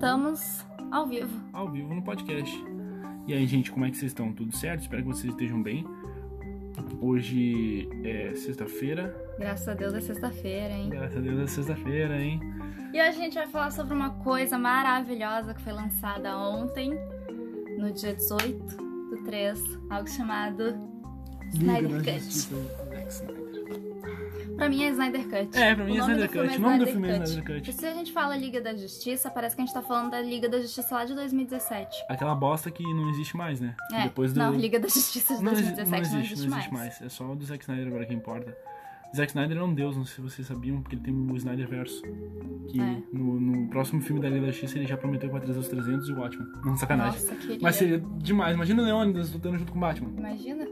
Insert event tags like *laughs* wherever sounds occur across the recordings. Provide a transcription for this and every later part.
Estamos ao vivo. Ao vivo no podcast. E aí, gente, como é que vocês estão? Tudo certo? Espero que vocês estejam bem. Hoje é sexta-feira. Graças a Deus é sexta-feira, hein? Graças a Deus é sexta-feira, hein? E hoje a gente vai falar sobre uma coisa maravilhosa que foi lançada ontem, no dia 18 do 3, algo chamado Snyder Cut. Pra mim é Snyder Cut. É, pra mim O é Snyder Cut. é O nome do filme é Cut. Snyder E Cut. se a gente fala Liga da Justiça, parece que a gente tá falando da Liga da Justiça lá de 2017. Aquela bosta que não existe mais, né? É, Depois do... não, Liga da Justiça de Não exi- 2017 não existe, não existe mais. É só o do Zack Snyder agora que importa. Zack Snyder é um deus, não sei se vocês sabiam, porque ele tem o Snyder Verso. Que É. no, no próximo filme da Liga da Justiça ele já prometeu que vai trazer os 300 e o Watchmen. Não, sacanagem. Nossa. Mas seria demais. Imagina o Leônidas lutando junto com o Batman. Imagina.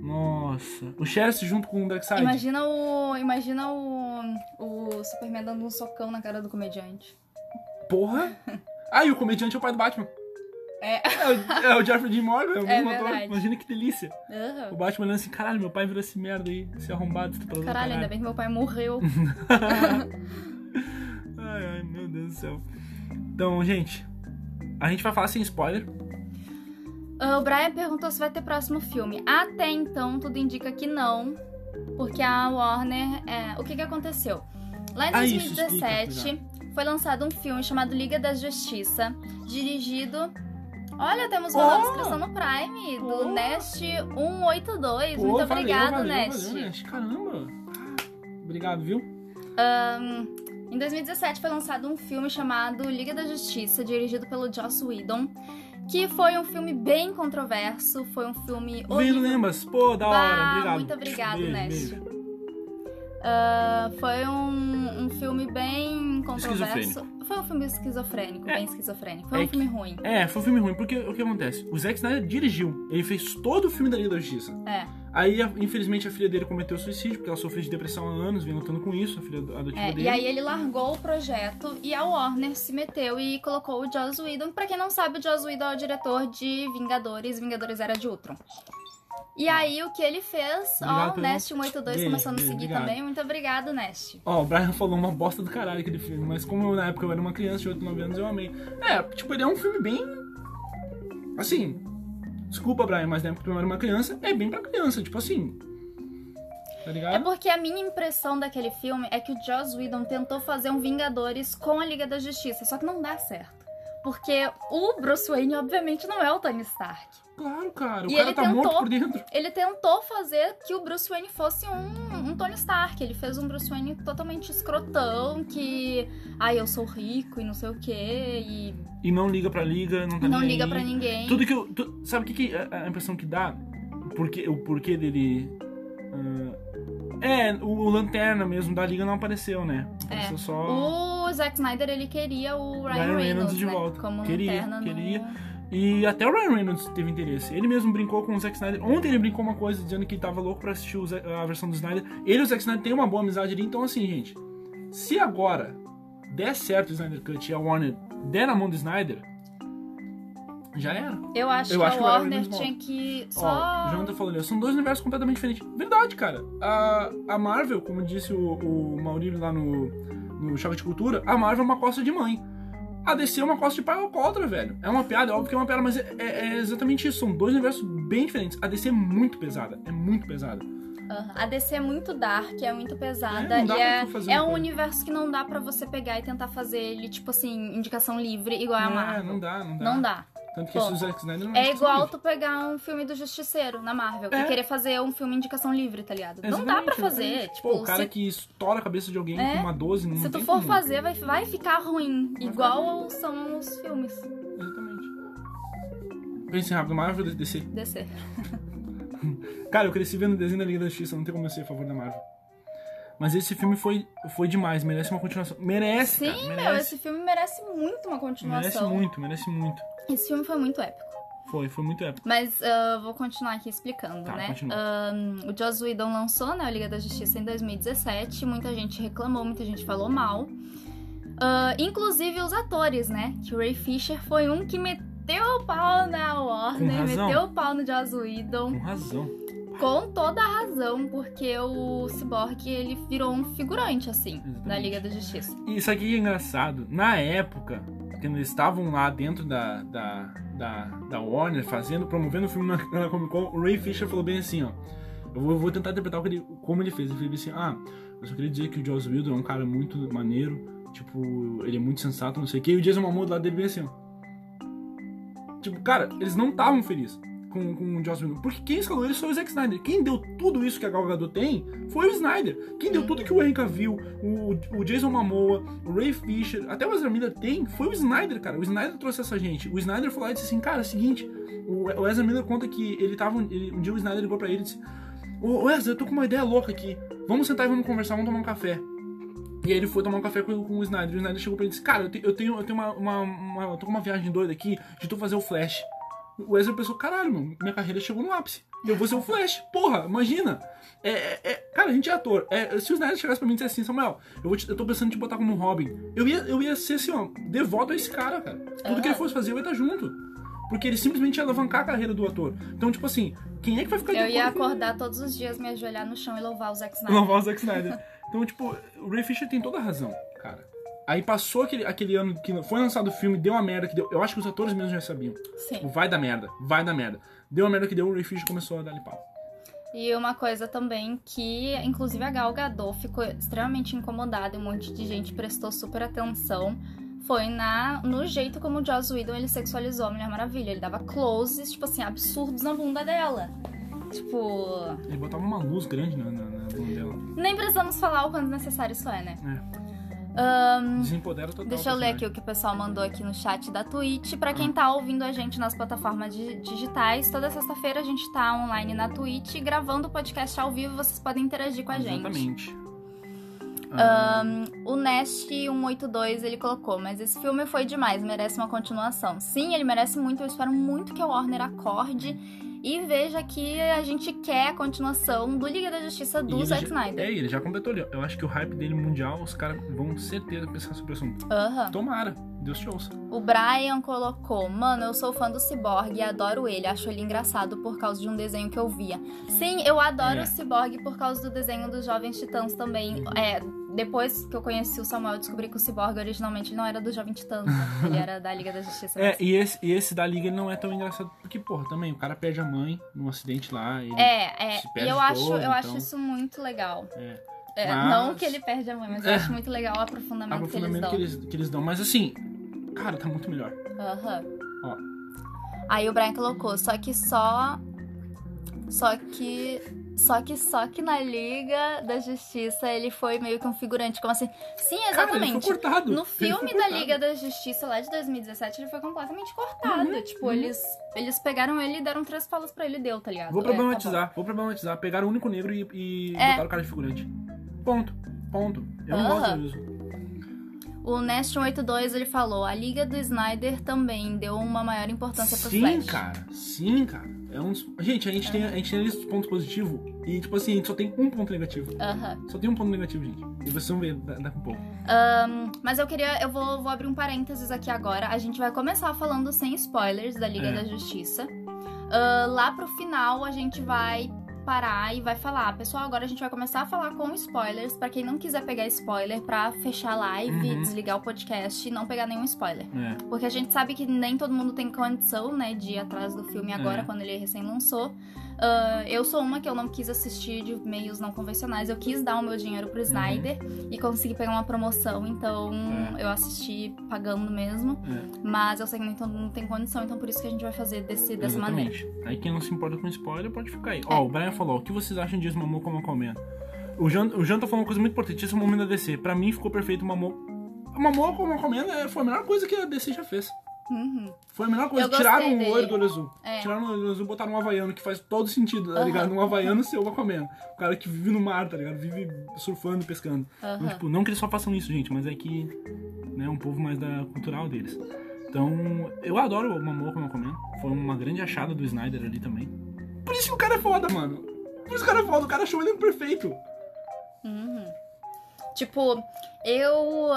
Nossa. O Sheriff junto com o Darkseid. Imagina o. Imagina o. O Superman dando um socão na cara do comediante. Porra! *laughs* Ah, e o comediante é o pai do Batman. É. É o, é o Jeffrey Dean Morgan, é o verdade. Imagina que delícia. O Aham. Batman olhando assim, caralho, meu pai virou esse merda aí, esse arrombado, do Caralho, ainda bem que meu pai morreu. *laughs* ai, ai, meu Deus do céu. Então, gente, a gente vai falar sem spoiler. Ah, O Brian perguntou se vai ter próximo filme. Até então, tudo indica que não. Porque a Warner. é, O que, que aconteceu? Lá em Ah, isso, 2017 foi lançado um filme chamado Liga da Justiça, dirigido. Olha, temos uma Oh! nova inscrição no Prime, do Oh! Nest 182. Pô, Muito valeu, obrigado, valeu, Nest. valeu, Nest. Caramba. Obrigado, viu? Em 2017 foi lançado um filme chamado Liga da Justiça, dirigido pelo Joss Whedon, que foi um filme bem controverso, foi um filme horrível. lembras. Pô, da hora, Bah, obrigado. muito obrigado, Beijo, Nest. beijo. Ah, foi um, um filme bem controverso. Foi um filme esquizofrênico, É. bem esquizofrênico. Foi É um que- filme ruim. É, foi um filme ruim, porque o que acontece? O Zack Snyder dirigiu, ele fez todo o filme da Liga da Justiça. É, Aí, infelizmente, a filha dele cometeu suicídio, porque ela sofreu de depressão há anos, vem lutando com isso, a filha adotiva é. dele. E aí ele largou o projeto e a Warner se meteu e colocou o Joss Whedon. Pra quem não sabe, o Joss Whedon é o diretor de Vingadores, Vingadores Era de Ultron. E aí o que ele fez, ó, o pelo- Nest182 Beijo, começou a nos seguir obrigado. também. Muito obrigado, Nest. Ó, o Brian falou uma bosta do caralho aquele filme, mas como eu, na época eu era uma criança de 8, 9 anos, eu amei. É, tipo, ele é um filme bem. Assim. Desculpa, Brian, mas na época que eu era uma criança, é bem pra criança, tipo assim. Tá É ligado? porque a minha impressão daquele filme é que o Joss Whedon tentou fazer um Vingadores com a Liga da Justiça, só que não dá certo. Porque o Bruce Wayne, obviamente, não é o Tony Stark. Claro, cara. O E cara ele tá tentou- morto por dentro. Ele tentou fazer que o Bruce Wayne fosse um, um Tony Stark. Ele fez um Bruce Wayne totalmente escrotão, que. Ai, eu sou rico e não sei o quê, e E não liga pra liga, não tá não liga aí. pra ninguém. Tudo que eu. tu- sabe o que, que a, a impressão que dá? Porque, o porquê dele. ah, é, o, Lanterna mesmo da Liga não apareceu, né? Apareceu só. O Zack Snyder, ele queria o Ryan, Ryan Reynolds Reynolds, de né, volta. Como Queria, lanterna no- queria. E até o Ryan Reynolds teve interesse. Ele mesmo brincou com o Zack Snyder. Ontem ele brincou uma coisa dizendo que tava louco pra assistir a versão do Snyder. Ele e o Zack Snyder têm uma boa amizade ali. Então, assim, gente. Se agora der certo o Snyder Cut e a Warner der na mão do Snyder, já era. Eu acho Eu que acho que a o Warner tinha que Ó, só. o Jonathan falou ali, são dois universos completamente diferentes. Verdade, cara. A, a Marvel, como disse o, o Maurílio lá no, no Choque de Cultura, a Marvel é uma costa de mãe. A DC é uma costa de pai alcoólatra, velho. É uma piada, é óbvio que é uma piada, mas é, é- é exatamente isso. São dois universos bem diferentes. A DC é muito pesada, é muito pesada. Aham. A DC é muito dark, é muito pesada É, e é, é um coisa. universo que não dá pra você pegar e tentar fazer ele, tipo assim, indicação livre, igual a é, Marvel. não dá, não dá. Não dá. Tanto que esse Zack Snyder não É discussão igual livre. tu pegar um filme do Justiceiro na Marvel É. e querer fazer um filme indicação livre, tá ligado? não dá Exatamente, pra fazer. exatamente. Tipo, Pô, o cara se, que estoura a cabeça de alguém É. com uma 12 não se tu for como. fazer, vai, vai ficar ruim. Vai igual são os filmes Exatamente. Pense rápido, Marvel ou DC? DC. *laughs* Cara, eu cresci vendo o desenho da Liga da Justiça, não tem como eu ser a favor da Marvel. Mas esse filme foi, foi demais, merece uma continuação. Merece, Sim, cara, meu, merece. esse filme merece muito uma merece continuação. muito, merece muito. Esse filme foi muito épico. Foi, foi muito épico. Mas ah, vou continuar aqui explicando, Tá, né? continua. Ahn, o Joss Whedon lançou né, a Liga da Justiça em 2017. Muita gente reclamou, muita gente falou mal. Ah, inclusive os atores, né? Que o Ray Fisher foi um que meteu o pau na Warner, meteu o pau no Joss Whedon. Com razão. Com toda a razão, porque o Cyborg ele virou um figurante, assim, Exatamente. da Liga da Justiça. Isso aqui é engraçado. Na época, quando eles estavam lá dentro da, da, da, da Warner, fazendo, promovendo o filme na, na Comic Con, o Ray Fisher falou bem assim, ó. Eu vou, vou tentar interpretar o que ele, como ele fez. Ele fez assim, ah, eu só queria dizer que o Joss Whedon é um cara muito maneiro, tipo, ele é muito sensato, não sei o que. E o Jason Momoa do lado dele bem assim, ó. Tipo, cara, eles não estavam felizes com, com o Joss Whedon. Porque quem escalou ele foi o Zack Snyder. Quem deu tudo isso que a Gal Gadot tem foi o Snyder. Quem deu tudo que o Henry Cavill, o, o Jason Momoa, o Ray Fisher, até o Ezra Miller tem, foi o Snyder, cara. O Snyder trouxe essa gente. O Snyder falou e disse assim, cara, é o seguinte, o, o Ezra Miller conta que ele tava, ele, um dia o Snyder ligou pra ele e disse, ô Ezra, eu tô com uma ideia louca aqui. Vamos sentar e vamos conversar, vamos tomar um café. E aí ele foi tomar um café com, com o Snyder. E o Snyder chegou pra ele e disse, cara, eu, te, eu tenho, eu tenho uma, uma, uma, eu tô com uma viagem doida aqui de tu fazer o Flash. O Ezra pensou, caralho, mano, minha carreira chegou no ápice. Eu vou ser o Flash. Porra, imagina. É, é, é- cara, a gente é ator. É, se o Snyder chegasse pra mim e dissesse assim, Samuel, eu, vou te- eu tô pensando em te botar como Robin. Eu ia, eu ia ser assim, ó, devoto a esse cara, cara. Tudo que ele fosse fazer, eu ia estar junto. Porque ele simplesmente ia alavancar a carreira do ator. Então, tipo assim, quem é que vai ficar de Eu ia acordar todos os dias, me ajoelhar no chão e louvar o Zack Snyder. Louvar o Zack Snyder. Então, tipo, o Ray Fisher tem toda a razão. Aí passou aquele, aquele ano que foi lançado o filme, deu uma merda que deu. Eu acho que os atores mesmo já sabiam. Sim. Tipo, vai dar merda, vai dar merda. Deu uma merda que deu, o Fisher começou a dar-lhe pau. E uma coisa também que, inclusive, a Gal Gadot ficou extremamente incomodada e um monte de gente prestou super atenção foi na, no jeito como o Joss Whedon ele sexualizou a Mulher Maravilha. Ele dava closes, tipo assim, absurdos na bunda dela. Tipo, Ele botava uma luz grande na, na, na bunda dela. nem precisamos falar o quanto necessário isso é, né? É. Desempodera total. Deixa eu o ler aqui o que o pessoal mandou aqui no chat da Twitch. Pra quem tá ouvindo a gente nas plataformas di- digitais, toda sexta-feira a gente tá online na Twitch gravando o podcast ao vivo. Vocês podem interagir com a gente. Exatamente. O Nest 182 ele colocou, mas esse filme foi demais, merece uma continuação. Sim, ele merece muito. Eu espero muito que a Warner acorde e veja que a gente quer a continuação do Liga da Justiça do Zack Snyder. É, ele já completou ali. Eu acho que o hype dele mundial, os caras vão certeza pensar sobre o assunto. Aham. Tomara. Deus te ouça. O Brian colocou: Mano, eu sou fã do Cyborg e adoro ele. Acho ele engraçado por causa de um desenho que eu via. Sim, eu adoro É. o Cyborg por causa do desenho dos Jovens Titãs também. É, depois que eu conheci o Samuel, eu descobri que o Cyborg originalmente não era dos Jovens Titãs, *laughs* né? ele era da Liga da Justiça. É, e esse, e esse da Liga não é tão engraçado. Porque, porra, também, o cara perde a mãe num acidente lá. Ele, É, é. se E eu acho, todo, eu acho então. isso muito legal. É. É, Mas- Não que ele perde a mãe, mas eu É. acho muito legal o aprofundamento, aprofundamento que eles dão. que eles, que eles dão. Mas assim, cara, tá muito melhor. Aham. Ó. Aí o Brian colocou, só que só. Só que. Só que só que na Liga da Justiça ele foi meio que um figurante. Como assim? Sim, Cara, exatamente. foi cortado. No filme da. Liga da Justiça lá de 2017, ele foi completamente cortado. Uhum, tipo, eles, eles pegaram ele e deram três falas pra ele deu, tá ligado? Vou É, tá problematizar, vou problematizar. Pegaram o único negro e, e É. botaram o cara de figurante. Ponto. Ponto. Eu não Aham. gosto disso. O Nest 182 ele falou: a Liga do Snyder também deu uma maior importância pro Sim, Flash. cara. Sim, cara. É um. Gente, a gente, tem, a gente tem a lista pontos positivos e, tipo assim, a gente só tem um ponto negativo. Só tem um ponto negativo, gente. E vocês vão ver da- daqui a pouco. Mas eu queria, eu vou, vou abrir um parênteses aqui agora. A gente vai começar falando sem spoilers da Liga É. da Justiça. Ah, lá pro final a gente vai parar e vai falar, pessoal, agora a gente vai começar a falar com spoilers pra quem não quiser pegar spoiler pra fechar a live, Uhum. desligar o podcast e não pegar nenhum spoiler. É. Porque a gente sabe que nem todo mundo tem condição, né, de ir atrás do filme agora, É. quando ele recém lançou. Ah, eu sou uma que eu não quis assistir de meios não convencionais. Eu quis dar o meu dinheiro pro Snyder e consegui pegar uma promoção, então É. eu assisti pagando mesmo. É. Mas eu sei que nem todo mundo tem condição, então por isso que a gente vai fazer desse, dessa maneira. Exatamente. Aí quem não se importa com spoiler pode ficar aí. Ó, É. o Brian falou, o que vocês acham de Mamô como Aquaman? O Jan, o Jan tá falando uma coisa muito importante, esse é o momento da DC. Pra mim ficou perfeito o Mamô. O Mamô como Aquaman é- foi a melhor coisa que a DC já fez. Uhum. Foi a melhor coisa. Tiraram dele. olho do olho azul. É. Tiraram o olho azul e botaram um havaiano, que faz todo sentido, tá Aham. ligado? Um havaiano ser o Aquaman. O cara que vive no mar, tá ligado? Vive surfando, pescando. Então, Aham. tipo, não que eles só façam isso, gente, mas é que né, é um povo mais da cultural deles. Então, eu adoro o Mamô como Aquaman. Foi uma grande achada do Snyder ali também. Por isso que o cara é foda, mano. Por isso que o cara é foda. O cara achou ele perfeito. Uhum. Tipo, eu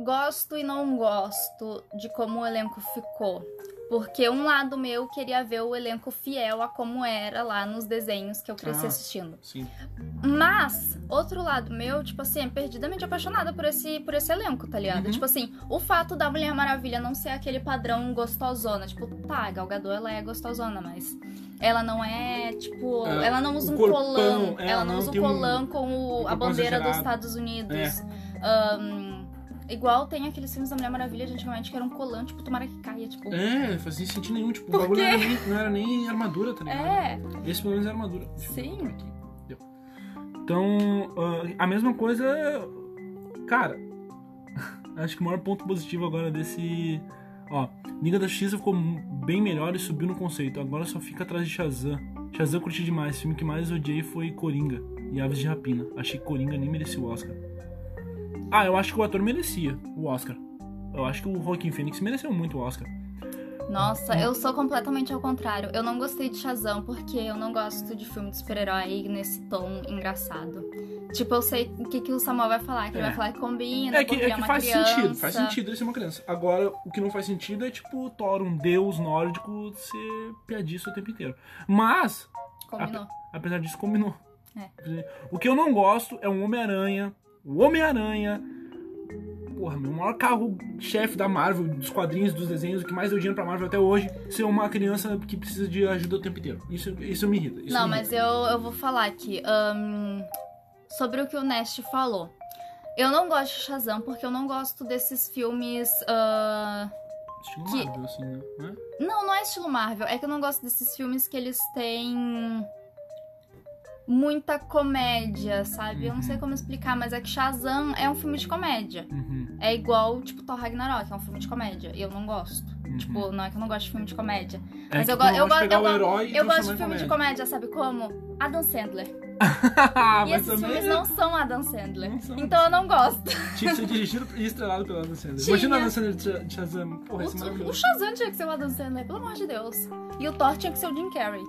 gosto e não gosto de como o elenco ficou. Porque um lado meu queria ver o elenco fiel a como era lá nos desenhos que eu cresci Ah. assistindo. Sim. Mas, outro lado meu, tipo assim, é perdidamente apaixonada por esse, por esse elenco, tá ligado? Uhum. Tipo assim, o fato da Mulher Maravilha não ser aquele padrão gostosona. Tipo, tá, a Gal Gadot, ela é gostosona, mas ela não é, tipo... É, ela não usa um corpão, colã. é, ela não não usa o tem um- com o- a bandeira dos. Estados Unidos. É. Ahn, igual tem aqueles filmes da Mulher Maravilha de antigamente que era um colã, tipo, tomara que caia, tipo... É, fazia sentido nenhum. Tipo, Por o bagulho não era, nem, não era nem armadura, tá ligado? É, Esse pelo menos é armadura. Sim. Deu. Então, ah, a mesma coisa. Cara, *laughs* acho que o maior ponto positivo agora desse. Ó, Liga da Justiça ficou bem melhor e subiu no conceito. Agora só fica atrás de Shazam. Shazam eu curti demais. O filme que mais odiei foi Coringa e Aves de Rapina. Achei que Coringa nem merecia o Oscar. Ah, eu acho que o ator merecia o Oscar. Eu acho que o Joaquin Phoenix mereceu muito o Oscar. Nossa, eu sou completamente ao contrário. Eu não gostei de Shazam porque eu não gosto de filme de super-herói nesse tom engraçado. Tipo, eu sei o que, que o Samuel vai falar, que ele É. vai falar que combina, É que, é ele é que faz criança. sentido, faz sentido ele ser uma criança. Agora, o que não faz sentido é, tipo, Thor, um deus nórdico, ser piadista o tempo inteiro. Mas, Combinou. apesar disso, combinou. É. O que eu não gosto é um Homem-Aranha. O Homem-Aranha. Porra, meu o maior carro-chefe da Marvel, dos quadrinhos, dos desenhos, o que mais deu dinheiro pra Marvel até hoje, ser uma criança que precisa de ajuda o tempo inteiro. Isso, isso me irrita. Isso Não, me mas irrita. eu, eu vou falar aqui. ahn, sobre o que o Nest falou. Eu não gosto de Shazam porque eu não gosto desses filmes. ah, Estilo que- Marvel, assim, né? Não é? Não, não é estilo Marvel. É que eu não gosto desses filmes que eles têm muita comédia, sabe? Eu não sei Uhum. como explicar, mas é que Shazam é um filme de comédia. Uhum, É igual, tipo, Thor Ragnarok, é um filme de comédia. E eu não gosto. uhum. Tipo, não é que eu não gosto de filme de comédia. É mas eu go- eu gosta de go- pegar eu o go- herói e Eu gosto de filme de comédia, sabe como? Adam Sandler. *laughs* E esses também filmes não são Adam Sandler. São. Então eu não gosto. tinha que ser *laughs* dirigido e estrelado pelo Adam Sandler. Tinha. Imagina o Adam Sandler de Shazam. Porra, esse é O, o. Shazam tinha que ser o Adam Sandler, pelo amor de Deus. E o Thor tinha que ser o Jim Carrey.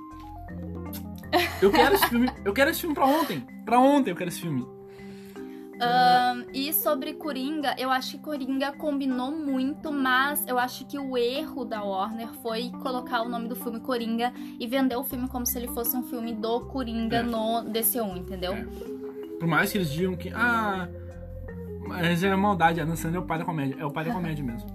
Eu quero esse filme. Eu quero esse filme pra ontem. Pra ontem eu quero esse filme. Ahn, e sobre Coringa, eu acho que Coringa combinou muito, mas eu acho que o erro da Warner foi colocar o nome do filme Coringa e vender o filme como se ele fosse um filme do Coringa É. no DC1, entendeu? É. Por mais que eles digam que. Ah. Mas é maldade, Adam Sandler é o pai da comédia. É o pai da *laughs* comédia mesmo.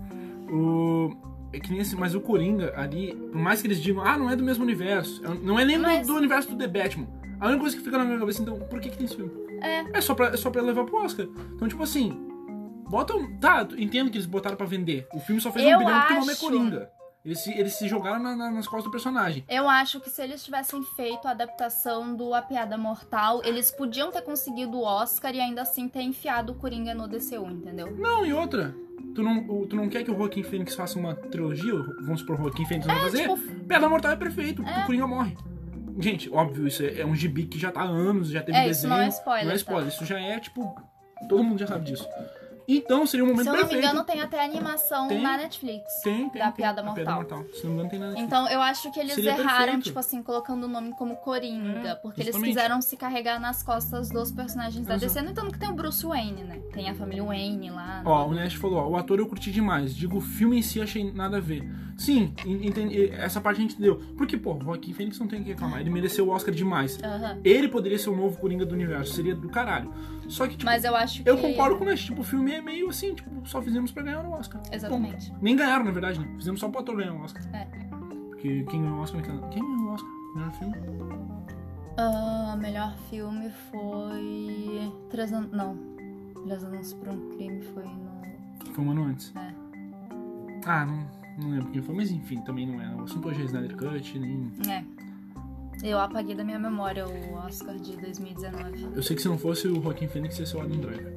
O. É que nem esse, mas o Coringa ali, por mais que eles digam, ah, não é do mesmo universo. é- Não é nem do- Mas- do, universo do The Batman. A única coisa que fica na minha cabeça, então, por que, que tem esse filme? É. É só pra, é só pra levar pro Oscar. Então, tipo assim. Bota um. Tá, entendo que eles botaram pra vender. O filme só fez Eu um bilhão porque o nome é acho- Coringa. Eles se, eles se jogaram na- na- nas costas do personagem. Eu acho que se eles tivessem feito a adaptação do A Piada Mortal, eles podiam ter conseguido o Oscar e ainda assim ter enfiado o Coringa no DCU, entendeu? Não, e outra. Tu não, tu não quer que o Joaquim Phoenix faça uma trilogia? Vamos supor, o Joaquim Phoenix vai fazer? tipo, Piada Mortal é perfeito, porque o Coringa morre. Gente, óbvio, isso é, é um gibi que já tá há anos, já teve É, isso desenho. não é spoiler, Não é tá? spoiler, isso já é, tipo... Todo mundo já sabe disso. Então, seria um momento se eu não me perfeito. engano, tem até animação Tem. na Netflix. tem, tem, da tem. Piada A Mortal. Se não me engano, tem na Netflix. Então eu acho que eles Seria erraram, perfeito. tipo assim, colocando o nome como Coringa. É, porque eles justamente. quiseram se carregar nas costas dos personagens da Exato. DC. No entanto, que tem o Bruce Wayne, né? Tem a família Wayne lá. Ó, o Nash falou, ó, o ator eu curti demais. Digo, o filme em si achei nada a ver. Sim, en- entendi, essa parte a gente entendeu. Porque, pô, o Joaquim Phoenix não tem o que reclamar. Ele mereceu o Oscar demais. Aham. Ele poderia ser o novo Coringa do universo. Seria do caralho. Só que, tipo, Mas eu acho que. eu concordo com o Nash. Tipo, o filme é meio assim, tipo, só fizemos pra ganhar o Oscar. Exatamente. Ponto. Nem ganharam, na verdade, né? Fizemos só pro ator ganhar o Oscar. É. Porque quem ganhou o Oscar... Quem ganhou o Oscar? Melhor filme? Ah, melhor filme foi. Três anos. Não. Três anos por um crime foi no. Foi um ano antes. É. Ah, não, não lembro quem foi, mas enfim, também não é. O assunto hoje é Snyder Cut, nem... É. Eu apaguei da minha memória o Oscar de 2019. Eu sei que se não fosse o Joaquim Phoenix, ia ser o Adam Driver.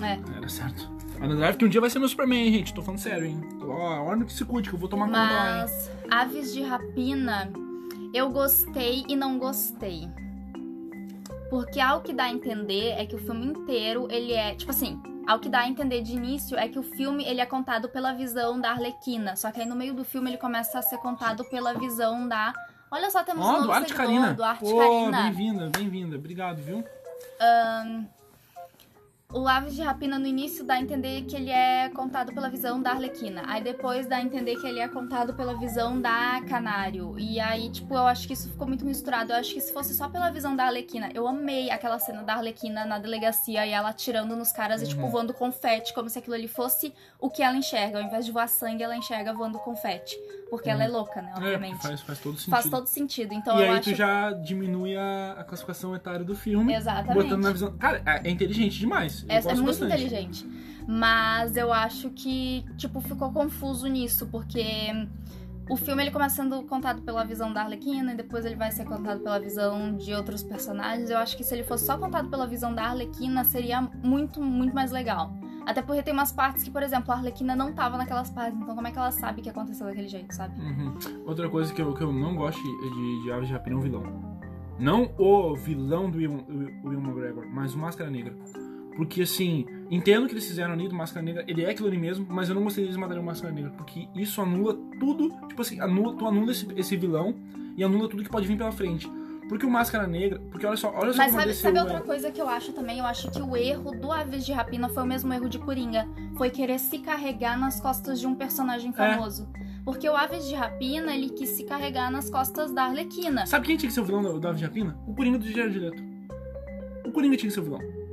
É. Era certo. Adam Driver que um dia vai ser meu Superman, hein, gente. Tô falando sério, hein. Ó, olha que se cuide, que eu vou tomar conta lá, hein. Mas Aves de Rapina, eu gostei e não gostei. Porque ao que dá a entender é que o filme inteiro, ele é, tipo assim, ao que dá a entender de início é que o filme ele é contado pela visão da Arlequina, só que aí no meio do filme ele começa a ser contado pela visão da Olha só, temos um Ó, novo Duarte seguidor, Carina. Duarte Pô, Carina. bem-vinda, bem-vinda. Obrigado, viu? O Aves de Rapina no início dá a entender que ele é contado pela visão da Arlequina. Aí depois dá a entender que ele é contado pela visão da Canário. E aí, tipo, eu acho que isso ficou muito misturado. Eu acho que se fosse só pela visão da Arlequina, eu amei aquela cena da Arlequina na delegacia e ela atirando nos caras Uhum. e, tipo, voando confete, como se aquilo ali fosse o que ela enxerga. Ao invés de voar sangue, ela enxerga voando confete. Porque ela é louca, né? É, Obviamente. porque faz, faz todo sentido. Faz todo sentido. Então e aí acho. tu já diminui a, a classificação etária do filme. Exatamente. Botando na visão. Cara, é, é inteligente demais. É, é muito bastante. inteligente. Mas eu acho que, tipo, ficou confuso nisso, porque o filme ele começa sendo contado pela visão da Arlequina e depois ele vai ser contado pela visão de outros personagens. Eu acho que se ele fosse só contado pela visão da Arlequina, seria muito, muito mais legal. Até porque tem umas partes que, por exemplo, a Arlequina não tava naquelas partes, então como é que ela sabe que aconteceu daquele jeito, sabe? Uhum. Outra coisa que eu, que eu não gosto de, de Aves de Rapina é um vilão. Não o vilão do Will, do Will McGregor, mas o Máscara Negra. Porque, assim, entendo que eles fizeram ali do Máscara Negra, ele é aquilo ali mesmo, mas eu não gostaria de eles matarem o Máscara Negra, porque isso anula tudo, tipo assim, anula, tu anula esse, esse vilão e anula tudo que pode vir pela frente. Porque o Máscara Negra, porque olha só, olha só Mas sabe, sabe outra coisa que eu acho também? Eu acho que o erro do Aves de Rapina foi o mesmo erro de Coringa. Foi querer se carregar nas costas de um personagem É. famoso. Porque o Aves de Rapina, ele quis se carregar nas costas da Arlequina. Sabe quem tinha que ser o vilão do, do Aves de Rapina? O Coringa do Jared Leto. O Coringa tinha que ser o vilão.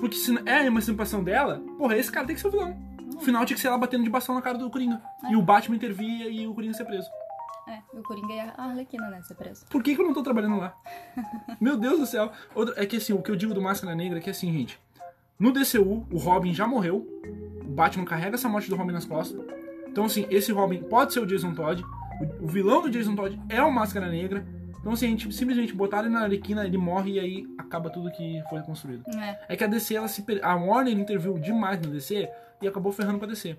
Porque se é a emancipação dela, porra, esse cara tem que ser o vilão. No final tinha que ser ela batendo de bastão na cara do Coringa. É. E o Batman intervia e o Coringa ser preso. É, o Coringa e a Arlequina, né, ser preso. Por que, que eu não tô trabalhando lá? *laughs* Meu Deus do céu. Outra- é que assim, o que eu digo do Máscara Negra é que assim, gente. No DCU, o Robin já morreu. O Batman carrega essa morte do Robin nas costas. Então, assim, esse Robin pode ser o Jason Todd. O, o vilão do Jason Todd é o Máscara Negra. Então, assim, a gente simplesmente botar ele na Arlequina, ele morre e aí acaba tudo que foi construído. É. É que a DC, ela se. per- A Warner interviu demais na DC e acabou ferrando com a DC.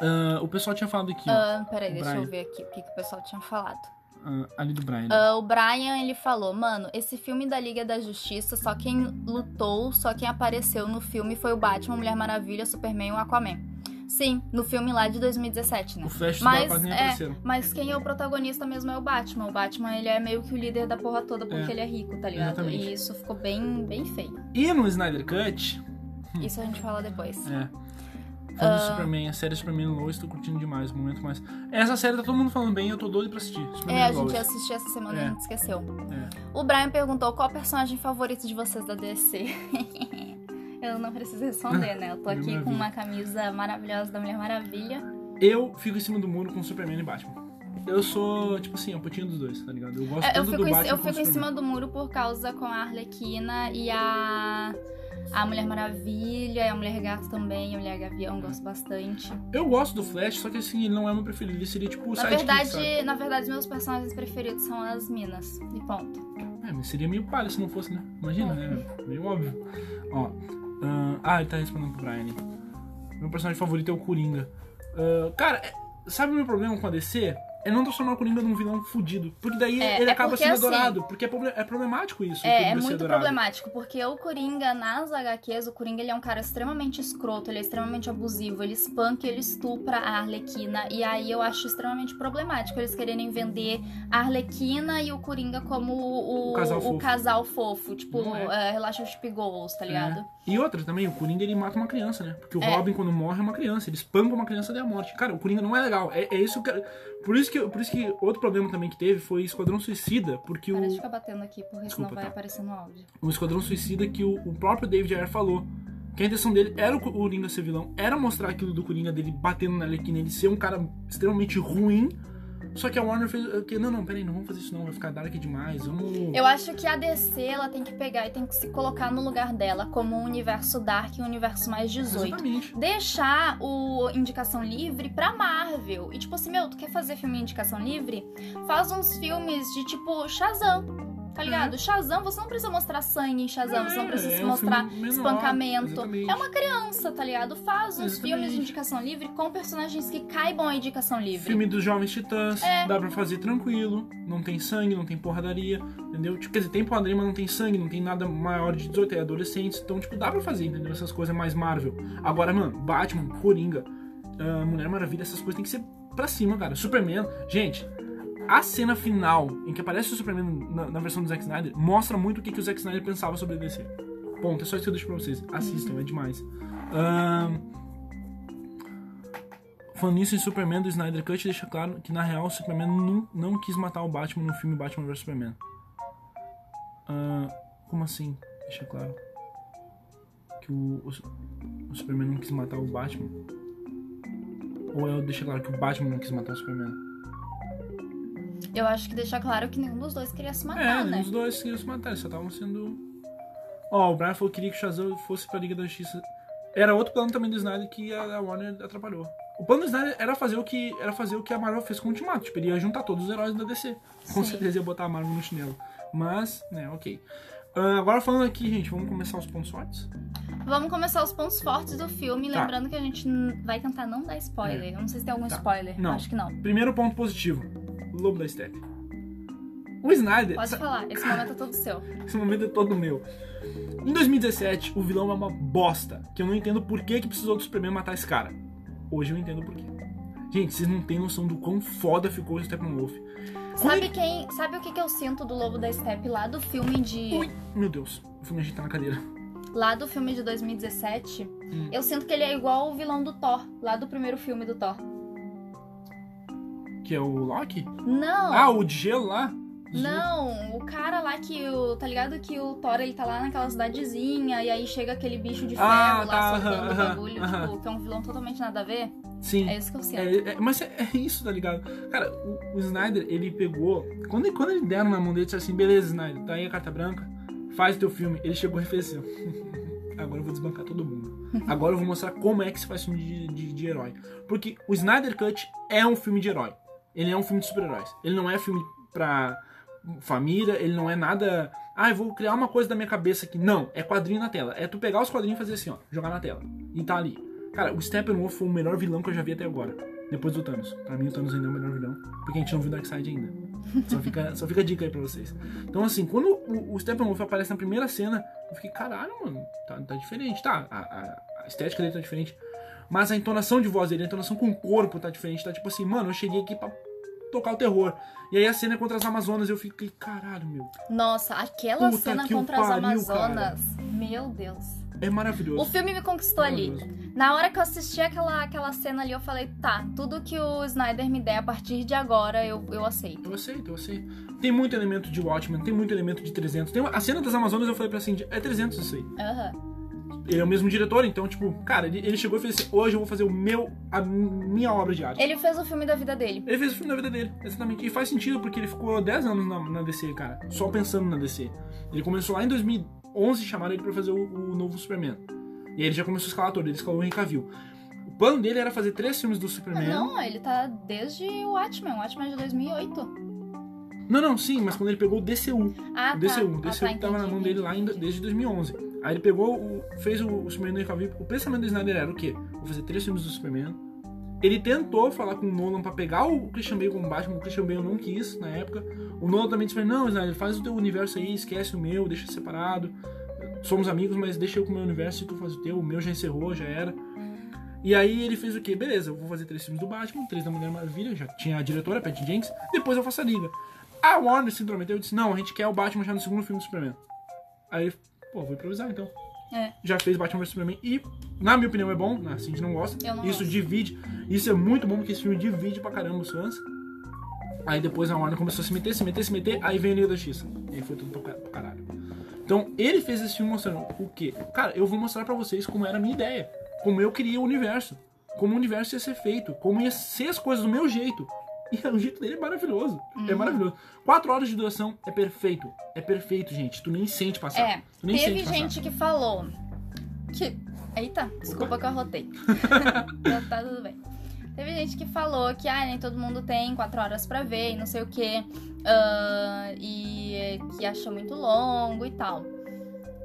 Ah, o pessoal tinha falado aqui. Ah, peraí, deixa Brian. eu ver aqui o que, que o pessoal tinha falado. Ah, ali do Brian. Ah, o Brian, ele falou, mano, esse filme da Liga da Justiça, só quem lutou, só quem apareceu no filme foi o Batman, Mulher Maravilha, Superman e o Aquaman. Sim, no filme lá de 2017, né? O Flash e o Mas, é, mas quem é o protagonista mesmo é o Batman. O Batman, ele é meio que o líder da porra toda porque É. ele é rico, tá ligado? Exatamente. E isso ficou bem, bem feio. E no Snyder Cut, Isso a gente fala depois. É. Falando do Superman, a série Superman Lois, tô curtindo demais, momento mais. Essa série tá todo mundo falando bem, eu tô doido pra assistir. Superman É, a Lois. gente assistiu essa semana e É. a gente esqueceu. É. O Brian perguntou qual o personagem favorito de vocês da DC. *laughs* eu não preciso responder, né? Eu tô *laughs* aqui com uma camisa maravilhosa da Mulher Maravilha. Eu fico em cima do muro com Superman e Batman. Eu sou, tipo assim, a putinha dos dois, tá ligado? Eu gosto É, Eu fico, do Batman eu fico em cima do muro por causa com a Arlequina e a. A Mulher Maravilha, e a Mulher Gato também, a Mulher Gavião, gosto bastante. Eu gosto do Flash, só que assim, ele não é meu preferido. Ele seria tipo o Na verdade, sabe? na verdade, meus personagens preferidos são as minas. E ponto. É, mas seria meio palha se não fosse, né? Imagina, né? Meio óbvio. Ó. ahn, ah, ele tá respondendo pro Brian. Meu personagem favorito é o Coringa. Ah, cara, é- sabe o meu problema com a DC? É não transformar o Coringa num vilão fudido. Porque daí É, ele é acaba porque, sendo assim, adorado. Porque é, é problemático isso. o É, é muito problemático, porque o Coringa, nas HQs, o Coringa ele é um cara extremamente escroto, ele é extremamente abusivo, ele espanca, ele estupra a Arlequina, e aí eu acho extremamente problemático eles quererem vender a Arlequina e o Coringa como o, O casal fofo. casal fofo, tipo, Não é. é, Relationship Goals, tá ligado? E outra também, o Coringa ele mata uma criança, né? Porque o É. Robin, quando morre, é uma criança. Ele espanca uma criança até a morte. Cara, o Coringa não é legal. É, é isso que. Por isso que, por isso que outro problema também que teve foi Esquadrão Suicida, porque Para o. de ficar batendo aqui, porque Desculpa, senão vai tá. aparecer no áudio. o Esquadrão Suicida que o, o próprio David Ayer falou. Que a intenção dele era o Coringa ser vilão, era mostrar aquilo do Coringa dele batendo na Arlequina, ele ser um cara extremamente ruim. Só que a Warner fez. Que, não, não, peraí, não vamos fazer isso não, vai ficar dark demais. Vamos. Eu acho que a DC ela tem que pegar e tem que se colocar no lugar dela como um universo dark e um universo mais 18. Exatamente. deixar o indicação livre pra Marvel. E tipo assim, meu, tu quer fazer filme de indicação livre? Faz uns filmes de tipo Shazam. Tá ligado? Shazam, você não precisa mostrar sangue em Shazam, você não precisa é um mostrar menor, espancamento. exatamente. É uma criança, tá ligado? Faz uns Exatamente. filmes de indicação livre com personagens que caibam à indicação livre. Filme dos Jovens Titãs, É. dá pra fazer tranquilo, não tem sangue, não tem porradaria, entendeu? Tipo, quer dizer, tem porradaria, mas não tem sangue, não tem nada maior de 18, é adolescentes, então, tipo, dá pra fazer, entendeu? Essas coisas mais Marvel. Agora, mano, Batman, Coringa, ah, Mulher Maravilha, essas coisas tem que ser pra cima, cara. Superman, gente, a cena final em que aparece o Superman na, na versão do Zack Snyder mostra muito o que, que o Zack Snyder pensava sobre DC. Ponto. É só isso que eu deixo pra vocês. Assistam, é demais. Ahn, Falando nisso, em Superman do Snyder Cut deixa claro que na real o Superman não, não quis matar o Batman no filme Batman vs Superman. Como assim? Deixa claro. Que o, o, o Superman não quis matar o Batman? Ou é deixa claro que o Batman não quis matar o Superman? Eu acho que deixa claro que nenhum dos dois queria se É, matar, né? os dois queriam se matar, eles só estavam sendo. Ó, o Brian falou que queria que o Shazam fosse pra Liga da Justiça. Era outro plano também do Snyder que a Warner atrapalhou. O plano do Snyder era fazer o que, era fazer o que a Marvel fez com o Ultimato. Tipo, ele ia juntar todos os heróis da DC. Com Sim. certeza ia botar a Marvel no chinelo. Mas, né, ok. Ah, agora falando aqui, gente, vamos começar os pontos fortes? Vamos começar os pontos fortes do filme, Tá. lembrando que a gente vai tentar não dar spoiler. Eu não sei se tem algum Tá. spoiler. Não. Acho que não. Primeiro ponto positivo: Lobo da Steppe. O Snyder. Pode falar, esse momento é todo seu. *laughs* Esse momento é todo meu. Em 2017, o vilão é uma bosta. Que eu não entendo por que, que precisou do Superman matar esse cara. Hoje eu entendo por quê. Gente, vocês não têm noção do quão foda ficou o Steppenwolf. Sabe quem. Sabe o que, que eu sinto do Lobo da Steppe lá do filme de. Ui, meu Deus, o filme a gente tá na cadeira. Lá do filme de 2017, Hum. eu sinto que ele é igual o vilão do Thor, lá do primeiro filme do Thor. Que é o Loki? Não! Ah, o de gelo lá? Não, o cara lá que o. Tá ligado que o Thor ele tá lá naquela cidadezinha e aí chega aquele bicho de ferro Ah, lá tá, soltando o bagulho, tipo, que é um vilão totalmente nada a ver. Sim. É isso que eu sinto. É, é- mas é, é isso, tá ligado? Cara, o, o Snyder, ele pegou. Quando, ele- quando ele deram na mão dele, disse assim: beleza, Snyder, tá aí a carta branca, faz o teu filme. Ele chegou e fez assim: *laughs* agora eu vou desbancar todo mundo. Agora eu vou mostrar como é que se faz filme de, de, de herói. Porque o Snyder Cut é um filme de herói. Ele é um filme de super-heróis. Ele não é filme pra família, ele não é nada. Ah, eu vou criar uma coisa da minha cabeça aqui. Não, é quadrinho na tela. É tu pegar os quadrinhos e fazer assim, ó, jogar na tela. E tá ali. Cara, o Steppenwolf foi o melhor vilão que eu já vi até agora. Depois do Thanos. Pra mim, o Thanos ainda é o melhor vilão. Porque a gente não viu Darkseid ainda. Só fica, só fica a dica aí pra vocês. Então, assim, quando o, o Steppenwolf aparece na primeira cena, eu fiquei, caralho, mano, tá, tá diferente. Tá, a, a- a estética dele tá diferente. Mas a entonação de voz dele, a entonação com o corpo tá diferente. Tá tipo assim, mano, eu cheguei aqui pra tocar o terror. E aí a cena é contra as Amazonas, eu fiquei, caralho, meu. Nossa, aquela Puta cena contra as pariu, Amazonas. Meu Deus. É maravilhoso. O filme me conquistou ali. Na hora que eu assisti aquela, aquela cena ali, eu falei, tá, tudo que o Snyder me der a partir de agora, eu, eu aceito. Eu aceito, eu aceito. Tem muito elemento de Watchmen, tem muito elemento de 300. Tem uma- a cena das Amazonas eu falei pra Cindy, é 300 isso aí. Aham. Ele é o mesmo diretor, então, tipo, cara, ele, ele chegou e fez assim: hoje eu vou fazer o meu, a minha obra de arte. Ele fez o filme da vida dele. Ele fez o filme da vida dele, exatamente. E faz sentido porque ele ficou 10 anos na, na DC, cara, só pensando na DC. Ele começou lá em 2011 chamaram ele pra fazer o, o novo Superman. E aí ele já começou a escalar todo, ele escalou o Henry Cavill. O plano dele era fazer três filmes do Superman. Não, ele tá desde o Watchmen. O Watchmen é de 2008. Não, não, sim, mas quando ele pegou o DCU. Ah, o tá. DCU, o Ah, DCU tá, tava na mão dele lá em- desde 2011. Aí ele pegou, o, fez o, o Superman do Henry Cavill. O pensamento do Snyder era o quê? Vou fazer três filmes do Superman. Ele tentou falar com o Nolan pra pegar o Christian Bale como Batman, o Christian Bale não quis na época. O Nolan também disse, não, Snyder, faz o teu universo aí, esquece o meu, deixa separado. Somos amigos, mas deixa eu com o meu universo e tu faz o teu. O meu já encerrou, já era. E aí ele fez o quê? Beleza, eu vou fazer três filmes do Batman, três da Mulher Maravilha, já tinha a diretora, Patty Jenkins, depois eu faço a Liga. A Warner se intrometeu e disse, não, a gente quer o Batman já no segundo filme do Superman. Aí, pô, vou improvisar então. É. Já fez Batman vs Superman e, na minha opinião, é bom, né? assim a gente não gosta. Não isso gosto. divide, isso é muito bom porque esse filme divide pra caramba os fãs. Aí depois a Warner começou a se meter, se meter, se meter, aí veio a Liga da Justiça. E aí foi tudo pra ca- pra caralho. Então, ele fez esse filme mostrando o quê? Cara, eu vou mostrar pra vocês como era a minha ideia. Como eu queria o universo. Como o universo ia ser feito. Como ia ser as coisas do meu jeito. E o jeito dele é maravilhoso. É maravilhoso. Quatro horas de duração é perfeito. É perfeito, gente. Tu nem sente passar. É, tu nem teve sente passar. gente que falou que. Eita, desculpa que eu arrotei. *laughs* tá, tá tudo bem. Teve gente que falou que ah, nem todo mundo tem quatro horas pra ver e não sei o que. e é, que acha muito longo e tal.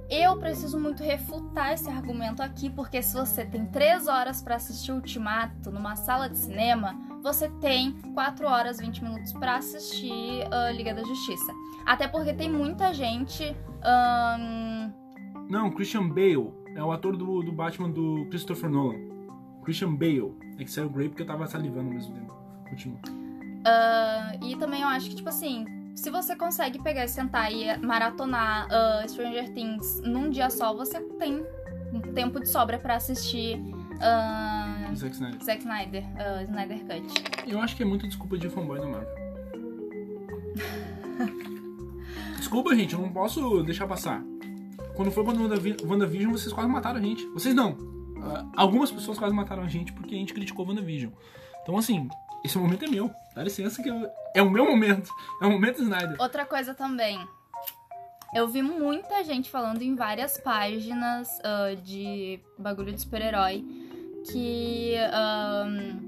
Eu preciso muito refutar esse argumento aqui, porque se você tem três horas pra assistir Ultimato numa sala de cinema, você tem 4 horas 20 minutos pra assistir ah, Liga da Justiça. Até porque tem muita gente. ahn, Não, Christian Bale. É o ator do, do Batman do Christopher Nolan. Christian Bale. É que saiu Grey porque eu tava salivando ao mesmo tempo. Continua. ah, e também eu acho que, tipo assim, se você consegue pegar e sentar e maratonar uh, Stranger Things num dia só, você tem um tempo de sobra pra assistir uh, Zack Snyder. Zack Snyder, uh, Snyder Cut. Eu acho que é muita desculpa de fanboy da Marvel. *laughs* desculpa, gente, eu não posso deixar passar. Quando foi quando Wandavi- WandaVision, vocês quase mataram a gente. Vocês não. Ah, algumas pessoas quase mataram a gente porque a gente criticou WandaVision. Então, assim, esse momento é meu. Dá licença que eu- é o meu momento. É o momento Snyder. Outra coisa também. Eu vi muita gente falando em várias páginas ah, de bagulho de super-herói que ahn,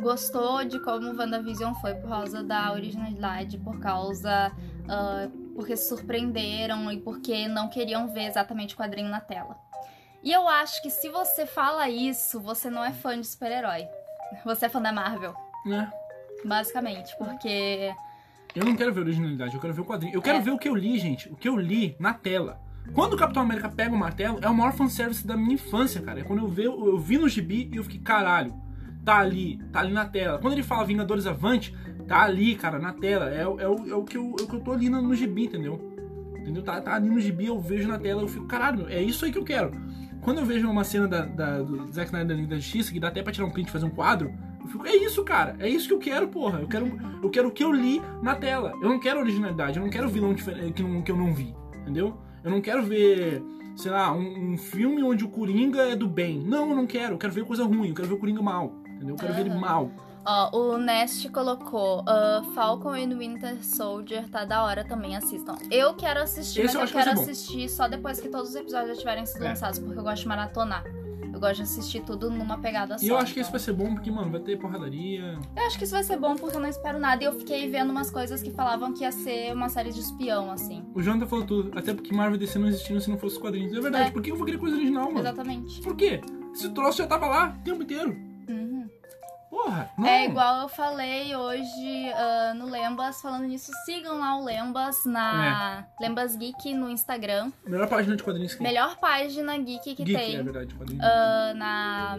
gostou de como WandaVision foi por causa da originalidade, por causa. ah, porque se surpreenderam e porque não queriam ver exatamente o quadrinho na tela. E eu acho que se você fala isso, você não é fã de super-herói. Você é fã da Marvel, Né? basicamente, porque. Eu não quero ver originalidade, eu quero ver o quadrinho. Eu quero É. ver o que eu li, gente. O que eu li na tela. Quando o Capitão América pega o martelo, é o maior fanservice da minha infância, cara. É quando eu, vi, eu vi no gibi e eu fiquei, caralho, tá ali, tá ali na tela. Quando ele fala Vingadores Avante, tá ali, cara, na tela. É, o- é, o, é, o, que eu, é o que eu tô ali no, no gibi, entendeu? Entendeu? Tá, tá ali no gibi, eu vejo na tela, eu fico, caralho, é isso aí que eu quero. Quando eu vejo uma cena da, da- do Zack Snyder da Liga da Justiça, que dá até pra tirar um print e fazer um quadro, eu fico, é isso, cara, é isso que eu quero, porra. Eu quero, eu quero o que eu li na tela. Eu não quero originalidade, eu não quero vilão que, não- que eu não vi, entendeu? Eu não quero ver, sei lá, um, um filme onde o Coringa é do bem. Não, eu não quero, eu quero ver coisa ruim, eu quero ver o Coringa mal, entendeu? Eu quero ver ele mal. Ó, o Nest colocou ah, Falcon and Winter Soldier, tá da hora também, assistam. Eu quero assistir, Esse eu mas eu vai quero assistir só depois que todos os episódios já tiverem sido É. lançados, porque eu gosto de maratonar. Gosto de assistir tudo numa pegada só. E eu acho que esse então. vai ser bom porque, mano, vai ter porradaria. Eu acho que isso vai ser bom porque eu não espero nada. E eu fiquei vendo umas coisas que falavam que ia ser uma série de espião, assim. O Jonathan falou tudo, até porque Marvel DC não existiram se não fosse os quadrinhos. É verdade, É. por que eu vou querer coisa original, mano? Exatamente. Por quê? Esse troço já tava lá o tempo inteiro. Porra, não. É igual eu falei hoje ah, no Lembas, falando nisso, sigam lá o Lembas na É. Lembas Geek no Instagram. Melhor página de quadrinhos que tem. Melhor página geek que Geek, tem é verdade, quadrinhos. ah, na,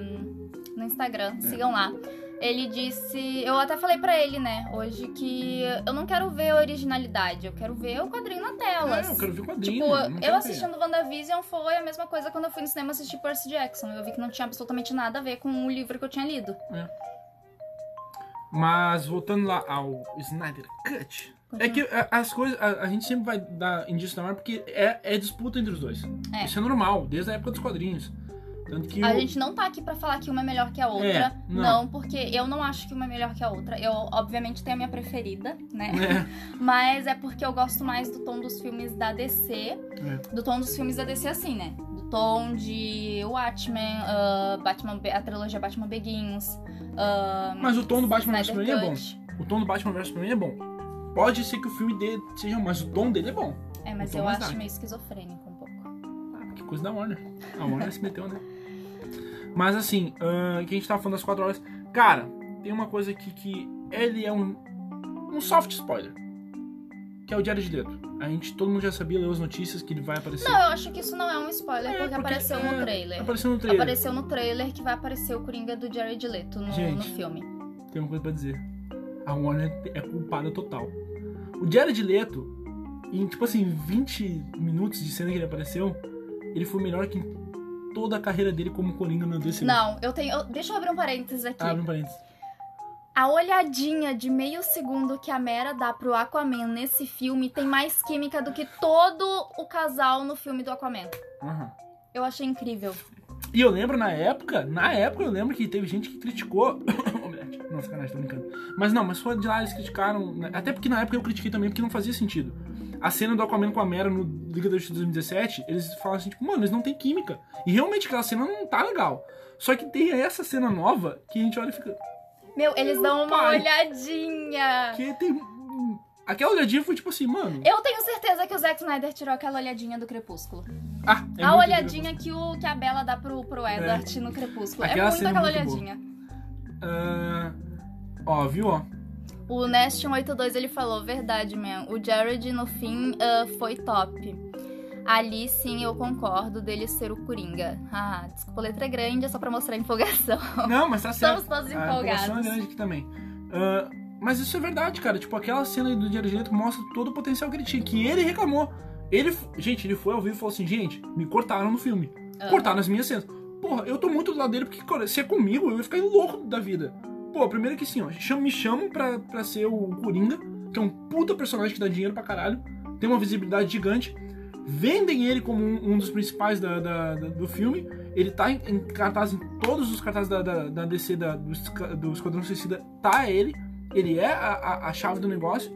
no Instagram. Sigam lá. Ele disse. Eu até falei pra ele, né, hoje, que eu não quero ver a originalidade, eu quero ver o quadrinho na tela. É, eu quero ver quadrinho. Tipo, não eu quero ver. assistindo WandaVision foi a mesma coisa quando eu fui no cinema assistir Percy Jackson. Eu vi que não tinha absolutamente nada a ver com o livro que eu tinha lido. Mas voltando lá ao Snyder Cut. É que as coisas. A, a gente sempre vai dar indício da Marvel porque é, é disputa entre os dois. É. Isso é normal, desde a época dos quadrinhos. Tanto que A o- gente não tá aqui pra falar que uma é melhor que a outra. É, não. não. porque eu não acho que uma é melhor que a outra. Eu, obviamente, tenho a minha preferida, né? É, *laughs* Mas é porque eu gosto mais do tom dos filmes da DC. é. Do tom dos filmes da DC, assim, né? Tom de Watchmen, ah, Batman, a trilogia Batman Begins. ah, Mas o tom do Batman vs Superman é bom. O tom do Batman vs Superman é bom. Pode ser que o filme dele seja, mas o tom dele é bom. É, mas O tom eu acho meio esquizofrênico um pouco. Ah, que coisa da Warner. A Warner se meteu, né? Mas assim, ah, que a gente tava falando das 4 horas. Cara, tem uma coisa aqui que ele é um, um soft spoiler. Que é o Diário de Leto. A gente, todo mundo já sabia, leu as notícias que ele vai aparecer. Não, eu acho que isso não é um spoiler, É, porque, porque, apareceu é, no trailer. Apareceu no trailer. Apareceu no trailer que vai aparecer o Coringa do Jared Leto no, Gente. no filme. Tem uma coisa pra dizer. A Warner é culpada total. O Jared Leto, em tipo assim, 20 minutos de cena que ele apareceu, ele foi melhor que em toda a carreira dele como Coringa no DC. Não, eu tenho. eu- deixa eu abrir um parênteses aqui. Abre um parênteses. A olhadinha de meio segundo que a Mera dá pro Aquaman nesse filme tem mais química do que todo o casal no filme do Aquaman. Aham. Eu achei incrível. E eu lembro na época, na época eu lembro que teve gente que criticou. *coughs* Não, sacanagem, tô brincando. Mas não, mas foi de lá eles criticaram. né? Até porque na época eu critiquei também, porque não fazia sentido. A cena do Aquaman com a Mera no Liga da Justiça 2017, eles falaram assim, tipo, mano, eles não têm química. E realmente aquela cena não tá legal. Só que tem essa cena nova que a gente olha e fica. Meu, eles dão uma pai. olhadinha. Que tem. Aquela olhadinha foi tipo assim, mano. Eu tenho certeza que o Zack Snyder tirou aquela olhadinha do Crepúsculo. Ah, é a olhadinha que, o, que a Bela dá pro, pro Edward no Crepúsculo. Aquela é muito é aquela muito boa. olhadinha. Ah, ó, viu, ó. O Nest182 ele falou, verdade, man. O Jared no fim ah, foi top. Ali sim eu concordo dele ser o Coringa. Ah, desculpa, a letra é grande, é só pra mostrar a empolgação. *laughs* Não, mas tá certo. Estamos todos A empolgação é empolgados. grande aqui também. Ah, Mas isso é verdade, cara. Tipo, aquela cena do Jared Leto mostra todo o potencial que ele tinha. Que ele reclamou. Ele, gente, ele foi ao vivo e falou assim, gente, me cortaram no filme. Aham. Cortaram as minhas cenas. Porra, eu tô muito do lado dele porque, cara, se é comigo, eu ia ficar louco da vida. Pô, primeiro que assim, ó, me chamam pra, pra ser o Coringa, que é um puta personagem que dá dinheiro pra caralho, tem uma visibilidade gigante. Vendem ele como um, um dos principais da- da- da- do filme. Ele tá em, em cartaz, em todos os cartazes da, da, DC, da- do, do Esquadrão Suicida, tá ele. Ele é a, a, a chave do negócio.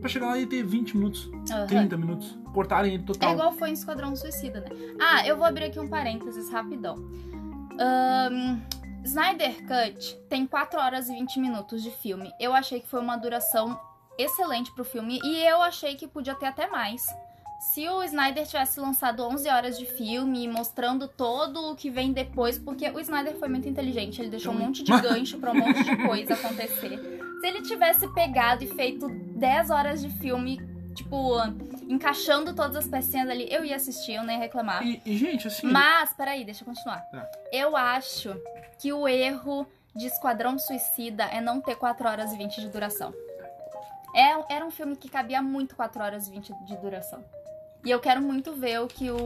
Pra chegar lá e ter 20 minutos, Aham. 30 minutos. Cortarem ele total. É igual foi em Esquadrão Suicida, né? Ah, eu vou abrir aqui um parênteses rapidão. Ahn, Snyder Cut tem 4 horas e 20 minutos de filme. Eu achei que foi uma duração excelente pro filme e eu achei que podia ter até mais. Se o Snyder tivesse lançado 11 horas de filme, mostrando todo o que vem depois, porque o Snyder foi muito inteligente, ele deixou um monte de *laughs* gancho pra um monte de coisa acontecer. Se ele tivesse pegado e feito 10 horas de filme, tipo, encaixando todas as pecinhas ali, eu ia assistir, eu nem ia reclamar. E, e, gente, assim. Mas, peraí, deixa eu continuar. Tá. Eu acho que o erro de Esquadrão Suicida é não ter 4 horas e 20 de duração. É, era um filme que cabia muito 4 horas e 20 de duração. E eu quero muito ver o que o,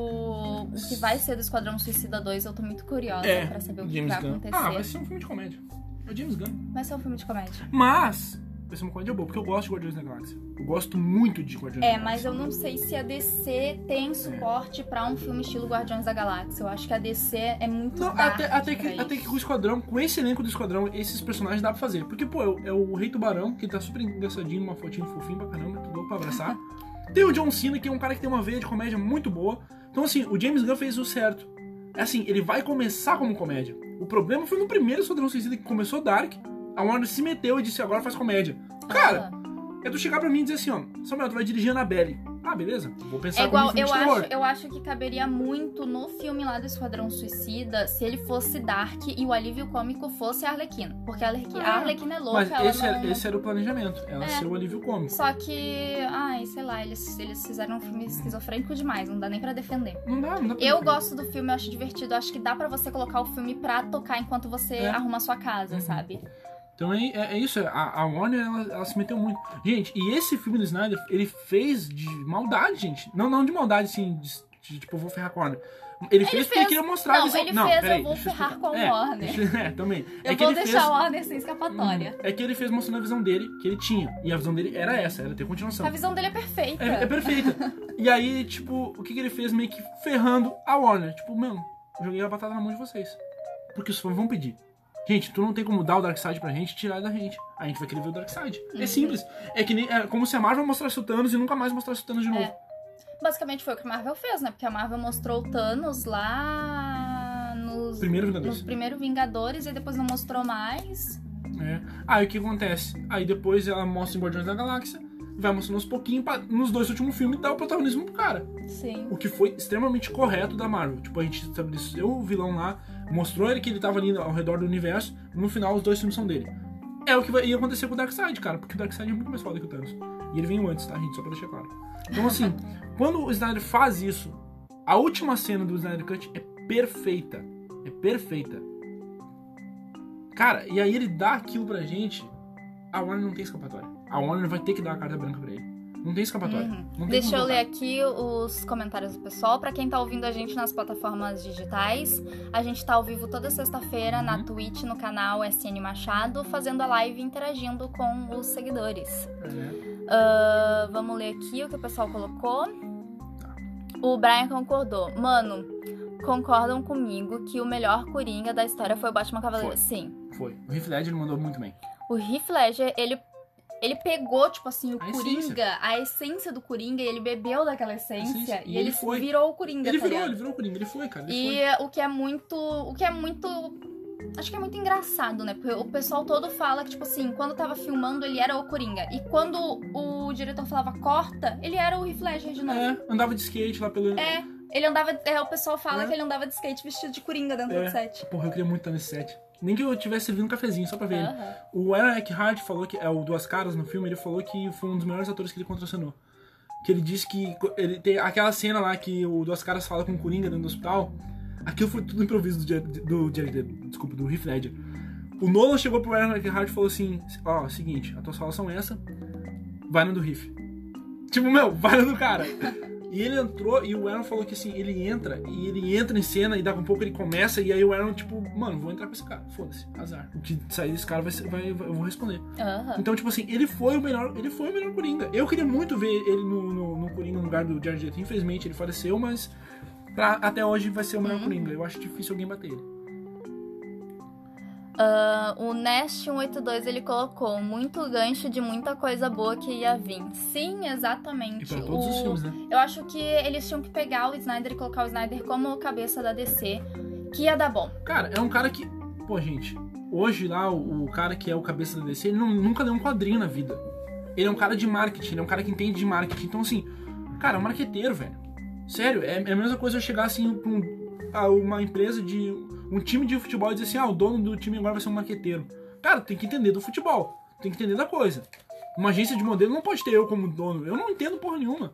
o que vai ser do Esquadrão Suicida 2. Eu tô muito curiosa É, pra saber o que James vai Gunn. acontecer. Ah, vai ser um filme de comédia. É o James Gunn. Vai ser um filme de comédia. Mas, vai ser uma comédia boa, porque eu gosto de Guardiões da Galáxia. Eu gosto muito de Guardiões É, da mas Galáxia. eu não sei se a DC tem suporte pra um filme estilo Guardiões da Galáxia. Eu acho que a DC é muito Não, até, até, que, até que com o Esquadrão, com esse elenco do Esquadrão, esses personagens dá pra fazer. Porque, pô, é o, é o Rei Tubarão, que tá super engraçadinho, uma fotinho fofinho pra caramba, tudo pra abraçar. *laughs* tem o John Cena, que é um cara que tem uma veia de comédia muito boa. Então, assim, o James Gunn fez o certo. É assim, ele vai começar como comédia. O problema foi no primeiro Esquadrão Suicida que começou Dark, a Warner se meteu e disse, agora faz comédia. Cara, Ah. é tu chegar pra mim e dizer assim, ó, Samuel, tu vai dirigir Annabelle. Ah, beleza, vou pensar É igual, eu acho, eu acho que caberia muito no filme lá do Esquadrão Suicida se ele fosse Dark e o alívio cômico fosse a Arlequina. Porque a Arlequina, a Arlequina é louca, Mas esse, não... era, esse era o planejamento, ela É. ser o alívio cômico. Só que, ai, sei lá, eles, eles fizeram um filme esquizofrênico demais, não dá nem pra defender. Não dá, não dá pra Eu defender. gosto do filme, eu acho divertido. Eu acho que dá pra você colocar o filme pra tocar enquanto você É. arruma a sua casa, Uhum. sabe? Então é, é- é isso, a, a Warner ela, ela se meteu muito. Gente, e esse filme do Snyder, ele fez de maldade, gente. Não, não de maldade, assim, de, de, tipo, eu vou ferrar com a Warner. Ele, fez porque ele queria mostrar a não, visão. ele não, fez, peraí, eu vou ferrar com a é, Warner. É, também. Eu é vou ele deixar fez, o Warner sem escapatória. É que ele fez mostrando a visão dele, que ele tinha. E a visão dele era essa, era ter continuação. A visão dele é perfeita. É, é perfeita. *laughs* e aí, tipo, o que, que ele fez? Meio que ferrando a Warner. Tipo, mano, joguei a batata na mão de vocês. Porque os fãs vão pedir. Gente, tu não tem como dar o Darkseid pra gente e tirar da gente. A gente vai querer ver o Darkseid. Uhum. É simples. É que nem, é como se a Marvel mostrasse o Thanos e nunca mais mostrasse o Thanos de novo. É. Basicamente foi o que a Marvel fez, né? Porque a Marvel mostrou o Thanos lá nos, Primeiro nos Vingadores. primeiros Vingadores e depois não mostrou mais. É. Aí o que acontece? Aí depois ela mostra em Guardiões da Galáxia, vai mostrando aos pouquinhos, pra, nos dois últimos filmes, dar o protagonismo pro cara. Sim. O que foi extremamente correto da Marvel. Tipo, a gente estabeleceu o vilão lá, mostrou ele que ele tava ali ao redor do universo, no final os dois filmes são dele. É o que ia acontecer com o Darkseid, cara, porque o Darkseid é muito mais foda que o Thanos. E ele veio antes, tá, gente? Só pra deixar claro. Então, assim, *laughs* quando o Snyder faz isso, a última cena do Snyder Cut é perfeita. É perfeita. Cara, e aí ele dá aquilo pra gente, a Warner não tem escapatória. A Warner vai ter que dar a carta branca pra ele. Não tem escapatória. Uhum. Não tem Deixa eu ler aqui os comentários do pessoal. Pra quem tá ouvindo a gente nas plataformas digitais, a gente tá ao vivo toda sexta-feira na Uhum. Twitch, no canal SN Machado, fazendo a live e interagindo com os seguidores. É. Ah, vamos ler aqui o que o pessoal colocou. O Brian concordou. Mano, concordam comigo que o melhor Coringa da história foi o Batman Cavaleiro? Foi. Sim. Foi. O Heath Ledger mandou muito bem. O Heath Ledger, ele, ele pegou, tipo assim, o A Coringa, essência. a essência do Coringa, e ele bebeu daquela essência, e, E ele, ele foi. virou o Coringa, Ele tá virou, ligado? ele virou o Coringa, ele foi, cara. Ele E o que é muito. O que é muito. Acho que é muito engraçado, né? Porque o pessoal todo fala que, tipo assim, quando tava filmando, ele era o Coringa. E quando o diretor falava corta, ele era o Heath Ledger de foi. novo. É, andava de skate lá pelo. É, ele andava. É, o pessoal fala É. que ele andava de skate vestido de Coringa dentro É. do set. Porra, eu queria muito estar nesse set. Nem que eu tivesse servindo um cafezinho, só pra ver. O Aaron Eckhart falou que. É o Duas Caras no filme, ele falou que foi um dos melhores atores que ele contracenou. Que ele disse que. Ele tem aquela cena lá que o Duas Caras fala com o Coringa dentro do hospital. Aquilo foi tudo improviso do Jared, do Jared, desculpa, do Heath Ledger. O Nolan chegou pro Aaron Eckhart e falou assim: Ó, seguinte, a tua solução é essa, vai no do riff. Tipo, meu, vai no do cara. *laughs* E ele entrou e o Aaron falou que assim, ele entra e ele entra em cena e daqui a um pouco ele começa e aí o Aaron, tipo, mano, vou entrar com esse cara, foda-se, azar. O que sair desse cara vai, vai, vai- eu vou responder. Então, tipo assim, ele foi o melhor, ele foi o melhor Coringa. Eu queria muito ver ele no, no, no Coringa no lugar do Jared Leto. Infelizmente ele faleceu, mas pra- até hoje vai ser o melhor Coringa. Eu acho difícil alguém bater ele. Ah, o Nest 182 ele colocou muito gancho de muita coisa boa que ia vir. Sim, exatamente. E pra todos O- os filmes, né? Eu acho que eles tinham que pegar o Snyder e colocar o Snyder como cabeça da DC, que ia dar bom. Cara, é um cara que. Pô, gente, hoje lá, o, o cara que é o cabeça da DC, ele não- nunca deu um quadrinho na vida. Ele é um cara de marketing, ele é um cara que entende de marketing. Então, assim, cara, é um marqueteiro, velho. Sério, é, é a mesma coisa eu chegar assim pra um- uma empresa de. um time de futebol e dizer assim, ah, o dono do time agora vai ser um marqueteiro. Cara, tem que entender do futebol, tem que entender da coisa. Uma agência de modelo não pode ter eu como dono. Eu não entendo porra nenhuma.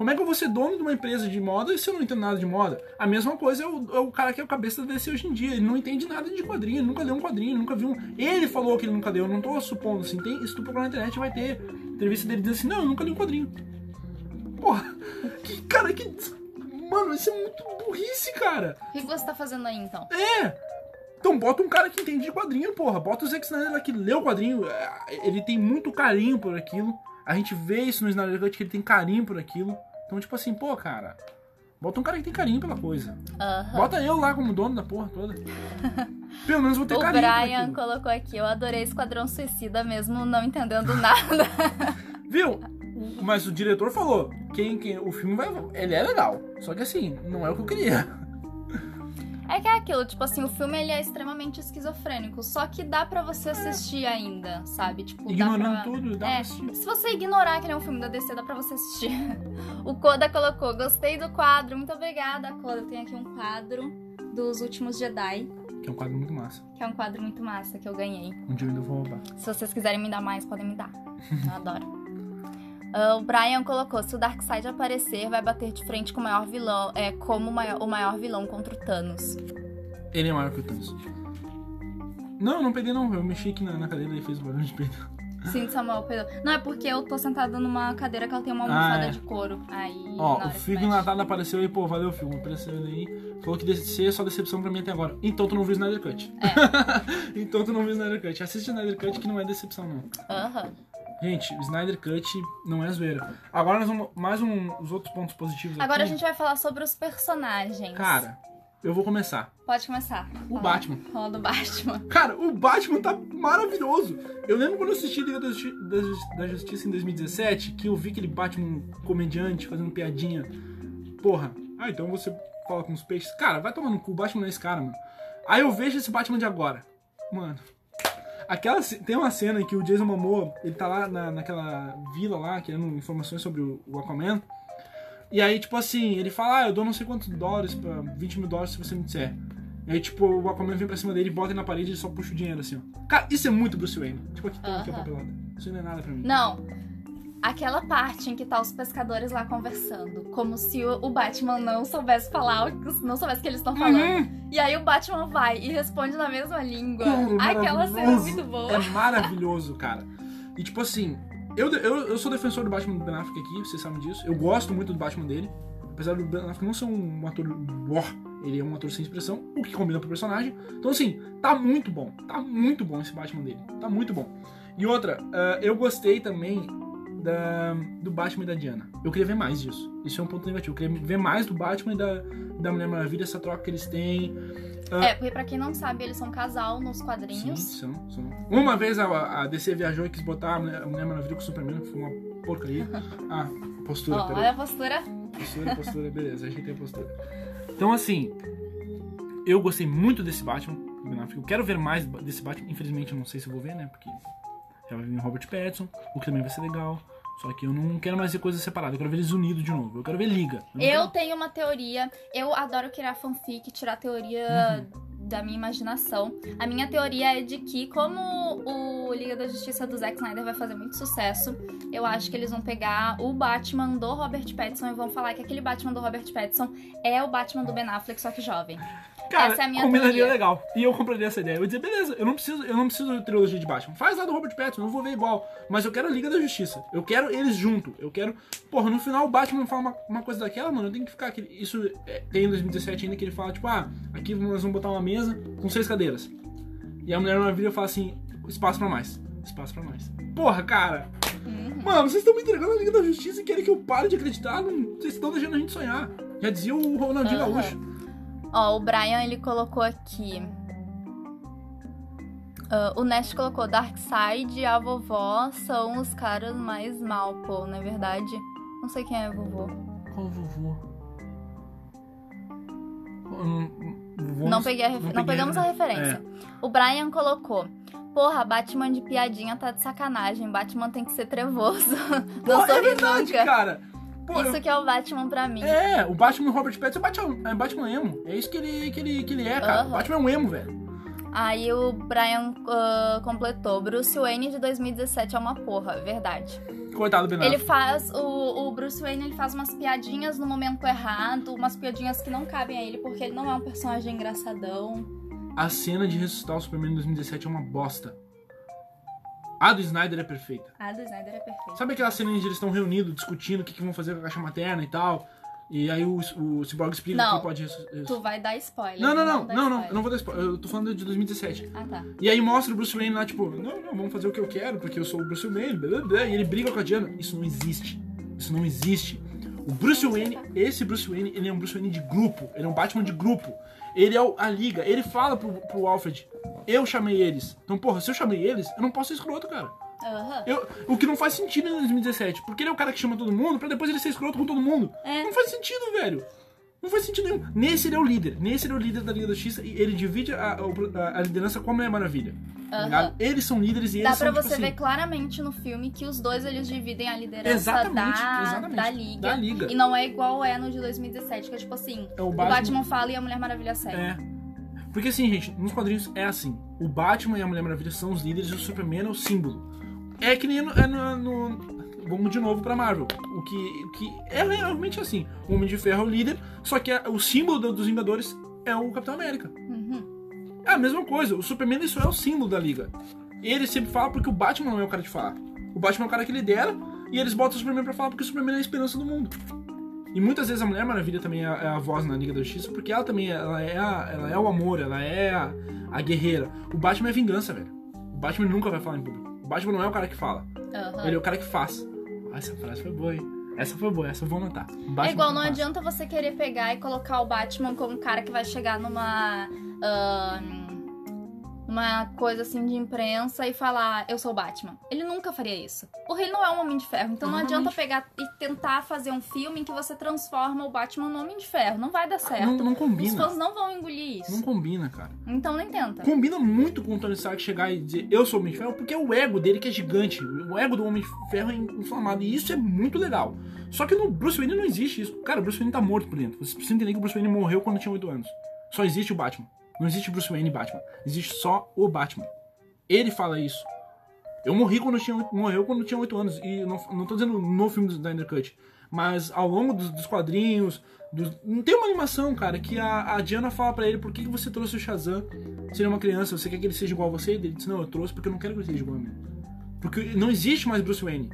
Como é que eu vou ser dono de uma empresa de moda se eu não entendo nada de moda? A mesma coisa é o, é o cara que é o cabeça da DC hoje em dia. Ele não entende nada de quadrinho, nunca leu um quadrinho, nunca viu um. Ele falou que ele nunca leu, eu não tô supondo assim. Tem, se tu procurar na internet vai ter entrevista dele dizendo assim: não, eu nunca li um quadrinho. Porra, *laughs* que cara, que. Mano, isso é muito burrice, cara. O que você tá fazendo aí então? É! Então bota um cara que entende de quadrinho, porra. Bota o Zack Snyder lá que leu o quadrinho. é, Ele tem muito carinho por aquilo. A gente vê isso no Snyder Cut que ele tem carinho por aquilo. Então, tipo assim, pô, cara. Bota um cara que tem carinho pela coisa. Aham. Bota eu lá como dono da porra toda. *laughs* Pelo menos vou ter O carinho por Brian colocou aqui, eu adorei Esquadrão Suicida mesmo não entendendo nada. *laughs* Viu? Mas o diretor falou, quem, quem o filme vai, ele é legal. Só que assim, não é o que eu queria. É que é aquilo, tipo assim, o filme ele é extremamente esquizofrênico, só que dá pra você assistir ainda, sabe? Tipo, dá Ignorando pra... tudo, dá É, pra assistir. se você ignorar que ele é um filme da DC, dá pra você assistir. *laughs* O Koda colocou, gostei do quadro, muito obrigada, Koda. Eu tenho aqui um quadro dos últimos Jedi, Que é um quadro muito massa. que é um quadro muito massa que eu ganhei. Um dia eu ainda vou roubar. Se vocês quiserem me dar mais, podem me dar. Eu adoro. Ah, o Brian colocou: se o Darkseid aparecer, vai bater de frente com o maior vilão, é como o maior, o maior vilão contra o Thanos. Ele é maior que o Thanos. Não, eu não peguei não. Eu mexi aqui na, na cadeira e fez barulho de peito. Sim, Samuel, perdão. Não, é porque eu tô sentada numa cadeira que ela tem uma almofada Ah, é. de couro. Aí. Ó, o Figo. Natal apareceu aí, pô, valeu o filme. Apareceu ele aí. Falou que DC é só decepção pra mim até agora. Então tu não viu o Snyder Cut. É. *laughs* então tu não viu o Snyder Cut. Assiste o Snyder Cut que não é decepção, não. Aham. Gente, o Snyder Cut não é zoeira. Agora nós vamos. Mais um, os outros pontos positivos Agora a aqui. gente vai falar sobre os personagens. Cara, eu vou começar. Pode começar. O Fala. Batman. Fala do Batman. *laughs* Cara, o Batman tá maravilhoso. Eu lembro quando eu assisti Liga da Justi- da Justi- da Justiça em 2017, que eu vi aquele Batman comediante fazendo piadinha. Porra, ah, então você fala com os peixes. Cara, vai tomando cu, o Batman não é esse cara, mano. Aí eu vejo esse Batman de agora. Mano. Aquela, tem uma cena em que o Jason Momoa, ele tá lá na, naquela vila lá, querendo informações sobre o, o Aquaman. E aí, tipo assim, ele fala, ah, eu dou não sei quantos dólares pra 20 mil dólares se você me disser. E aí, tipo, o Aquaman vem pra cima dele, bota ele na parede e só puxa o dinheiro, assim, ó. Cara, isso é muito Bruce Wayne. Tipo, aqui tem aqui a papelada. Isso não é nada pra mim. Não. Aquela parte em que tá os pescadores lá conversando. Como se o, Batman não soubesse falar, o que- não soubesse o que eles estão falando. Uhum. E aí o Batman vai e responde na mesma língua. Cara, Aquela cena é muito boa. É maravilhoso, cara. E tipo assim, eu, eu, eu sou defensor do Batman do Ben Affleck aqui, vocês sabem disso. Eu gosto muito do Batman dele. Apesar do Ben Affleck não ser um ator. Uó, ele é um ator sem expressão, o que combina pro personagem. Então, assim, tá muito bom. Tá muito bom esse Batman dele. Tá muito bom. E outra, ah, eu gostei também da, do Batman e da Diana. Eu queria ver mais disso. Isso é um ponto negativo. Eu queria ver mais do Batman e da, da Mulher Maravilha, essa troca que eles têm. É, porque pra quem não sabe, eles são um casal nos Sim, quadrinhos. são, são. Uma vez a, a DC viajou e quis botar a Mulher, a Mulher Maravilha com o Superman, que foi uma porcaria. *laughs* Ah, postura, peraí. olha a postura. Postura, postura, beleza, a postura. Então, assim, eu gostei muito desse Batman. Eu quero ver mais desse Batman. Infelizmente, eu não sei se eu vou ver, né? Porque já vai vir o Robert Pattinson, o que também vai ser legal. Só que eu não quero mais ver coisas separadas. Eu quero ver eles unidos de novo. Eu quero ver Liga. não Eu quero- tenho uma teoria. Eu adoro criar fanfic, tirar teoria Uhum. da minha imaginação. A minha teoria é de que, como o Liga da Justiça do Zack Snyder vai fazer muito sucesso, eu acho que eles vão pegar o Batman do Robert Pattinson e vão falar que aquele Batman do Robert Pattinson é o Batman do Ben Affleck, só que jovem. Cara, Essa é a minha combinaria teoria. legal. E eu compraria essa ideia. Eu ia dizer, beleza, eu não preciso, eu não preciso de trilogia de Batman. Faz lá do Robert Pattinson, eu não vou ver igual. Mas eu quero a Liga da Justiça. Eu quero eles junto. Eu quero. Porra, no final o Batman fala uma, uma coisa daquela, mano. Eu tenho que ficar. Aquele... Isso é, tem em 2017 ainda que ele fala, tipo, ah, aqui nós vamos botar uma mesa com seis cadeiras. E a Mulher Maravilha fala assim: espaço pra mais. Espaço pra mais. Porra, cara. Uhum. Mano, vocês estão me entregando a Liga da Justiça e querem que eu pare de acreditar? Não, vocês estão deixando a gente sonhar. Já dizia o Ronaldinho Aham. Gaúcho. Ó, o Brian, ele colocou aqui... Ah, o Nest colocou Darkseid e a vovó são os caras mais mal, pô, não é verdade? Não sei quem é a vovô. Qual vovô? Não, vovô Não, peguei não peguei pegamos a referência. O Brian colocou. Porra, Batman de piadinha tá de sacanagem. Batman tem que ser trevoso. *laughs* Não Porra, é verdade, nunca. cara. Pô, Isso eu- que é o Batman pra mim. É, o Batman Robert Pattinson é Batman, é Batman emo. É isso que ele, que ele, que ele é, cara. O Batman é um emo, velho. Aí o Brian ah, completou. Bruce Wayne de 2017 é uma porra, verdade. Coitado do Ben Ele faz. O, o Bruce Wayne ele faz umas piadinhas no momento errado, umas piadinhas que não cabem a ele, porque ele não é um personagem engraçadão. A cena de ressuscitar o Superman em 2017 é uma bosta. A do Snyder é perfeita. A do Snyder é perfeita. Sabe aquela cena onde eles estão reunidos, discutindo o que, que vão fazer com a caixa materna e tal? E aí o, o Cyborg explica Não. que pode ressuscitar. Tu vai dar spoiler. Não, não, não, não, não, eu não vou dar spoiler. Eu tô falando de 2017. Ah, tá. E aí mostra o Bruce Wayne lá, tipo, não, não, vamos fazer o que eu quero, porque eu sou o Bruce Wayne, blá, blá, blá, e ele briga com a Diana. Isso não existe. Isso não existe. O Bruce Wayne, esse Bruce Wayne, ele é um Bruce Wayne de grupo. Ele é um Batman de grupo. Ele é o- a liga. Ele fala pro, pro Alfred, eu chamei eles. Então, porra, se eu chamei eles, eu não posso ser escroto, cara. Aham. Eu- o que não faz sentido em 2017, porque ele é o cara que chama todo mundo pra depois ele ser escroto com todo mundo. É. Não faz sentido, velho. Não faz sentido nenhum. Nesse ele é o líder. Nesse ele é o líder da Liga da Justiça e ele divide a, a- a liderança com a Mulher Maravilha. ligado? Eles são líderes e Dá eles pra são, você tipo assim, ver claramente no filme que os dois eles dividem a liderança Exatamente, da, exatamente. da liga. Da liga. E não é igual é no de 2017, que é tipo assim, É o o Batman- Batman fala e a Mulher Maravilha segue. É. Porque assim, gente, nos quadrinhos é assim. O Batman e a Mulher Maravilha são os líderes e o Superman é o símbolo. É que nem no, é no, no- Vamos de novo pra Marvel. O que, que é realmente assim. O Homem de Ferro é o líder, só que a- o símbolo do- dos Vingadores é o Capitão América. Uhum. É a mesma coisa. O Superman só é o símbolo da liga. Ele sempre fala porque o Batman não é o cara de falar. O Batman é o cara que lidera e eles botam o Superman pra falar porque o Superman é a esperança do mundo. E muitas vezes a Mulher Maravilha também é a, é a voz na Liga da Justiça porque ela também é- ela é, a- ela é o amor, ela é a, a guerreira. O Batman é vingança, velho. O Batman nunca vai falar em público. Batman não é o cara que fala. Aham. Ele é o cara que faz. Ah, essa frase foi boa, hein? Essa foi boa, essa eu vou anotar. Batman É igual, não adianta você querer pegar e colocar o Batman como um cara que vai chegar numa. ahn, uma coisa assim de imprensa e falar, eu sou o Batman. Ele nunca faria isso. Porque ele não é um homem de ferro. Então não adianta pegar e tentar fazer um filme em que você transforma o Batman num homem de ferro. Não vai dar certo. Não, não Os combina. fãs não vão engolir isso. Não combina, cara. Então nem tenta. Combina muito com o Tony Stark chegar e dizer eu sou o Homem de Ferro, porque é o ego dele que é gigante. O ego do Homem de Ferro é inflamado. E isso é muito legal. Só que no Bruce Wayne não existe isso. Cara, o Bruce Wayne tá morto por dentro. Vocês precisam entender que o Bruce Wayne morreu quando tinha 8 anos. Só existe o Batman. Não existe Bruce Wayne e Batman. Existe só o Batman. Ele fala isso. Eu morri quando eu tinha, morreu quando eu tinha 8 anos. E não, não tô dizendo no filme Snyder Cut. Mas ao longo dos, dos quadrinhos. dos- não tem uma animação, cara, que a, a Diana fala pra ele por que, você trouxe o Shazam se ele é uma criança, você quer que ele seja igual a você? Ele disse, não, eu trouxe porque eu não quero que ele seja igual a mim. Porque não existe mais Bruce Wayne.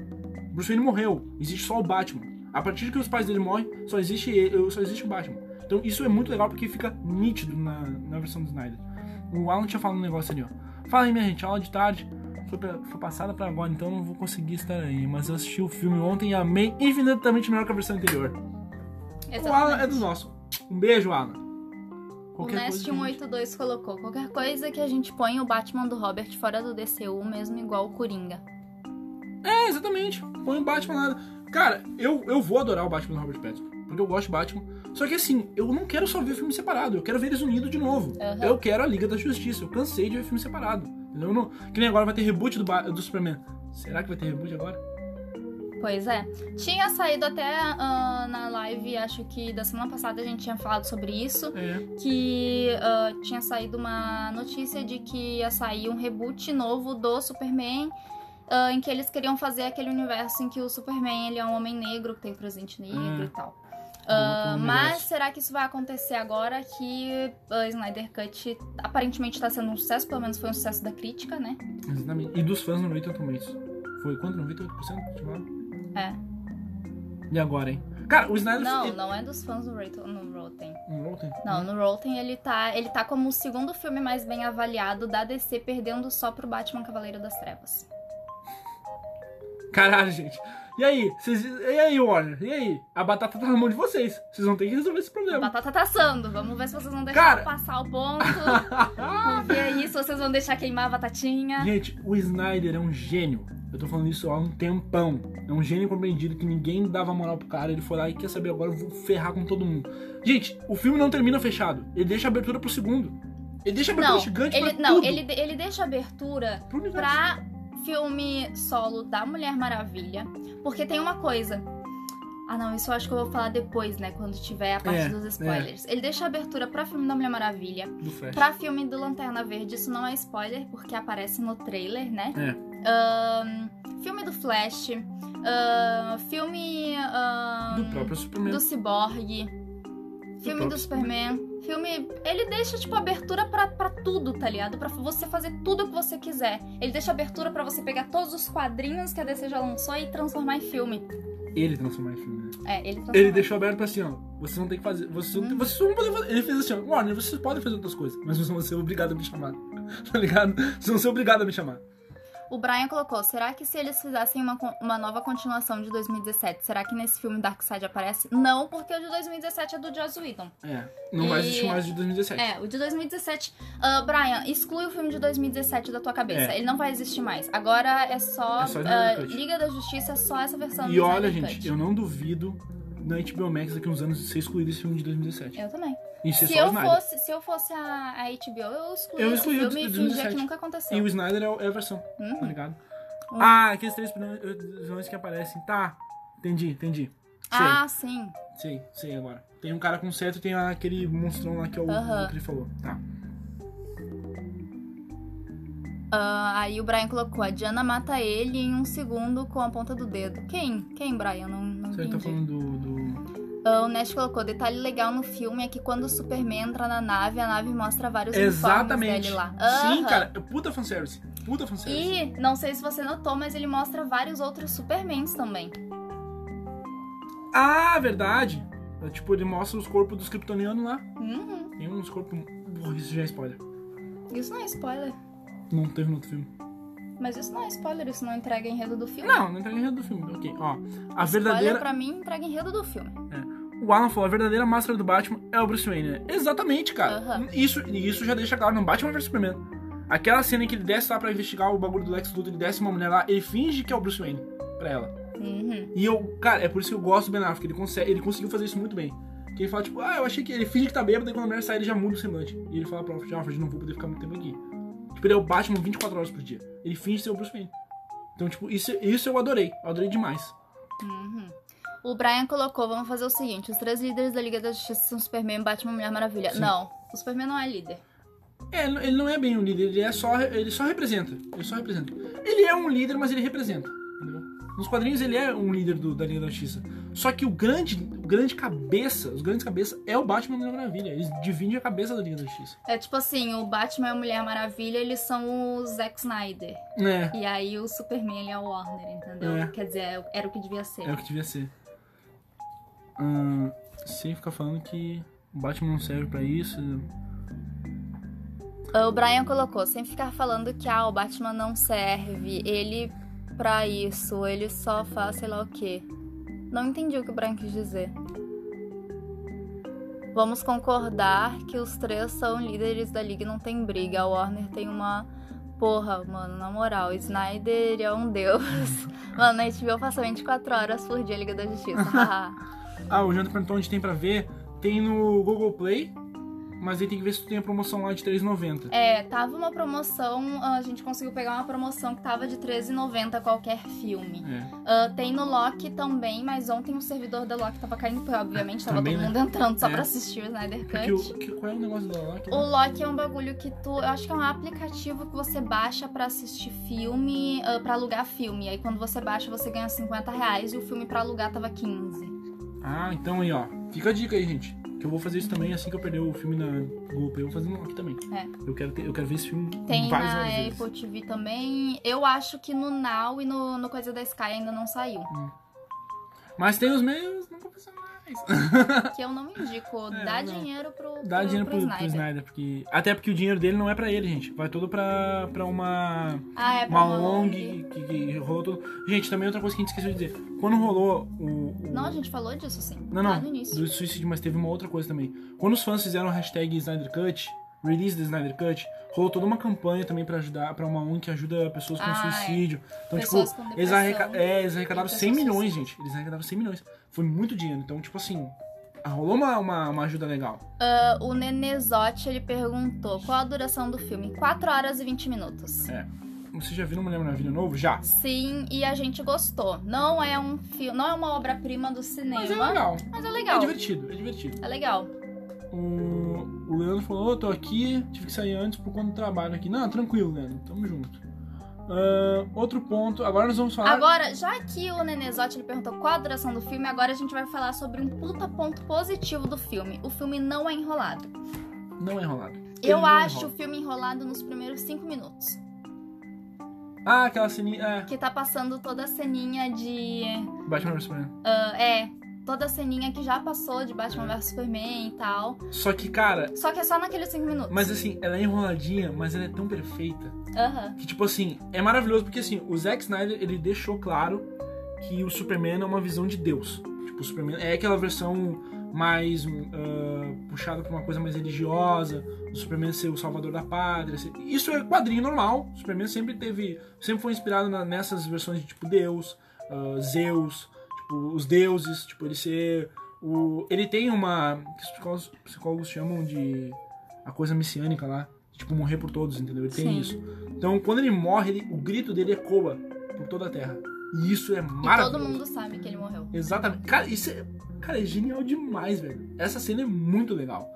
Bruce Wayne morreu, existe só o Batman. A partir que os pais dele morrem, só existe ele, só existe o Batman. Então isso é muito legal porque fica nítido na, na versão do Snyder. O Alan tinha falado um negócio ali, ó. Fala aí, minha gente, aula de tarde foi, pra- foi passada pra agora, então não vou conseguir estar aí. Mas eu assisti o filme ontem e amei infinitamente melhor que a versão anterior. O Alan é do nosso. Um beijo, Alan. O Qualquer coisa Nest que a gente- 182 colocou. Qualquer coisa que a gente põe o Batman do Robert fora do DCU, mesmo igual o Coringa. É, exatamente. Põe o Batman lá. Cara, eu, eu vou adorar o Batman do Robert Pattinson. Porque eu gosto de Batman. Só que assim, eu não quero só ver filme separado. Eu quero ver eles unidos de novo. Aham. Eu quero a Liga da Justiça. Eu cansei de ver filme separado. Entendeu? Eu Não, que nem agora vai ter reboot do, do Superman. Será que vai ter reboot agora? Pois é. Tinha saído até ah, na live, acho que da semana passada a gente tinha falado sobre isso. É. Que ah, tinha saído uma notícia de que ia sair um reboot novo do Superman. ah, em que eles queriam fazer aquele universo em que o Superman ele é um homem negro, que tem presente negro Hum. e tal. Uh, mas será que isso vai acontecer agora que o Snyder Cut aparentemente está sendo um sucesso? Pelo menos foi um sucesso da crítica, né? Exatamente. E dos fãs 98%. Foi quanto? 98%? É. E agora, hein? Cara, o Snyder... Não, não é dos fãs do Rotten. No Rotten? Não, no Rotten ele tá, ele tá como o segundo filme mais bem avaliado da DC, perdendo só pro Batman Cavaleiro das Trevas. Caralho, gente. E aí? Vocês, e aí, Warner? E aí? A batata tá na mão de vocês. Vocês vão ter que resolver esse problema. A batata tá assando. Vamos ver se vocês vão deixar Cara... passar o ponto. *laughs* Vamos ver aí se vocês vão deixar queimar a batatinha. Gente, o Snyder é um gênio. Eu tô falando isso há um tempão. É um gênio compreendido que ninguém dava moral pro cara. Ele foi lá e quer saber agora, eu vou ferrar com todo mundo. Gente, o filme não termina fechado. Ele deixa abertura pro segundo. Ele deixa abertura não, gigante ele, pra Não, tudo. ele, ele deixa abertura pra filme solo da Mulher Maravilha. Porque tem uma coisa. Ah, não, isso eu acho que eu vou falar depois, né? Quando tiver a parte É, dos spoilers. Ele deixa abertura pra filme da Mulher Maravilha. Do Flash. Pra filme do Lanterna Verde, isso não é spoiler, porque aparece no trailer, né? É. Ahn, filme do Flash. ahn, filme. ahn, Do próprio Superman. do Cyborg. Filme do próprio Superman. Filme. Ele deixa, tipo, abertura pra, pra tudo, tá ligado? Pra você fazer tudo o que você quiser. Ele deixa abertura pra você pegar todos os quadrinhos que a DC já lançou e transformar em filme. Ele transformar em filme, né? É, ele transforma. Ele deixou aberto pra assim, ó. Vocês não tem que fazer. Vocês, não, Hum. vocês não vão poder fazer. Ele fez assim, ó. Warner, vocês podem fazer outras coisas, mas vocês vão ser obrigados a me chamar. *laughs* tá ligado? Vocês vão ser obrigados a me chamar. O Brian colocou: será que se eles fizessem uma, uma nova continuação de 2017, será que nesse filme Darkseid aparece? Não, porque o de 2017 é do Joss Whedon. É. Não vai E- existir mais de 2017. É, o de 2017. Ah, Brian, exclui o filme de 2017 da tua cabeça. É. Ele não vai existir mais. Agora é só. É só Cut. Liga da Justiça, é só essa versão E olha, gente, eu não duvido na HBO Max daqui uns anos ser excluído esse filme de 2017. Eu também. Se eu, fosse, se eu fosse a, a HBO, eu excluía Eu excluí o filme e fingia 2017. que nunca aconteceu. E o Snyder é, o- é a versão, Uhum. tá ligado? Uhum. Ah, aqueles três vilões que aparecem. Tá, entendi, entendi. Sei, Ah, sim. sei, sei agora. Tem um cara com cetro e tem aquele monstrão lá que é o, Aham. que ele falou. Tá. Ah, aí o Brian colocou: a Diana mata ele em um segundo com a ponta do dedo. Quem? Quem, Brian? Não, não Você tá entendi. falando do. do... Ah, o Nash colocou: detalhe legal no filme é que quando o Superman entra na nave, a nave mostra vários Exatamente. uniformes dele lá. Sim, cara. é Puta fanservice. Puta fanservice. E não sei se você notou, mas ele mostra vários outros Supermans também. Ah, verdade. É, tipo, ele mostra os corpos dos kryptonianos lá. Uhum. Tem uns corpos. Isso já é spoiler. Isso não é spoiler. Não teve no outro filme. Mas isso não é spoiler, isso não entrega enredo do filme. Não, não entrega enredo do filme. Ok, ó. A Spoiler verdadeira. pra mim entrega enredo do filme. O Alan falou, a verdadeira máscara do Batman é o Bruce Wayne, né? Exatamente, cara. Aham. Isso, isso já deixa claro no Batman vs Superman. Aquela cena em que ele desce lá pra investigar o bagulho do Lex Luthor, ele desce uma mulher lá, ele finge que é o Bruce Wayne pra ela. Uhum. E eu, cara, é por isso que eu gosto do Ben Affleck, ele, consegue, ele conseguiu fazer isso muito bem. Que ele fala, tipo, ah, eu achei que ele finge que tá bêbado, e quando a mulher sai, ele já muda o semblante. E ele fala pra Alfred, Alfred, não vou poder ficar muito tempo aqui. Tipo, ele é o Batman 24 horas por dia. Ele finge ser o Bruce Wayne. Então, tipo, isso, isso eu adorei. Eu adorei demais. Uhum. O Brian colocou, vamos fazer o seguinte, os três líderes da Liga da Justiça são Superman, Batman e Mulher Maravilha. Sim. Não, o Superman não é líder. É, ele não é bem um líder, ele é só. Ele só representa. Ele só representa. Ele é um líder, mas ele representa. Entendeu? Nos quadrinhos ele é um líder do- da Liga da Justiça. Só que o grande, o grande cabeça, os grandes cabeças é o Batman e a Mulher Maravilha. Eles dividem a cabeça da Liga da Justiça. É tipo assim, o Batman e a Mulher Maravilha, eles são o Zack Snyder. É, E aí o Superman, ele é o Warner, entendeu? É. Quer dizer, era o que devia ser. é o que devia ser. Sem ficar falando que o Batman não serve pra isso. O Brian colocou, sem ficar falando que ah, o Batman não serve, ele pra isso, ele só faz sei lá o quê. Não entendi o que o Brian quis dizer. Vamos concordar que os três são líderes da liga e não tem briga. A Warner tem uma. Porra, mano, na moral, Snyder é um deus. *laughs* Mano, a HBO passa 24 horas por dia Liga da Justiça. *laughs* Ah, o Jonathan perguntou onde tem pra ver. Tem no Google Play, mas aí tem que ver se tu tem a promoção lá de R$3,90. É, tava uma promoção, a gente conseguiu pegar uma promoção que tava de R$13,90 qualquer filme. É. Ah, tem no Loki também, mas ontem o servidor da Loki tava caindo, porque obviamente tava Também, todo né? mundo entrando só É. pra assistir o Snyder Porque o, Cut. que, qual é o negócio da Loki? O Loki é um bagulho que tu. Eu acho que é um aplicativo que você baixa pra assistir filme, ah, pra alugar filme. Aí quando você baixa, você ganha 50 reais e o filme pra alugar tava 15. Ah, então aí, ó. Fica a dica aí, gente. Que eu vou fazer isso também assim que eu perder o filme na Google Play. Eu vou fazer aqui também. É. Eu quero, ter- eu quero ver esse filme Tem várias na vezes. Apple TV também. Eu acho que no Now e no, no Coisa da Sky ainda não saiu. Mas tem os meios não *laughs* Que eu não indico. É, Dá não. dinheiro pro, Dá pro, dinheiro pro pro, pro Snyder. Snyder, porque. Até porque o dinheiro dele não é pra ele, gente. Vai todo pra, pra uma. Ah, é pra Uma uma ONG que, que rolou tudo. Gente, também outra coisa que a gente esqueceu de dizer. Quando rolou o. o- Não, a gente falou disso sim. Não, não. no início. Do suicídio, mas teve uma outra coisa também. Quando os fãs fizeram o hashtag Snyder Cut, release the Snyder Cut, rolou toda uma campanha também pra ajudar, pra uma ONG que ajuda pessoas com Ah, é. suicídio. Então, Pessoas tipo, eles, arreca é, eles arrecadaram e 100 pessoas milhões, gente. Eles arrecadaram 100 milhões. Foi muito dinheiro. Então, tipo assim, rolou uma, uma, uma ajuda legal. Ah, o Nenezotti, ele perguntou qual a duração do filme? 4 horas e 20 minutos. É. Você já viu Uma Mulher Maravilha novo? Já. Sim, e a gente gostou. Não é um filme, não é uma obra-prima do cinema. Mas é legal. Mas é É legal. divertido, é divertido. É legal. O, o Leandro falou, "Ô, tô aqui, tive que sair antes por conta do trabalho aqui. Não, tranquilo, Leandro, tamo junto. Ah, outro ponto, agora nós vamos falar... Agora, já que o Nenezotti ele perguntou qual a duração do filme, agora a gente vai falar sobre um puta ponto positivo do filme. O filme não é enrolado. Não é enrolado. Ele Eu acho enrola. o filme enrolado nos primeiros 5 minutos. Ah, aquela ceninha... É, Que tá passando toda a ceninha de. Batman vs Superman. ah, é, toda a ceninha que já passou de Batman vs Superman e tal. Só que, cara... Só que é só naqueles 5 minutos. Mas assim, ela é enroladinha, mas ela é tão perfeita. Aham. Que, tipo assim, é maravilhoso porque, assim, o Zack Snyder, ele deixou claro que o Superman é uma visão de Deus. Tipo, o Superman é aquela versão mais ah, puxada pra uma coisa mais religiosa, o Superman ser o salvador da pátria. ser- Isso é quadrinho normal. O Superman sempre teve, sempre foi inspirado na- nessas versões de tipo Deus, ah, Zeus, tipo, os deuses, tipo, ele ser o ele tem uma que os psicólogos, psicólogos chamam de a coisa messiânica lá, tipo morrer por todos, entendeu? Ele tem Sim. isso. Então, quando ele morre, ele- o grito dele ecoa por toda a terra. E isso é E maravilhoso. todo mundo sabe que ele morreu. Exatamente. Cara, isso é, cara, é genial demais, velho. Essa cena é muito legal.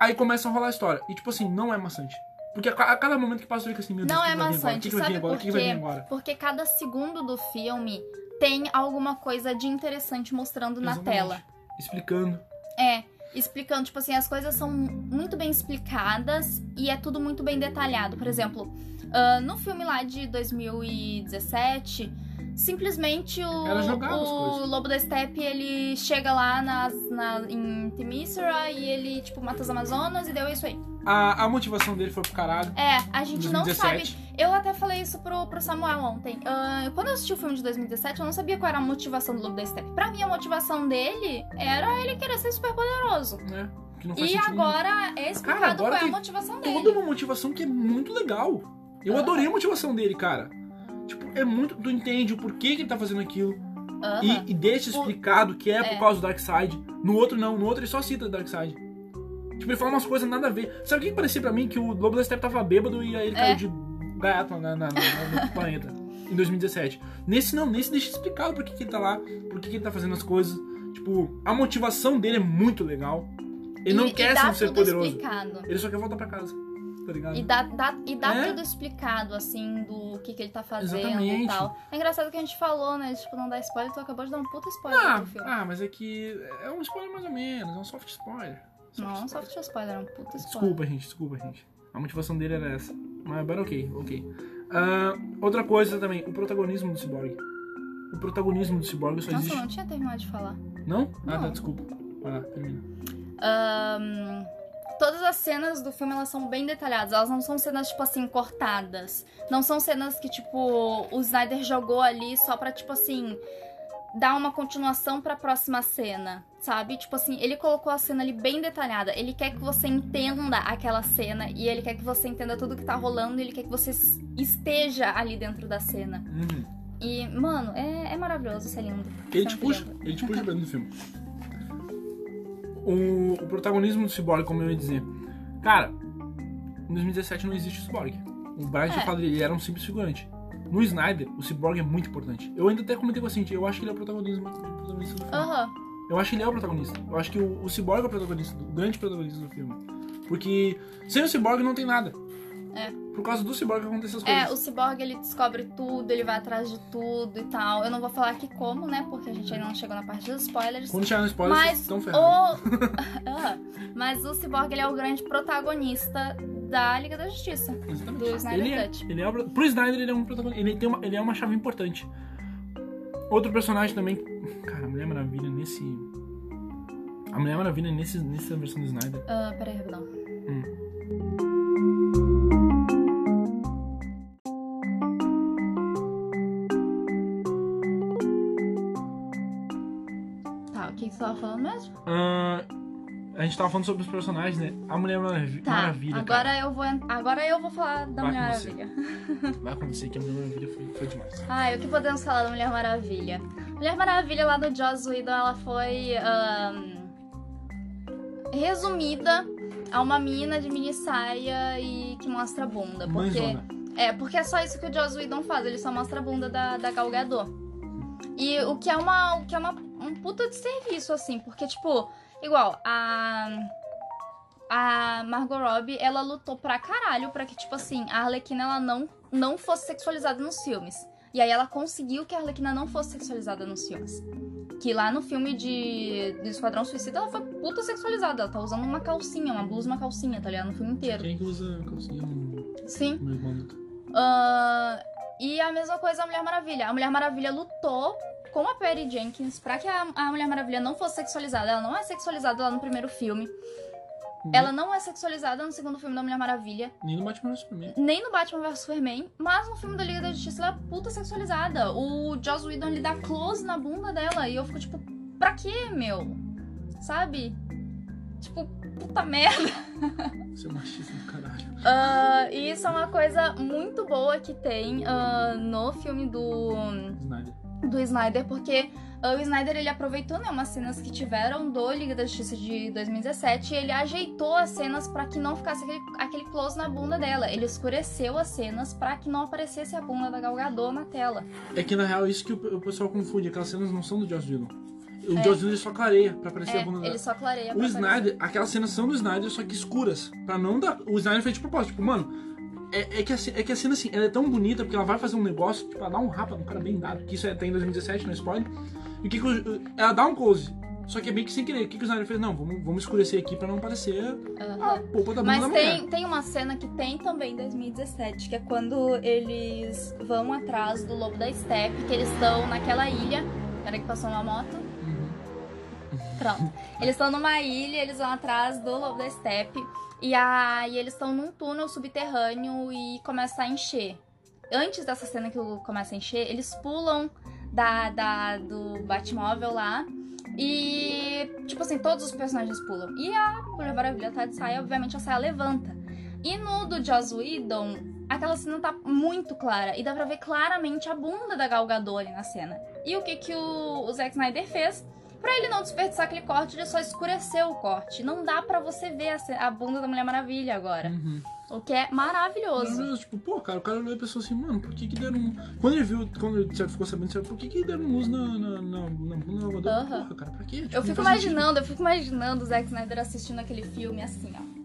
Aí começa a rolar a história. E, tipo assim, não é maçante. Porque a, ca- a cada momento que passa, eu fico assim, meu Deus, Não é maçante. Sabe por quê? Porque cada segundo do filme tem alguma coisa de interessante mostrando na Exatamente. tela. Explicando. É, explicando, tipo assim, as coisas são muito bem explicadas e é tudo muito bem detalhado. Por exemplo, ah, no filme lá de 2017, simplesmente o, o. Lobo da Steppe, ele chega lá nas, na, em Themyscira e ele, tipo, mata as Amazonas e deu isso aí. A, a motivação dele foi pro caralho. É, a gente não 2017. sabe. Eu até falei isso pro, pro Samuel ontem. Ah, quando eu assisti o filme de 2017, eu não sabia qual era a motivação do Lobo da Steppe. Pra mim, a motivação dele era ele querer ser super poderoso. né? Que não faz E sentido nenhum. agora é explicado Cara, agora qual é a motivação dele. Toda uma motivação que é muito legal. Eu adorei a motivação dele, cara. Tipo, é muito. Tu entende o porquê que ele tá fazendo aquilo. E, e deixa Por- explicado que é por É. causa do Darkseid. No outro não, no outro ele só cita Darkseid. Tipo, ele fala umas coisas nada a ver. Sabe o que parecia pra mim? Que o Lobo da Steppe tava bêbado e aí ele É. caiu de gaiato na, na- na- no *laughs* planeta. Em 2017. Nesse não, nesse deixa explicado por que, que ele tá lá, por que, que ele tá fazendo as coisas. Tipo, a motivação dele é muito legal. Ele não E- quer e dá ser um ser poderoso. explicado. Ele só quer voltar pra casa. Tá ligado? E dá, dá- e dá É. tudo explicado, assim, do que, que ele tá fazendo Exatamente. e tal. É engraçado que a gente falou, né? Tipo, não dá spoiler, tu acabou de dar um puta spoiler Ah, do filme. ah, mas é que é um spoiler mais ou menos, é um soft spoiler. Não, soft spoiler, é um puta spoiler. Desculpa, gente, desculpa, gente. A motivação dele era essa. Mas, but ok, ok. Ah, outra coisa também, o protagonismo do Cyborg. O protagonismo do Cyborg só Nossa, eu existe. não tinha terminado de falar. Não? Ah, Não. tá, desculpa. Vai lá, termina. Ahn, todas as cenas do filme elas são bem detalhadas. Elas não são cenas, tipo assim, cortadas. Não são cenas que, tipo, o Snyder jogou ali só pra, tipo assim, dar uma continuação pra próxima cena. Sabe? Tipo assim, ele colocou a cena ali bem detalhada. Ele quer que você entenda aquela cena e ele quer que você entenda tudo que tá rolando e ele quer que você esteja ali dentro da cena. Uhum. E, mano, é, é maravilhoso, isso é lindo. Ele te é puxa, ele te puxa pra dentro do filme. O, o protagonismo do Cyborg, como eu ia dizer. Cara, em 2017 não existe o Cyborg. O Brian já É. falou, ele era um simples figurante. No Snyder, o Cyborg é muito importante. Eu ainda até comentei com a Cintia, eu acho que ele é o protagonismo, o protagonista do filme. Aham. Eu acho que ele é o protagonista. Eu acho que o, o Cyborg é o protagonista, o grande protagonista do filme. Porque sem o Cyborg não tem nada. É. Por causa do Cyborg acontecem essas coisas. É, o Cyborg ele descobre tudo, ele vai atrás de tudo e tal. Eu não vou falar aqui como, né? Porque a gente ainda não chegou na parte dos spoilers. Quando chegar no spoiler, Mas estão o... ferrados. *laughs* *laughs* Ah, Mas o Cyborg ele é o grande protagonista da Liga da Justiça. Exatamente. do Snyder ele é, Cut. ele é o- pro Snyder ele é um protagonista, ele tem uma, ele é uma chave importante. Outro personagem também, cara, a Mulher Maravilha nesse a Mulher Maravilha nesse nessa versão do Snyder. Ah, peraí, rapidão. Tá, o que você tava falando mesmo? Ah, a gente tava falando sobre os personagens, né? A Mulher Maravi- Tá, Maravilha, agora cara. eu vou agora eu vou falar da Vai Mulher. Maravilha. *laughs* Vai acontecer que a Mulher Maravilha foi, foi demais. Ai, o que podemos falar da Mulher Maravilha? Mulher Maravilha lá do Joss Whedon, ela foi ahn, resumida a uma mina de mini saia e que mostra a bunda. Porque, Mãezona. é, porque é só isso que o Joss Whedon faz, ele só mostra a bunda da, da Gal Gadot. E o que é, uma, o que é uma, um puta de serviço, assim, porque, tipo, igual, a... A Margot Robbie, ela lutou pra caralho pra que, tipo assim, a Arlequina, ela não, não fosse sexualizada nos filmes. E aí ela conseguiu que a Arlequina não fosse sexualizada nos filmes. Que lá no filme de, de Esquadrão Suicida, ela foi puta sexualizada. Ela tá usando uma calcinha, uma blusa, uma calcinha, tá ligado? No filme inteiro. Quem que usa calcinha no Sim. Ah, e a mesma coisa a Mulher Maravilha. A Mulher Maravilha lutou com a Perry Jenkins pra que a, a Mulher Maravilha não fosse sexualizada. Ela não é sexualizada lá no primeiro filme. Ela não é sexualizada no segundo filme da Mulher Maravilha. Nem no Batman vs Superman. Nem no Batman vs Superman. Mas no filme da Liga da Justiça ela é puta sexualizada. O Joss Whedon ele dá close na bunda dela. E eu fico tipo, pra quê, meu? Sabe? Tipo, puta merda. *laughs* Você é machista do caralho. Ah, e isso é uma coisa muito boa que tem ah, no filme do, Snyder. Do Snyder, porque ah, o Snyder ele aproveitou né, umas cenas que tiveram do Liga da Justiça de 2017 e ele ajeitou as cenas pra que não ficasse aquele, aquele close na bunda dela. Ele escureceu as cenas pra que não aparecesse a bunda da Gal Gadot na tela. É que na real isso que o, o pessoal confunde, aquelas cenas não são do Joss Whedon. O É. Joss Whedon ele só clareia pra aparecer É, a bunda ele dela. só clareia O pra aparecer. Snyder, aquelas cenas são do Snyder, só que escuras. Pra não dar. O Snyder fez de propósito. Tipo, mano, é, é que a, ce- é que a cena assim, ela é tão bonita porque ela vai fazer um negócio, tipo, ela dá um rapa no cara bem dado. Que isso é, tem em 2017, não é spoiler. E o que, que ela dá um close. Só que é bem que sem querer. O que, que o Snyder fez? Não, vamos, vamos escurecer aqui pra não aparecer a Aham. polpa da bunda Mas da mulher. tem, tem uma cena que tem também em 2017, que é quando eles vão atrás do Lobo da Steppe, que eles estão naquela ilha. Peraí que passou uma moto. Uhum. Pronto. Eles estão numa ilha, eles vão atrás do Lobo da Steppe. E aí eles estão num túnel subterrâneo e começa a encher. Antes dessa cena que começa a encher, eles pulam da, da, do Batmóvel lá. E, tipo assim, todos os personagens pulam. E a Mulher Maravilha tá de saia, obviamente a saia levanta. E no do Joss Whedon, aquela cena tá muito clara. E dá pra ver claramente a bunda da Gal Gadot ali na cena. E o que que o, o Zack Snyder fez? Pra ele não desperdiçar aquele corte, ele só escureceu o corte. Não dá pra você ver a, a bunda da Mulher Maravilha agora. Uhum. O que é maravilhoso. Maravilhoso, Tipo, pô, cara, o cara olhou e pensou assim, mano, por que que deram... um- Quando ele viu, quando ele ficou sabendo, por que que deram luz na, na, na, na bunda do? Aham. Porra, cara, pra quê? Tipo, Eu fico faz sentido. imaginando, eu fico imaginando o Zack Snyder assistindo aquele filme assim, ó.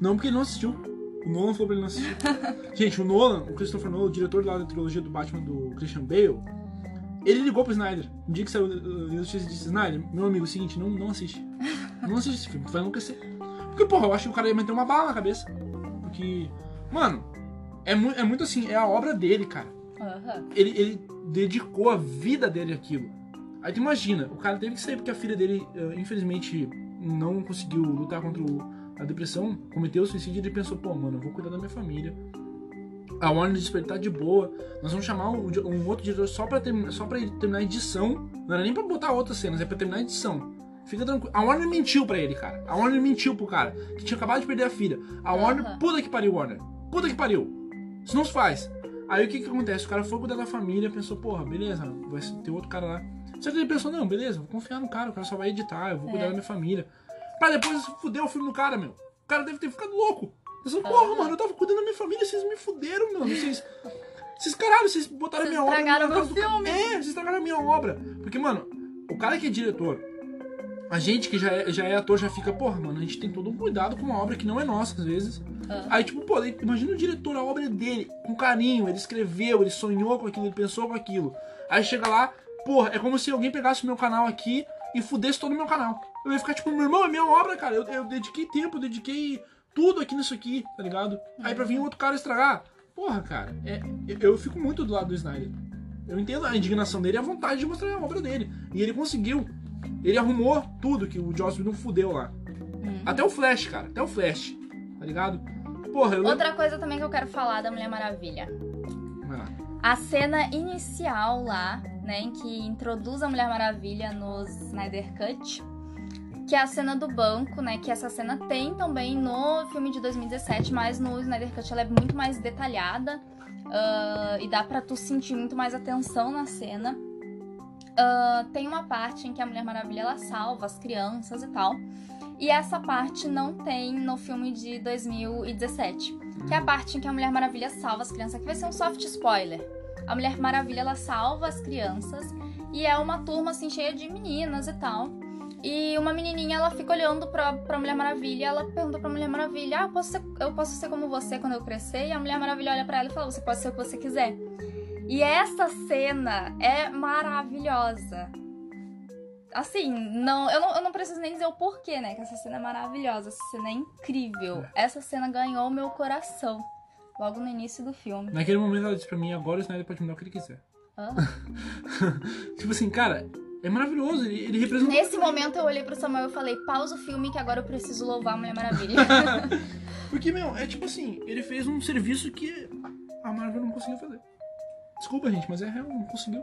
Não, porque ele não assistiu. O Nolan falou pra ele não assistir. *laughs* Gente, o Nolan, o Christopher Nolan, o diretor lá da trilogia do Batman do Christian Bale, ele ligou pro Snyder. Um dia que saiu da Justiça disse, Snyder, meu amigo, é o seguinte, não, não assiste. Não assiste esse filme, tu vai enlouquecer. Porque, porra, eu acho que o cara ia meter uma bala na cabeça. Porque, mano, é, mu é muito assim, é a obra dele, cara. Aham. Ele, ele dedicou a vida dele àquilo. Aí tu imagina, o cara teve que sair porque a filha dele, eh, infelizmente, não conseguiu lutar contra o- a depressão, cometeu o suicídio e ele pensou, pô, mano, eu vou cuidar da minha família. A Warner Despertar de boa. Nós vamos chamar um, um outro diretor só pra, terminar, só pra terminar a edição. Não era nem pra botar outras cenas, é pra terminar a edição. Fica tranquilo. A Warner mentiu pra ele, cara. A Warner mentiu pro cara, que tinha acabado de perder a filha. A Warner, puta que pariu, Warner. Puta que pariu. Isso não se faz. Aí o que que acontece? O cara foi cuidar da família, pensou, porra, beleza, vai ter outro cara lá. Só que ele pensou, não, beleza, vou confiar no cara, o cara só vai editar, eu vou cuidar É. da minha família. Pra depois fuder o filme do cara, meu. O cara deve ter ficado louco. Pensou, porra, Aham. mano, eu tava cuidando da minha família, vocês me fuderam, mano. Vocês. Vocês, caralho, vocês botaram Vocês minha obra. estragaram na meu filme. É, vocês estragaram a minha obra. Porque, mano, o cara que é diretor. A gente que já é, já é ator já fica, porra, mano, a gente tem todo um cuidado com uma obra que não é nossa, às vezes. Ah. Aí, tipo, pô, imagina o diretor, a obra é dele, com carinho, ele escreveu, ele sonhou com aquilo, ele pensou com aquilo. Aí chega lá, porra, é como se alguém pegasse o meu canal aqui e fudesse todo o meu canal. Eu ia ficar tipo, meu irmão, é minha obra, cara. Eu, eu dediquei tempo, eu dediquei tudo aqui nisso aqui, tá ligado? Aí pra vir outro cara estragar. Porra, cara, é, eu, eu fico muito do lado do Snyder. Eu entendo a indignação dele e a vontade de mostrar a obra dele. E ele conseguiu. Ele arrumou tudo que o Joss Whedon fudeu lá. Uhum. Até o Flash, cara. Até o Flash. Tá ligado? Porra, eu. Outra coisa também que eu quero falar da Mulher Maravilha. Lá. A cena inicial lá, né, em que introduz a Mulher Maravilha no Snyder Cut, que é a cena do banco, né, que essa cena tem também no filme de 2017, mas no Snyder Cut ela é muito mais detalhada ah, e dá pra tu sentir muito mais atenção na cena. Ah, tem uma parte em que a Mulher Maravilha ela salva as crianças e tal. E essa parte não tem no filme de 2017. Que é a parte em que a Mulher Maravilha salva as crianças, que vai ser um soft spoiler. A Mulher Maravilha ela salva as crianças e é uma turma assim cheia de meninas e tal. E uma menininha ela fica olhando pra, pra Mulher Maravilha, ela pergunta pra Mulher Maravilha: "Ah, posso ser- eu posso ser como você quando eu crescer?" E a Mulher Maravilha olha pra ela e fala: "Você pode ser o que você quiser." E essa cena é maravilhosa. Assim, não eu, não, eu não preciso nem dizer o porquê, né? Que essa cena é maravilhosa, essa cena é incrível. Essa cena ganhou meu coração. Logo no início do filme. Naquele momento ela disse pra mim, agora o Snyder pode me dar o que ele quiser. Ah. *laughs* tipo assim, cara, é maravilhoso. Ele, ele representa. Nesse momento eu olhei pro Samuel e falei, pausa o filme que agora eu preciso louvar a Mulher Maravilha. *laughs* Porque, meu, é tipo assim, ele fez um serviço que a Marvel não conseguiu fazer. Desculpa, gente, mas é real, não conseguiu.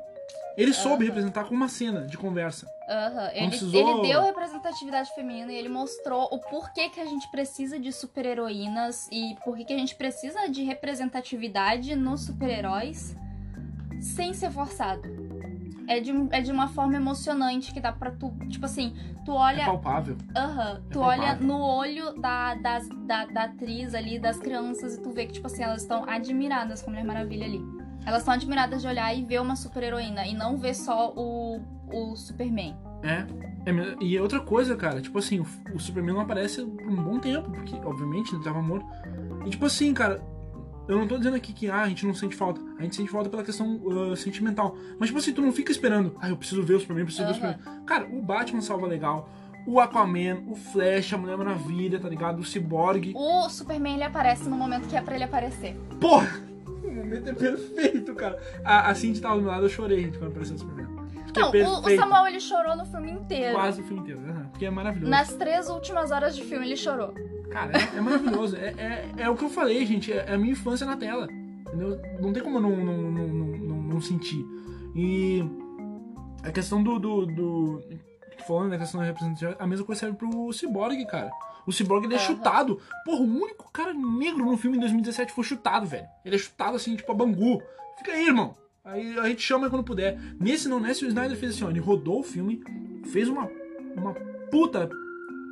Ele soube representar com uma cena de conversa. Aham, Ele, precisou- ele deu representatividade feminina e ele mostrou o porquê que a gente precisa de super-heroínas e porquê que a gente precisa de representatividade nos super-heróis sem ser forçado. É de, é de uma forma emocionante que dá pra tu. Tipo assim, tu É olha. palpável. Aham. É tu olha palpável. no olho da, das- da, da atriz ali, das crianças, e tu vê que, tipo assim, elas estão admiradas com a Mulher Maravilha ali. Elas estão admiradas de olhar e ver uma super-heroína e não ver só o, o Superman. É. É E outra coisa, cara, tipo assim, o, o Superman não aparece por um bom tempo, porque, obviamente, ele tava morto. E tipo assim, cara, eu não tô dizendo aqui que ah, a gente não sente falta. A gente sente falta pela questão ah, sentimental. Mas, tipo assim, tu não fica esperando, ah, eu preciso ver o Superman, eu preciso ver o. Superman. Cara, o Batman salva legal. O Aquaman, o Flash, a Mulher Maravilha, tá ligado? O Cyborg. O Superman ele aparece no momento que é pra ele aparecer. Porra! *laughs* O momento é perfeito, cara. A, a Cindy tava do meu lado, eu chorei, gente, quando apareceu o Superman. Não, é o, o. Samuel ele chorou no filme inteiro. Quase o filme inteiro, aham, porque é maravilhoso. Nas três últimas horas de filme ele chorou. Cara, é, é maravilhoso. É, é, é o que eu falei, gente. É, é a minha infância na tela. Entendeu? Não tem como eu não, não, não, não, não, sentir. E a questão do. do, do falando da questão da representatividade, a mesma coisa serve pro Cyborg, cara. O Cyborg ele é Aham. chutado. Porra, o único cara negro no filme em 2017 foi chutado, velho. Ele é chutado assim, tipo a Bangu. Fica aí, irmão. Aí a gente chama quando puder. Nesse não, nesse o Snyder fez assim, ó. Ele rodou o filme, fez uma, uma puta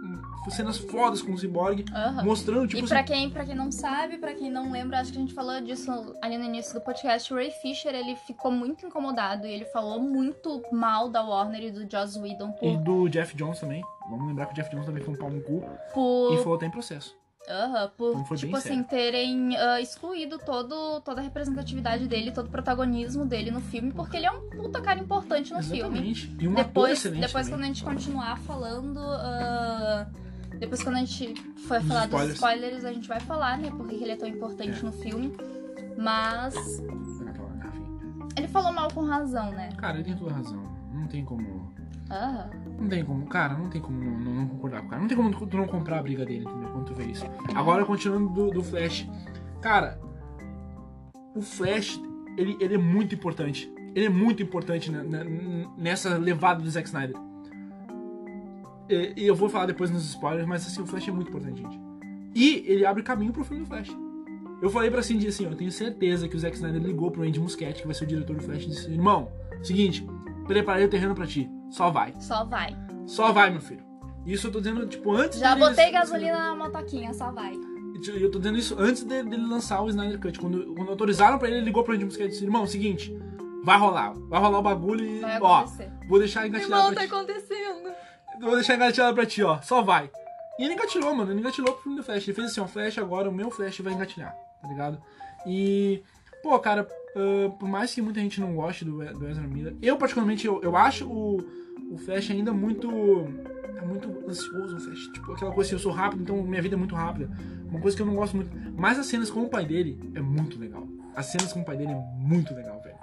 hum, cenas fodas com o Cyborg, Aham. mostrando, tipo e assim, pra quem, pra quem não sabe, pra quem não lembra, acho que a gente falou disso ali no início do podcast, o Ray Fisher, ele ficou muito incomodado e ele falou muito mal da Warner e do Joss Whedon E por... do Jeff Jones também. Vamos lembrar que o Jeff Jones também foi um pau no cu. por E falou até em processo. Aham, por, Então tipo assim, sério. terem ah, excluído todo, toda a representatividade dele, todo o protagonismo dele no filme, porque ele é um puta cara importante no filme. Exatamente. E um ator Depois, depois também. quando a gente continuar falando. ah, depois quando a gente for falar dos spoilers. spoilers, a gente vai falar, né? Porque ele é tão importante É. no filme. Mas ele falou mal com razão, né? Cara, ele tem toda razão. Não tem como. Aham. Não tem como. Cara, não tem como não, não- concordar com o cara. Não tem como tu não comprar a briga dele, entendeu? Quando tu vê isso. Agora, continuando do, do Flash. Cara, o Flash, ele, ele é muito importante. Ele é muito importante ne- ne- nessa levada do Zack Snyder. E, e eu vou falar depois nos spoilers, mas assim, o Flash é muito importante, gente. E ele abre caminho pro filme do Flash. Eu falei pra Cindy assim, ó, eu tenho certeza que o Zack Snyder ligou pro Andy Muschietti, que vai ser o diretor do Flash, e disse, irmão, seguinte, preparei o terreno pra ti, só vai. Só vai. Só vai, meu filho. Isso eu tô dizendo, tipo, antes Já botei gasolina na motoquinha, só vai. E eu tô dizendo isso antes de- dele lançar o Snyder Cut. Quando, quando autorizaram pra ele, ele ligou pro Andy Muschietti e disse, irmão, seguinte, vai rolar. Vai rolar o bagulho e, Vai ó, acontecer. vou deixar engatilhado Irmão, pra tá ti. acontecendo. vou deixar engatilhado pra ti, ó. Só vai. E ele engatilhou, mano. Ele engatilhou pro filme do Flash. Ele fez assim, ó, Flash agora, o meu Flash vai engatilhar, tá ligado? E, pô, cara, uh, por mais que muita gente não goste do, do Ezra Miller, eu particularmente, eu, eu acho o, o Flash ainda muito é muito ansioso o Flash. Tipo, aquela coisa assim, eu sou rápido, então minha vida é muito rápida. Uma coisa que eu não gosto muito. Mas as cenas com o pai dele é muito legal. As cenas com o pai dele é muito legal, velho.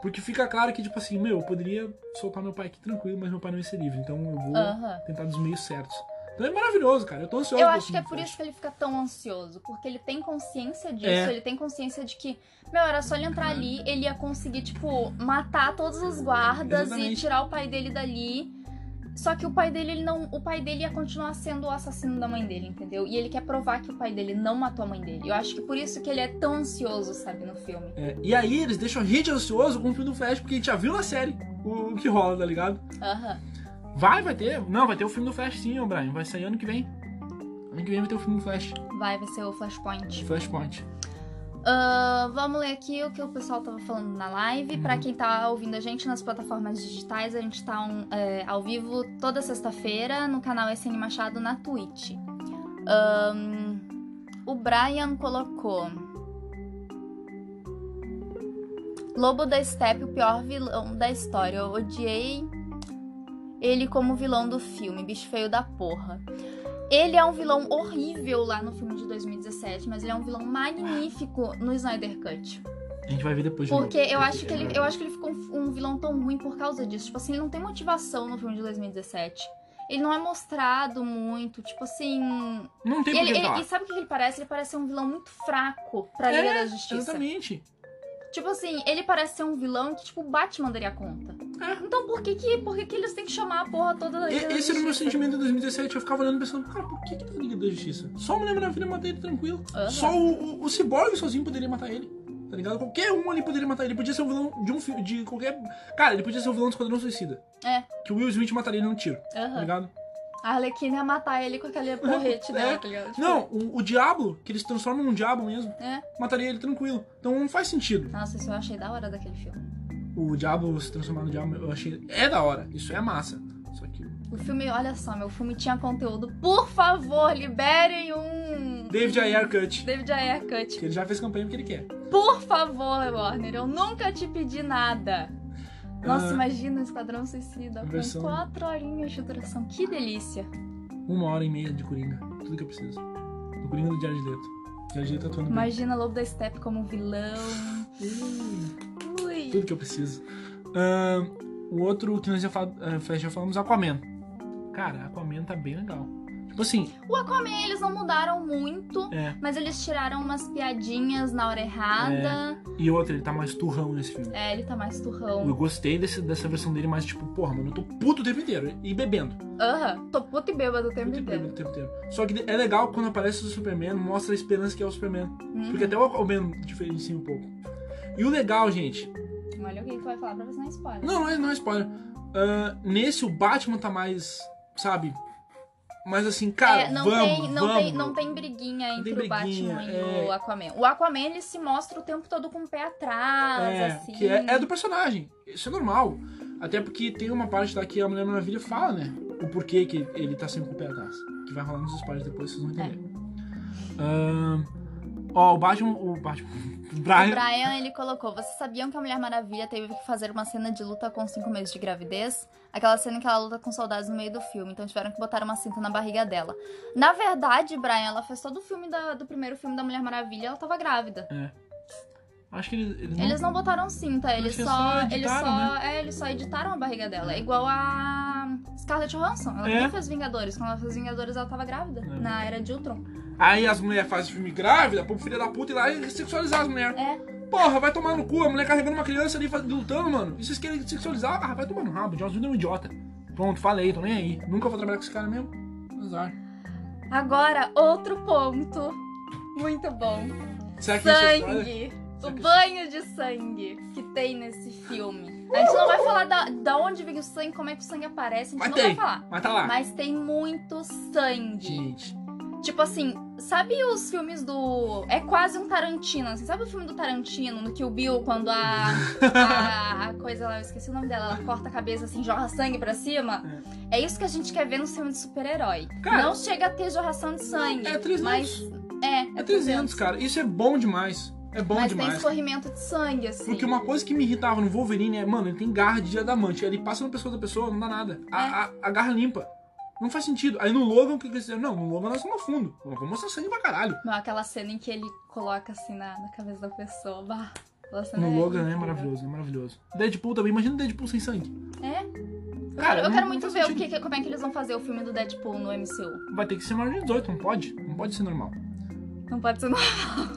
Porque fica claro que, tipo assim, meu, eu poderia soltar meu pai aqui tranquilo, mas meu pai não ia ser livre. Então eu vou Aham. tentar dos meios certos. Então é maravilhoso, cara. Eu tô ansioso. Eu acho que é por isso que ele fica tão ansioso, porque ele tem consciência disso, É. ele tem consciência de que, meu, era só ele entrar ali, ele ia conseguir, tipo, matar todos os guardas e Exatamente. tirar o pai dele dali. Só que o pai dele, ele não. O pai dele ia continuar sendo o assassino da mãe dele, entendeu? E ele quer provar que o pai dele não matou a mãe dele. Eu acho que por isso que ele é tão ansioso, sabe, no filme. É, e aí eles deixam a gente ansioso com o filme do Flash, porque a gente já viu na série o, o que rola, tá ligado? Aham. Vai, vai ter. Não, vai ter o filme do Flash sim, ô Brian. Vai sair ano que vem. Ano que vem vai ter o filme do Flash. Vai, vai ser o Flashpoint. Flashpoint. Ah, vamos ler aqui o que o pessoal tava falando na live. Pra Uhum. quem tá ouvindo a gente nas plataformas digitais, a gente tá um, é, ao vivo toda sexta-feira no canal SN Machado na Twitch. Ahn, o Brian colocou. Lobo da Steppe, o pior vilão da história. Eu odiei ele como vilão do filme, bicho feio da porra. Ele é um vilão horrível lá no filme de 2017, mas ele é um vilão magnífico no Snyder Cut. A gente vai ver depois de Porque novo. eu acho que ele, eu acho que ele ficou um, vilão tão ruim por causa disso. Tipo assim, ele não tem motivação no filme de 2017. Ele não é mostrado muito, tipo assim. Não tem Ele, ele- e sabe o que ele parece? Ele parece ser um vilão muito fraco pra Liga da Justiça. É, Exatamente. Tipo assim, ele parece ser um vilão que, tipo, o Batman daria conta. É. Então por que que, por que que eles têm que chamar a porra toda da E- Liga da Esse era o meu sentimento em 2017. Eu ficava olhando e pensando, cara, por que, que tá Liga da Justiça? Só uma Mulher Maravilha matar ele tranquilo. Aham. Só o, o, o Cyborg sozinho poderia matar ele. Tá ligado? Qualquer um ali poderia matar ele. Podia ser um vilão de um filme. De qualquer. Cara, ele podia ser um vilão do Esquadrão Suicida. É. Que o Will Smith mataria ele num tiro. Tá Aham. ligado? A Arlequina ia matar ele com aquele *laughs* porrete É. dela, tá ligado? Tipo, Não, o, o Diablo, que eles transformam num Diabo mesmo, É. mataria ele tranquilo. Então não faz sentido. Nossa, isso eu achei da hora daquele filme. O Diablo se transformar no Diabo, eu achei. É da hora. Isso é massa. Só que. O filme, olha só, meu filme tinha conteúdo. Por favor, liberem um. David Ayer Cut. David Ayer Cut. Que ele já fez campanha porque ele quer. Por favor, Warner, eu nunca te pedi nada. Nossa, Ah. imagina o Esquadrão Suicida Versão- com quatro horinhas de duração. Que delícia. Uma hora e meia de Coringa. Tudo que eu preciso. Do Coringa do Leto. Jared Leto. Imagina Lobo da Steppe como vilão. Ui. Tudo que eu preciso. Ahn, o outro que nós já, fal- eh, já falamos, Aquaman. Cara, Aquaman tá bem legal. Tipo assim, O Aquaman, eles não mudaram muito, é. mas eles tiraram umas piadinhas na hora errada. E outra, ele tá mais turrão nesse filme. É, ele tá mais Eu turrão. gostei desse- dessa versão dele, mas tipo, porra, mano, eu tô puto o tempo inteiro. E bebendo. Aham, tô puto e bêbado o tempo Puto e bêbado inteiro. o tempo inteiro. Só que é legal quando aparece o Superman, mostra a esperança que é o Superman. Uhum. Porque até o Aquaman diferencia um pouco. E o legal, gente, Olha o que vai falar pra você não spoiler. Não, não é, não é spoiler. Ah, nesse, o Batman tá mais, sabe? Mas assim, cara, É, não, vamos, tem, não, vamos. tem, não tem briguinha entre tem o Batman briguinha, e o é. Aquaman. O Aquaman, ele se mostra o tempo todo com o pé atrás, É, assim. que é, é do personagem. Isso é normal. Até porque tem uma parte lá que a Mulher Maravilha fala, né? O porquê que ele tá sempre com o pé atrás. Que vai rolar nos spoilers depois, vocês vão entender. É. Ahn, ó, o Batman. O Batman. O O Brian. Brian, ele colocou, vocês sabiam que a Mulher Maravilha teve que fazer uma cena de luta com cinco meses de gravidez? Aquela cena em que ela luta com soldados no meio do filme, então tiveram que botar uma cinta na barriga dela. Na verdade, Brian, ela fez todo o filme da- do primeiro filme da Mulher Maravilha, ela tava grávida. Acho que eles. eles não- Eles não botaram cinta, eles só, só eles editaram, só, é, eles só editaram a barriga dela. É igual a Scarlett Johansson, ela É. também fez Vingadores. Quando ela fez Vingadores, ela tava grávida, É. na era de Ultron. Aí as mulheres fazem filme grávida, pro filho da puta ir lá e sexualizar as mulheres. É, Porra, vai tomar no cu, a mulher carregando uma criança ali lutando, mano. E vocês querem sexualizar? Ah, vai tomar no rabo. Joss Whedon é um idiota. Pronto, falei, tô nem aí. Nunca vou trabalhar com esse cara mesmo. Azar. agora outro ponto muito bom. Sangue. O banho de sangue que tem nesse filme. A gente não vai falar da, da onde vem o sangue, como é que o sangue aparece, a gente Mas não tem. vai falar. Mas tá lá. Mas tem muito sangue. Gente. Tipo assim, Sabe os filmes do. É quase um Tarantino, assim. Sabe o filme do Tarantino, no que o Bill, quando a, a, a coisa lá, eu esqueci o nome dela, ela corta a cabeça assim, jorra sangue pra cima? É, isso que a gente quer ver no filme de super-herói. Não chega a ter jorração de sangue. é 300. Mas. É, É 300, cara. Isso é bom demais. É bom mas demais. tem escorrimento de sangue, assim. Porque uma coisa que me irritava no Wolverine é, mano, ele tem garra de diamante. Ele passa no pescoço da pessoa, não dá nada. A, É. a, a garra limpa. Não faz sentido. Aí no Logan, o que eles fizeram? Não, no Logan nós vamos a fundo. Vamos mostrar sangue pra caralho. Não, aquela cena em que ele coloca assim na, na cabeça da pessoa. Bah, No Logan é incrível. maravilhoso, é maravilhoso. Deadpool também, imagina Deadpool sem sangue. É? Eu Cara, quero, eu não- quero muito ver o que, como é que eles vão fazer o filme do Deadpool no MCU. Vai ter que ser maior de 18, não pode. Não pode ser normal. Não pode ser não.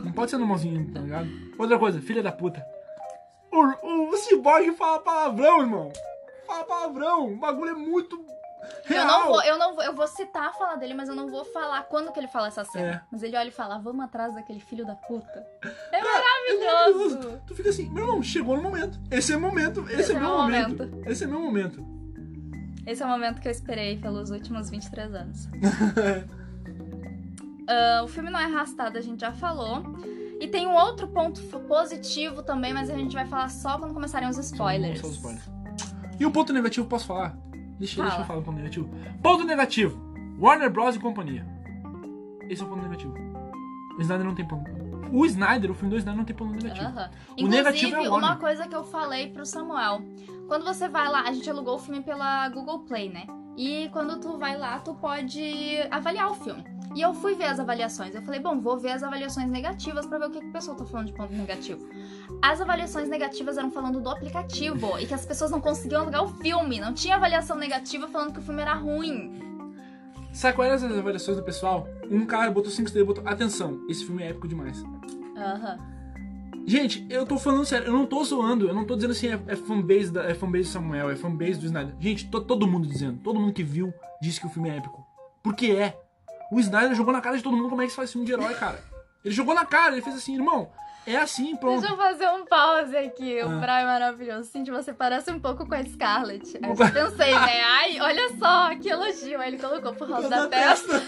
Não pode ser normalzinho, tá ligado? Outra coisa, filha da puta. O, o, o Cyborg fala palavrão, irmão. Fala palavrão. O bagulho é muito real. Eu não vou, eu não vou, eu vou citar a fala dele, mas eu não vou falar quando que ele fala essa cena. É. Mas ele olha e fala, vamos atrás daquele filho da puta. É É maravilhoso. maravilhoso. Tu fica assim, meu irmão, chegou no momento. Esse é o momento. Esse, é, é meu meu momento. Esse é meu momento. Esse é o momento que eu esperei pelos últimos 23 anos. *laughs* Ah, o filme não é arrastado, a gente já falou. E tem um outro ponto positivo também, mas a gente vai falar só quando começarem os spoilers. Só os spoilers. E o ponto negativo, posso falar? Deixa, Fala. deixa eu falar o ponto negativo. Ponto negativo. Warner Bros. e companhia. Esse é o ponto negativo. O Snyder não tem ponto. O Snyder, o filme do Snyder não tem ponto negativo. Aham. O negativo Inclusive, é o Warner. uma coisa que eu falei pro Samuel. Quando você vai lá, a gente alugou o filme pela Google Play, né? E quando tu vai lá, tu pode avaliar o filme. E eu fui ver as avaliações. Eu falei, bom, vou ver as avaliações negativas pra ver o que, que o pessoal tá falando de ponto negativo. As avaliações negativas eram falando do aplicativo e que as pessoas não conseguiam alugar o filme. Não tinha avaliação negativa falando que o filme era ruim. Sabe quais eram as avaliações do pessoal? Um cara botou 5 estrelas e botou: Atenção, esse filme é épico demais. Aham. Gente, eu tô falando sério, eu não tô zoando, eu não tô dizendo assim, é, é fanbase da, é fanbase do Samuel, é fanbase do Snyder. Gente, tô, todo mundo dizendo, todo mundo que viu disse que o filme é épico. Porque é. O Snyder jogou na cara de todo mundo como é que se faz filme de herói, cara. Ele jogou na cara, ele fez assim, irmão, é assim, pronto. Deixa eu fazer um pause aqui. O Ah. Brian é maravilhoso. Cindy, você parece um pouco com a Scarlett. Aí eu pensei, né? Ai, olha só, que elogio. Aí ele colocou por causa da testa. *laughs*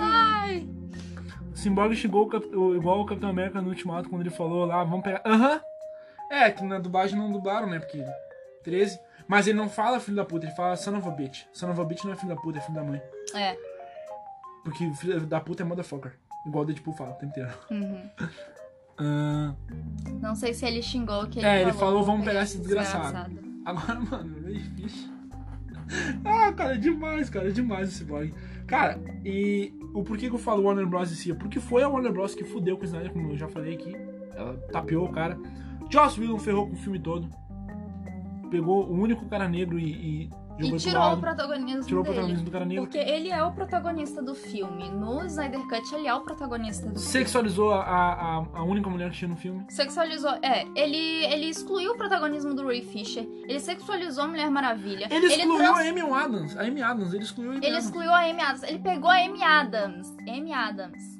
Ai. Cyborg chegou igual o Capitão América no Ultimato, quando ele falou lá, vamos pegar. Aham. É, que na dublagem não dublaram, né? Porque 13. Mas ele não fala filho da puta, ele fala son of a bitch. Son of a bitch não é filho da puta, é filho da mãe. É. Porque filho da puta é motherfucker. Igual o Deadpool fala o tempo inteiro. Uhum. *laughs* Ah, Não sei se ele xingou o que ele É, ele falou. falou, vamos pegar é esse *laughs* desgraçado. agora, mano, é difícil. *laughs* Ah, cara, é demais, cara, é demais esse blog. Cara, e o porquê que eu falo Warner Bros. em si? Porque foi a Warner Bros. que fudeu com o Snyder, como eu já falei aqui. Ela tapeou o cara. Joss Whedon ferrou com o filme todo. Pegou o único cara negro e, e jogou E ele tirou o lado. protagonismo Tirou o dele. protagonismo do cara negro. Porque ele é o protagonista do filme. No Snyder Cut, ele é o protagonista do filme. Sexualizou a, a, a única mulher que tinha no filme. Sexualizou. É, ele, ele excluiu o protagonismo do Ray Fisher. Ele sexualizou a Mulher Maravilha. Ele excluiu trans- a Amy Adams. A Amy Adams, ele excluiu a Amy Ele Adams. excluiu a Amy Adams. Ele pegou a Amy Adams. Amy Adams.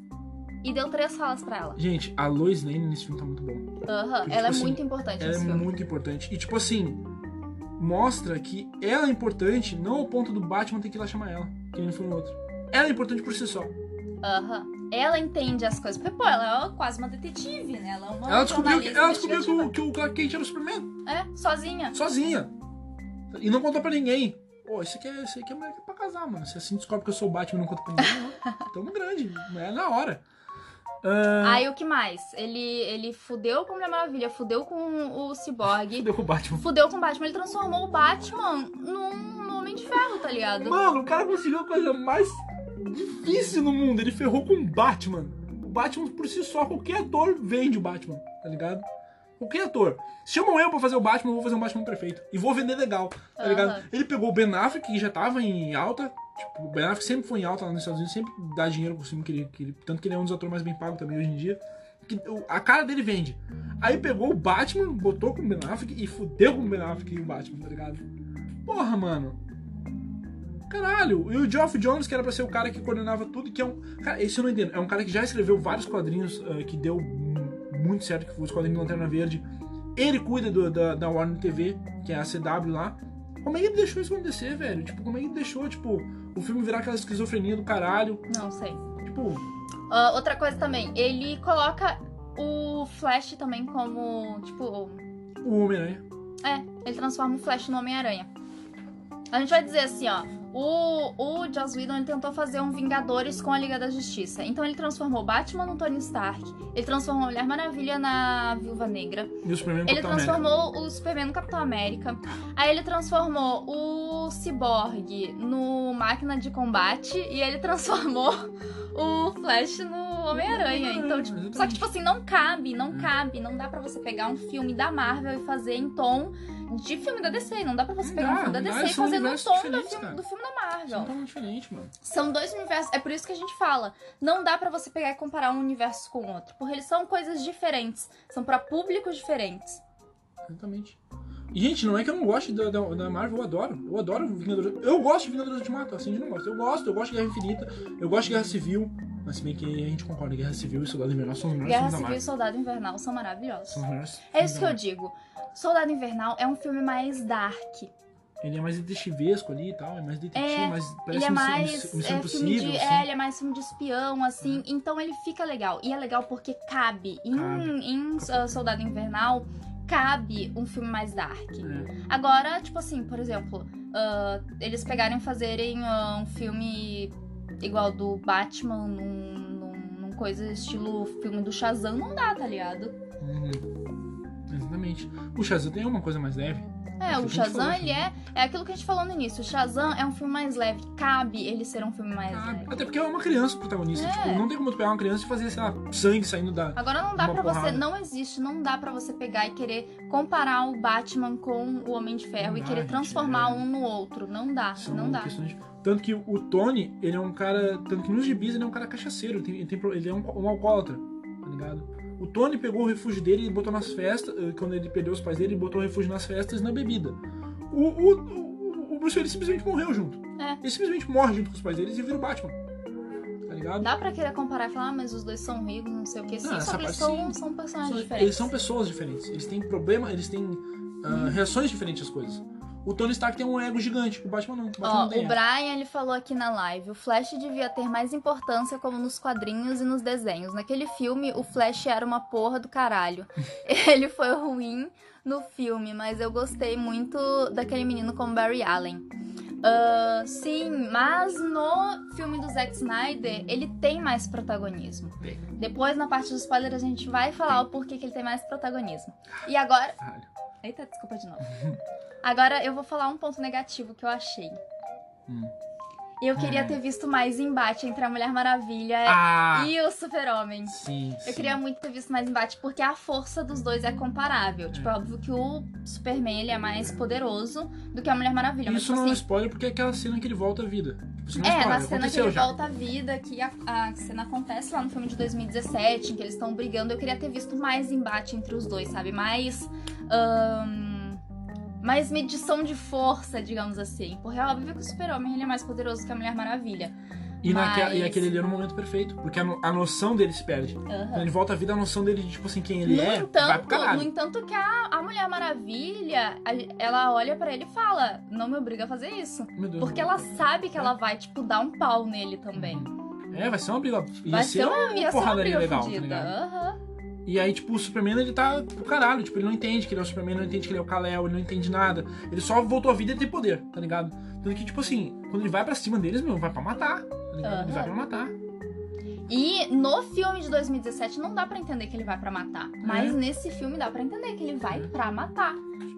E deu três falas pra ela. Gente, a Lois Lane nesse filme tá muito bom. Aham. Tipo Ela é assim, muito importante Ela é filme. muito importante. E tipo assim, mostra que ela é importante não ao ponto do Batman ter que ir lá chamar ela, que nem foi no outro. Ela é importante por si só. Aham. Ela entende as coisas. Porque, pô, ela é quase uma detetive, né? Ela é uma Ela descobriu, que, ela descobriu que, o, que o Clark Kent era o Superman, É, sozinha. sozinha. E não contou pra ninguém. Pô, isso aqui é, isso aqui é pra casar, mano. Se assim descobre que eu sou o Batman e não conta pra ninguém, não. *laughs* Tamo grande. É na hora. Ah, Aí o que mais? Ele, ele fudeu com a Mulher Maravilha, fudeu com o Cyborg, Deu com o Batman. fudeu com o Batman. Ele transformou o Batman num, num Homem de Ferro, tá ligado? Mano, o cara conseguiu a coisa mais difícil no mundo. Ele ferrou com o Batman. O Batman, por si só, qualquer ator vende o Batman, tá ligado? Qualquer ator. Chamam eu pra fazer o Batman, eu vou fazer um Batman perfeito. E vou vender legal, tá ligado? Ele pegou o Ben Affleck, que já tava em alta. Tipo, o Ben Affleck sempre foi em alta lá nos Estados Unidos, sempre dá dinheiro pro filme que ele, que ele- Tanto que ele é um dos atores mais bem pagos também hoje em dia. Que, a cara dele vende. Aí pegou o Batman, botou com o Ben Affleck e fudeu com o Ben Affleck e o Batman, tá ligado? Porra, mano. Caralho, e o Geoff Jones, que era pra ser o cara que coordenava tudo, que é um. Cara, esse eu não entendo. É um cara que já escreveu vários quadrinhos ah, que deu mu- muito certo, que foi os quadrinhos do Lanterna Verde. Ele cuida do- da, da Warner TV, que é a CW lá. Como é que ele deixou isso acontecer, velho? Tipo, como é que ele deixou, tipo, o filme virar aquela esquizofrenia do caralho? Não sei. Tipo, Ah, outra coisa também, ele coloca o Flash também como, tipo, o Homem-Aranha. É, ele transforma o Flash no Homem-Aranha. A gente vai dizer assim, ó. O, o Joss Whedon tentou fazer um Vingadores com a Liga da Justiça. Então ele transformou Batman no Tony Stark. Ele transformou a Mulher Maravilha na Viúva Negra. E o Superman no Ele Capitão América. transformou o Superman no Capitão América. Aí ele transformou o Cyborg no Máquina de Combate. E ele transformou *laughs* o Flash no Homem-Aranha. Então, tipo, só que, tipo assim, não cabe, não Hum. cabe. Não dá pra você pegar um filme da Marvel e fazer em tom de filme da DC. Não dá pra você Não pegar dá, um filme da não dá, DC e são fazer no tom do filme, do filme da é Marvel. totalmente diferente, mano. São dois universos. É por isso que a gente fala. Não dá pra você pegar e comparar um universo com o outro. Porque eles são coisas diferentes. São pra públicos diferentes. Exatamente. E, gente, não é que eu não goste da, da, da Marvel, eu adoro. Eu adoro Vingadores. Eu gosto de Vingadores Ultimato, assim, eu não gosto. Eu gosto, eu gosto de Guerra Infinita, eu gosto de Guerra Civil. Mas se bem que a gente concorda, Guerra Civil e Soldado Invernal são os melhores Guerra filmes da Civil e. Soldado Invernal são maravilhosos. São os melhores É isso que eu digo. Soldado Invernal é um filme mais dark. Ele é mais detetivesco ali e tal, é mais detetive, É, mais. Ele Parece é mais missão, é, filme impossível. de, assim. é, ele é mais filme de espião, assim. Então ele fica legal. E é legal porque cabe. Em, Cabe. em uh, Soldado Invernal, cabe um filme mais dark. É. Agora, tipo assim, por exemplo, ah, eles pegarem e fazerem ah, um filme igual do Batman num, num, num coisa estilo filme do Shazam, não dá, tá ligado? Uhum. Exatamente. O Shazam tem uma coisa mais leve. É, o Shazam, ele é. É aquilo que a gente falou no início. O Shazam é um filme mais leve. Cabe ele ser um filme mais Ah, leve. Até porque é uma criança protagonista. É. Tipo, não tem como tu pegar uma criança e fazer, sei lá, sangue saindo da. Agora não dá Uma pra você. Não existe, não dá pra você pegar e querer comparar o Batman com o Homem de Ferro Não e dá, querer gente, transformar é. um no outro. Não dá, São não dá. de- Tanto que o Tony, ele é um cara. Tanto que nos gibis ele é um cara cachaceiro. Ele, tem- ele é um, um alcoólatra, tá ligado? O Tony pegou o refúgio dele e botou nas festas. eh, Quando ele perdeu os pais dele, ele botou o refúgio nas festas e na bebida. O, o, o, Bruce Willis simplesmente morreu junto. É. Ele simplesmente morre junto com os pais deles e vira o Batman. Tá ligado? Dá pra querer comparar e falar, ah, mas os dois são ricos, não sei o que. Sim, essa só que eles são, são personagens São- diferentes. Eles são pessoas diferentes. Eles têm problema, eles têm ah, reações diferentes às coisas. O Tony Stark tem um ego gigante, o Batman não. O Batman Ó, não tem o. Brian ele falou aqui na live, o Flash devia ter mais importância como nos quadrinhos e nos desenhos. Naquele filme, o Flash era uma porra do caralho. *laughs* ele foi ruim no filme, mas eu gostei muito daquele menino como Barry Allen. Ah, sim, mas no filme do Zack Snyder, ele tem mais protagonismo. Tem. Depois, na parte dos spoilers, a gente vai falar o porquê que ele tem mais protagonismo. E agora, Caralho. Eita, desculpa de novo. Agora eu vou falar um ponto negativo que eu achei. Hum. Eu queria Hum. ter visto mais embate entre a Mulher Maravilha Ah! e o Super-Homem. Sim, Eu sim. queria muito ter visto mais embate, porque a força dos dois é comparável. Tipo, é óbvio que o Superman ele é mais poderoso do que a Mulher Maravilha. Mas, Isso tipo não é assim, spoiler porque é aquela cena que ele volta à vida. É, é, spoiler, na cena que ele já. volta à vida, que a, a cena acontece lá no filme de 2017, em que eles estão brigando, eu queria ter visto mais embate entre os dois, sabe? Mais. ahn, mais medição de força, digamos assim. Porque é óbvio que o Super-Homem ele é mais poderoso que a Mulher Maravilha. E, naquela- e Mas- aquele ali era o momento perfeito, porque a, no- a noção dele se perde. Quando Aham. ele volta à vida, a noção dele de, tipo assim, quem ele No é, vai pro entanto, caralho. no entanto que a, a Mulher Maravilha, a- ela olha pra ele e fala, não me obriga a fazer isso. Porque ela sabe que ela vai, tipo, dar um pau nele também. É, vai ser uma briga. Ia Vai ser uma, ia ser uma briga legal, tá ligado? Aham. E aí, tipo, o Superman, ele tá pro caralho. Tipo, ele não entende que ele é o Superman, não entende que ele é o Kal-El, ele não entende nada. Ele só voltou à vida e tem poder, tá ligado? Tanto que, tipo assim, quando ele vai pra cima deles, meu, vai pra matar, tá ligado? Ele vai pra matar. E no filme de 2017 não dá pra entender que ele vai pra matar. Mas É. nesse filme dá pra entender que ele vai É. pra matar.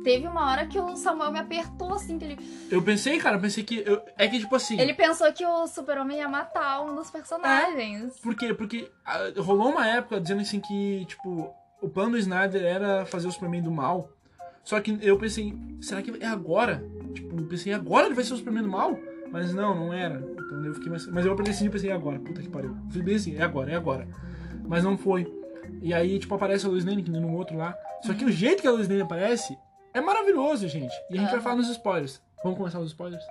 Teve uma hora que o Samuel me apertou assim, que ele, Eu pensei, cara, eu pensei que... eu- é que, tipo assim... ele pensou que o Super-Homem ia matar um dos personagens. Por quê? Porque ah, rolou uma época dizendo assim que, tipo, o plano do Snyder era fazer o Superman do mal. Só que eu pensei, será que é agora? Tipo, eu pensei, agora ele vai ser o Superman do mal? Mas não, não era. Então eu fiquei mais. Mas eu pensei e pensei, é agora, puta que pariu. Falei bem assim, é agora, é agora. Mas não foi. E aí, tipo, aparece a Lois Lane, que nem no outro lá. Só que o jeito que a Lois Lane aparece é maravilhoso, gente. E a gente vai falar nos spoilers. Vamos começar os spoilers?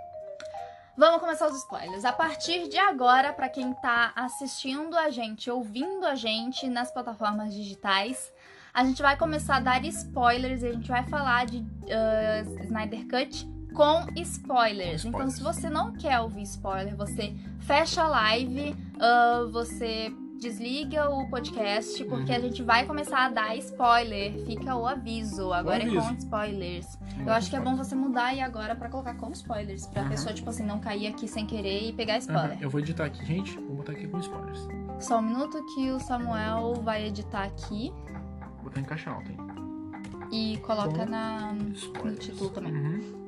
Vamos começar os spoilers. A partir de agora, pra quem tá assistindo a gente, ouvindo a gente nas plataformas digitais, a gente vai começar a dar spoilers e a gente vai falar de ah, Snyder Cut com spoilers. Então, se você não quer ouvir spoiler, você fecha a live, ah, você desliga o podcast, porque Uhum. a gente vai começar a dar spoiler. Fica o aviso. Agora é com aviso. spoilers. Eu acho que é bom você mudar aí agora pra colocar com spoilers. Pra Uhum. pessoa, tipo assim, não cair aqui sem querer e pegar spoiler. Eu vou editar aqui, gente. Vou botar aqui com spoilers. Só um minuto que o Samuel vai editar aqui Vou botar em caixa alta, hein? e coloca Com na, no Spoilers. título também. Uhum.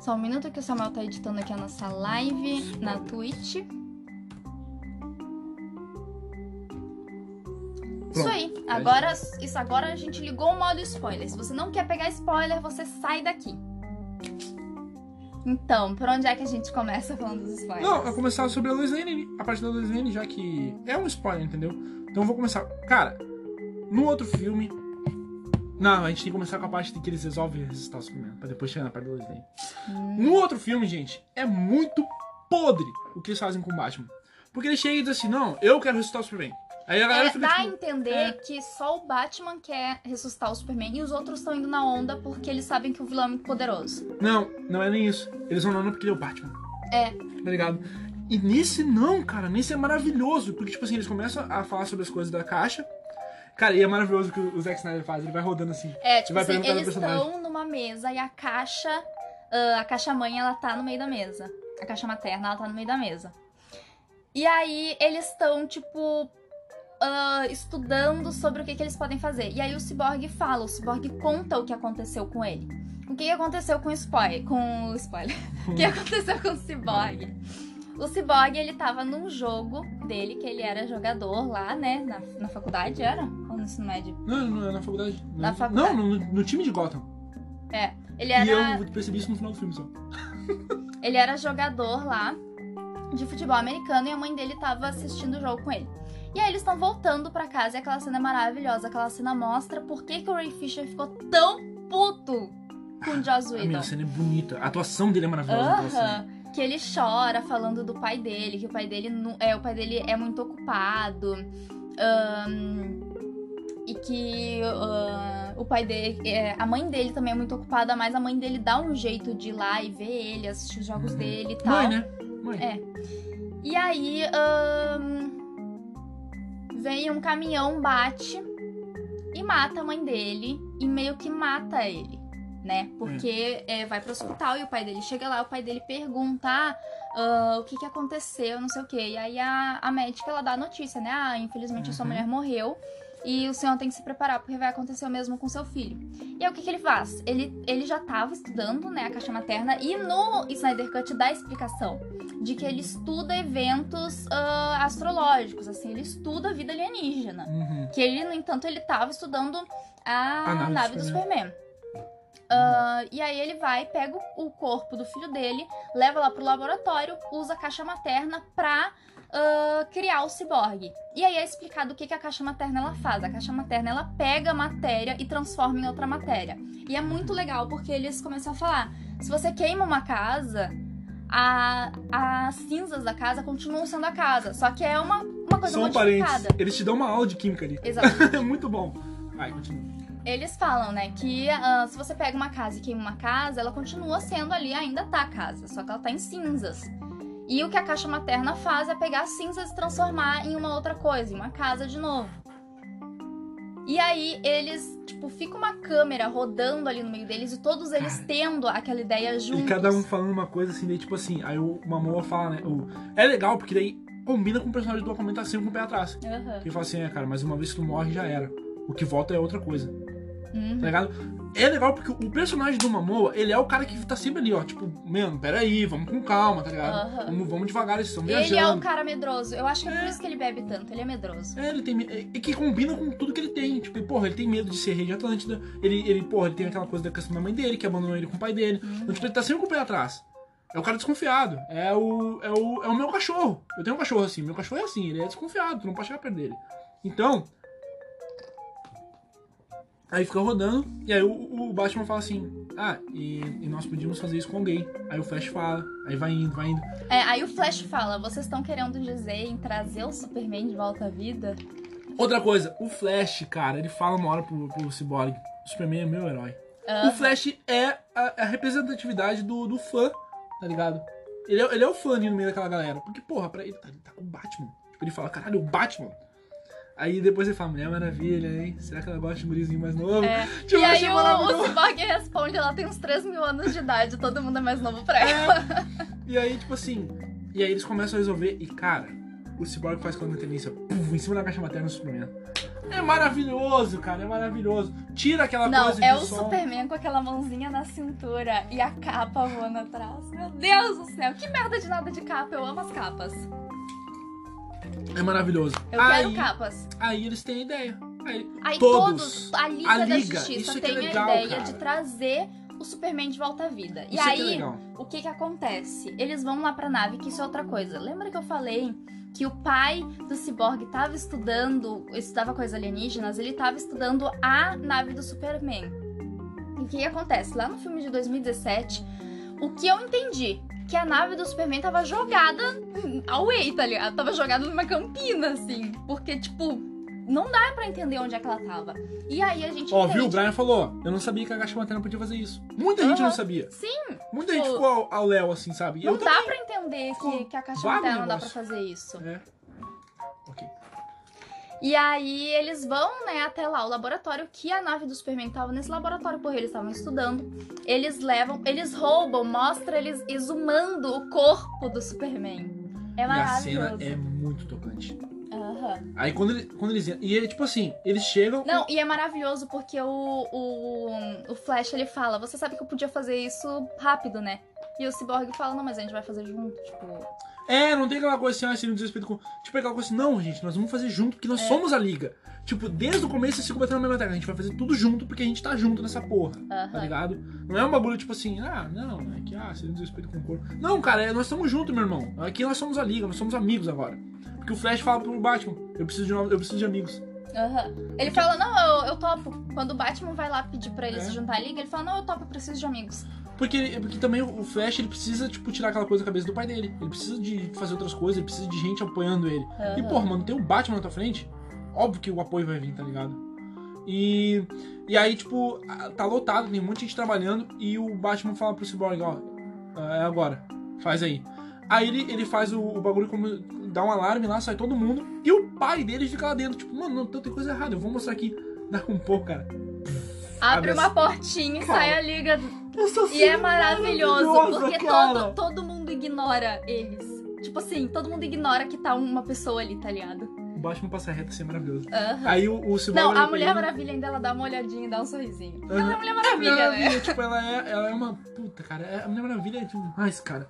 Só um minuto que o Samuel tá editando aqui a nossa live na Twitch. Isso Pronto. aí. Agora, isso agora a gente ligou o modo spoiler. Se você não quer pegar spoiler, você sai daqui. Então, por onde é que a gente começa falando dos spoilers? Não, eu começar sobre a Lois Lane, a parte da Lois Lane, já que é um spoiler, entendeu? Então eu vou começar. Cara, no outro filme. Não, a gente tem que começar com a parte de que eles resolvem ressuscitar o Superman, pra depois chegar na parte da Lois Lane. Hum. No outro filme, gente, é muito podre o que eles fazem com o Batman. Porque ele chega e diz assim: não, eu quero ressuscitar o Superman. Aí a galera É, fica dá a tipo, entender é. que só o Batman quer ressuscitar o Superman e os outros estão indo na onda porque eles sabem que o vilão é muito poderoso. Não, não é nem isso. Eles vão na onda porque ele é o Batman. É. Tá ligado? E nesse não, cara, nesse é maravilhoso. Porque, tipo assim, eles começam a falar sobre as coisas da caixa. Cara, e é maravilhoso o que o Zack Snyder faz. Ele vai rodando assim. É, tipo assim, eles estão numa mesa e a caixa, ah, a caixa mãe, ela tá no meio da mesa. A caixa materna, ela tá no meio da mesa. E aí eles estão, tipo, ah, estudando sobre o que, que eles podem fazer. E aí o Cyborg fala, o Cyborg conta o que aconteceu com ele. O que, que aconteceu com o spoiler? Com o spoiler. *laughs* O que aconteceu com o Cyborg? O Cyborg, ele tava num jogo dele, que ele era jogador lá, né? Na, na faculdade, era? Ou no ensino médio? Não, não é na faculdade. Na Não, faculdade. Não, no, no time de Gotham. Ele era... E eu percebi isso no final do filme só. Ele era jogador lá de futebol americano e a mãe dele tava assistindo o jogo com ele. E aí eles estão voltando pra casa e aquela cena é maravilhosa. Aquela cena mostra por que, que o Ray Fisher ficou tão puto com o Joss A minha Whedon. cena é bonita. A atuação dele é maravilhosa. cena. Aham. Que ele chora falando do pai dele, que o pai dele é, o pai dele é muito ocupado. ahn, e que ah, o pai dele. é, a mãe dele também é muito ocupada, mas a mãe dele dá um jeito de ir lá e ver ele, assistir os jogos Uhum. dele e tal. Mãe, né? Mãe. É. E aí, ahn, vem um caminhão, bate e mata a mãe dele e meio que mata ele, né? Porque é, vai pro hospital e o pai dele chega lá, o pai dele pergunta ah, ah, o que que aconteceu, não sei o quê. E aí a, a médica ela dá a notícia, né? Ah, infelizmente a sua Uhum. mulher morreu. E o senhor tem que se preparar, porque vai acontecer o mesmo com seu filho. E aí o que, que ele faz? Ele, ele já tava estudando, né, a caixa materna, e no Snyder Cut dá a explicação de que ele estuda eventos ah, astrológicos, assim, ele estuda a vida alienígena. Uhum. Que ele, no entanto, ele tava estudando a, A nave do nave do Superman. Ah, e aí ele vai, pega o o corpo do filho dele, leva lá pro laboratório, usa a caixa materna pra ah, criar o ciborgue. E aí é explicado o que, que a caixa materna ela faz. A caixa materna ela pega a matéria e transforma em outra matéria. E é muito legal porque eles começam a falar: se você queima uma casa, a- as cinzas da casa continuam sendo a casa. Só que é uma, uma coisa um modificada. parênteses. Eles te dão uma aula de química ali. Exato. é *laughs* muito bom. Vai, continua. Eles falam, né, que ah, se você pega uma casa e queima uma casa, ela continua sendo ali, ainda tá a casa, só que ela tá em cinzas. E o que a caixa materna faz é pegar as cinzas e transformar em uma outra coisa, em uma casa de novo. E aí eles, tipo, fica uma câmera rodando ali no meio deles e todos eles Cara. tendo aquela ideia juntos. E cada um falando uma coisa assim, daí tipo assim, aí o Mamoa fala, né? O... É legal, porque daí combina com o personagem do Aquaman tá sempre com o pé atrás. Aham. Ele fala assim, é, cara, mas uma vez que tu morre já era. O que volta é outra coisa, Uhum. tá ligado? É legal porque o personagem do Mamoa, ele é o cara que tá sempre ali, ó. Tipo, mano, peraí, vamos com calma, tá ligado? Aham. Vamos, vamos devagar, eles estão Ele é viajando. um cara medroso. Eu acho que é por isso que ele bebe tanto. Ele é medroso. É, ele tem. me- É, é que combina com tudo que ele tem. Tipo, porra, ele tem medo de ser rei de Atlântida. Ele, ele, porra, ele tem aquela coisa da questão da mãe dele, que abandonou ele com o pai dele. Uhum. Então, tipo, ele tá sempre com o pé atrás. É o cara desconfiado. É o, é o, é o meu cachorro. Eu tenho um cachorro assim. Meu cachorro é assim, ele é desconfiado, tu não pode chegar perto dele. Então. Aí fica rodando, e aí o, o Batman fala assim: Ah, e, e nós podíamos fazer isso com alguém. Aí o Flash fala, aí vai indo, vai indo. É, aí o Flash fala: vocês estão querendo dizer em trazer o Superman de volta à vida? Outra coisa, o Flash, cara, ele fala uma hora pro, pro Cyborg: O Superman é meu herói. O Flash é a, a representatividade do, do fã, tá ligado? Ele é, ele é o fã ali no meio daquela galera. Porque, porra, pra ele, tá, ele tá com o Batman. Tipo, ele fala, caralho, o Batman. Aí depois ele fala, Mulher Maravilha, hein? Será que ela gosta de um gurizinho mais novo? É. *laughs* Tipo, e aí o, o Cyborg responde, ela tem uns 3 mil anos de idade, todo mundo é mais novo pra ela. E aí, tipo assim, e aí eles começam a resolver, e cara, o Cyborg faz aquela tendência, puf, em cima da caixa materna do Superman. É maravilhoso, cara, é maravilhoso. Tira aquela Não, coisa é de o som. Superman com aquela mãozinha na cintura e a capa voando atrás. Meu Deus do céu, que merda de nada de capa, eu amo as capas. É maravilhoso. Eu aí, quero capas. aí eles têm a ideia. Aí, Aí todos. todos, a Liga, A da Liga, Justiça isso que é tem legal, a ideia cara. de trazer o Superman de volta à vida. E Isso é que é aí, o que que acontece? Eles vão lá pra nave, que isso é outra coisa. Lembra que eu falei que o pai do Cyborg tava estudando, estudava coisas alienígenas, ele tava estudando a nave do Superman. E o que que acontece? Lá no filme de 2017, o que eu entendi? Que a nave do Superman tava jogada away, tá ligado? Tava jogada numa campina, assim. Porque, tipo, não dá pra entender onde é que ela tava. E aí a gente Ó, entende. viu? O Brian falou, eu não sabia que a caixa materna podia fazer isso. Muita gente não sabia. Sim, Muita gente Pô. ficou ao- ao Léo, assim, sabe? não eu dá pra entender que, que a materna não dá pra fazer isso. também. É. Ok. E aí eles vão, né, até lá, o laboratório que a nave do Superman tava nesse laboratório, porque eles estavam estudando. Eles levam, eles roubam, mostra eles exumando o corpo do Superman. É E a cena maravilhoso. é muito tocante. Aham. Aí quando, ele, quando eles. E é tipo assim, eles chegam. Não, e é maravilhoso porque o, o, o Flash ele fala: Você sabe que eu podia fazer isso rápido, né? E o Cyborg fala: Não, mas a gente vai fazer junto. Tipo, É, não tem aquela coisa assim, ah, seria um desrespeito com. Tipo, aquela coisa assim, não, gente, nós vamos fazer junto, porque É. nós somos a liga. Tipo, desde o começo eles ficam batendo na mesma tecla. A gente vai fazer tudo junto porque a gente tá junto nessa porra. Tá aham. ligado? Não é um bagulho tipo assim, ah, não, é que ah, seria um desrespeito com o corpo. Não, cara, é, nós estamos juntos, meu irmão. Aqui nós somos a liga, nós somos amigos agora. Porque o Flash fala pro Batman, eu preciso de novos, eu preciso de amigos. Aham. Ele fala, não, eu, eu topo. Quando o Batman vai lá pedir pra ele É. se juntar à liga, ele fala, não, eu topo, eu preciso de amigos. Porque, porque também o Flash ele precisa, tipo, tirar aquela coisa da cabeça do pai dele. Ele precisa de fazer outras coisas, ele precisa de gente apoiando ele. E, Aham. porra, mano, tem o Batman na tua frente, óbvio que o apoio vai vir, tá ligado? E, e aí, tipo, tá lotado, tem um monte de gente trabalhando, e o Batman fala pro Cyborg, ó, é agora, faz aí. Aí ele, ele faz o, o bagulho como. dá um alarme lá, sai todo mundo, e o pai dele fica lá dentro, tipo, mano, não, tem coisa errada, eu vou mostrar aqui. *laughs* Dá um pouco, cara. Abre uma portinha e Cara, sai a liga. E é maravilhoso, porque cara. todo, todo mundo ignora eles. Tipo assim, todo mundo ignora que tá uma pessoa ali, tá ligado? O Batman passa reto assim, é maravilhoso. Aham. Aí o, o Cyborg. Não, a Mulher ele- Maravilha ainda ela dá uma olhadinha e dá um sorrisinho. Aham. Ela é a Mulher É, Maravilha, Mulher né? *laughs* Tipo, ela é, ela é uma. Puta, cara. é- A Mulher Maravilha é demais, cara.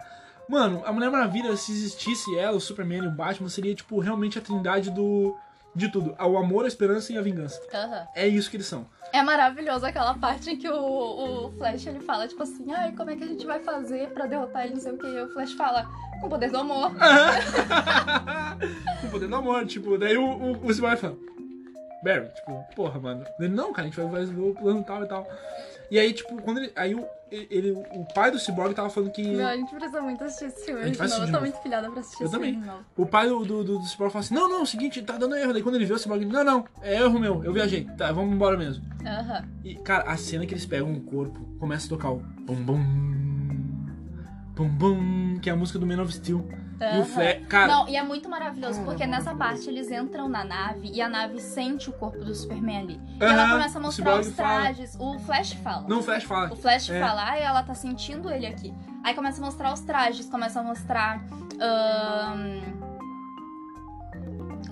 Mano, a Mulher Maravilha, se existisse ela, o Superman e o Batman, seria, tipo, realmente a trindade do. De tudo. O amor, a esperança e a vingança. Aham. É isso que eles são. É maravilhoso aquela parte em que o, o Flash ele fala, tipo assim, ai, como é que a gente vai fazer pra derrotar ele, não sei o que. E o Flash fala, com o poder do amor. *laughs* Com o poder do amor, tipo, daí o, o, o Cyborg fala. Barry, tipo, porra, mano. Ele, não, cara, a gente vai fazer o plano tal e tal. E aí, tipo, quando ele. Aí o, ele, o pai do Cyborg tava falando que. Meu, a gente precisa muito assistir esse filme A gente de vai novo. assistir Eu tô muito pilhada pra assistir Eu esse também. filme de novo. O pai do, do, do, do Cyborg fala assim: Não, não, seguinte, tá dando erro. Daí quando ele vê o Cyborg, ele, não, não, é erro meu, eu viajei. Tá, vamos embora mesmo. Aham. E, cara, a cena que eles pegam o corpo, começa a tocar o bum bum. Bum bum, que é a música do Man of Steel. E o. Flash. Cara, Não, e é muito maravilhoso, porque nessa parte eles entram na nave e a nave sente o corpo do Superman ali. E ela começa a mostrar os fala. trajes. O Flash fala. não, o Flash fala. O Flash É. fala, ah, ela tá sentindo ele aqui. Aí começa a mostrar os trajes, começa a mostrar ahn,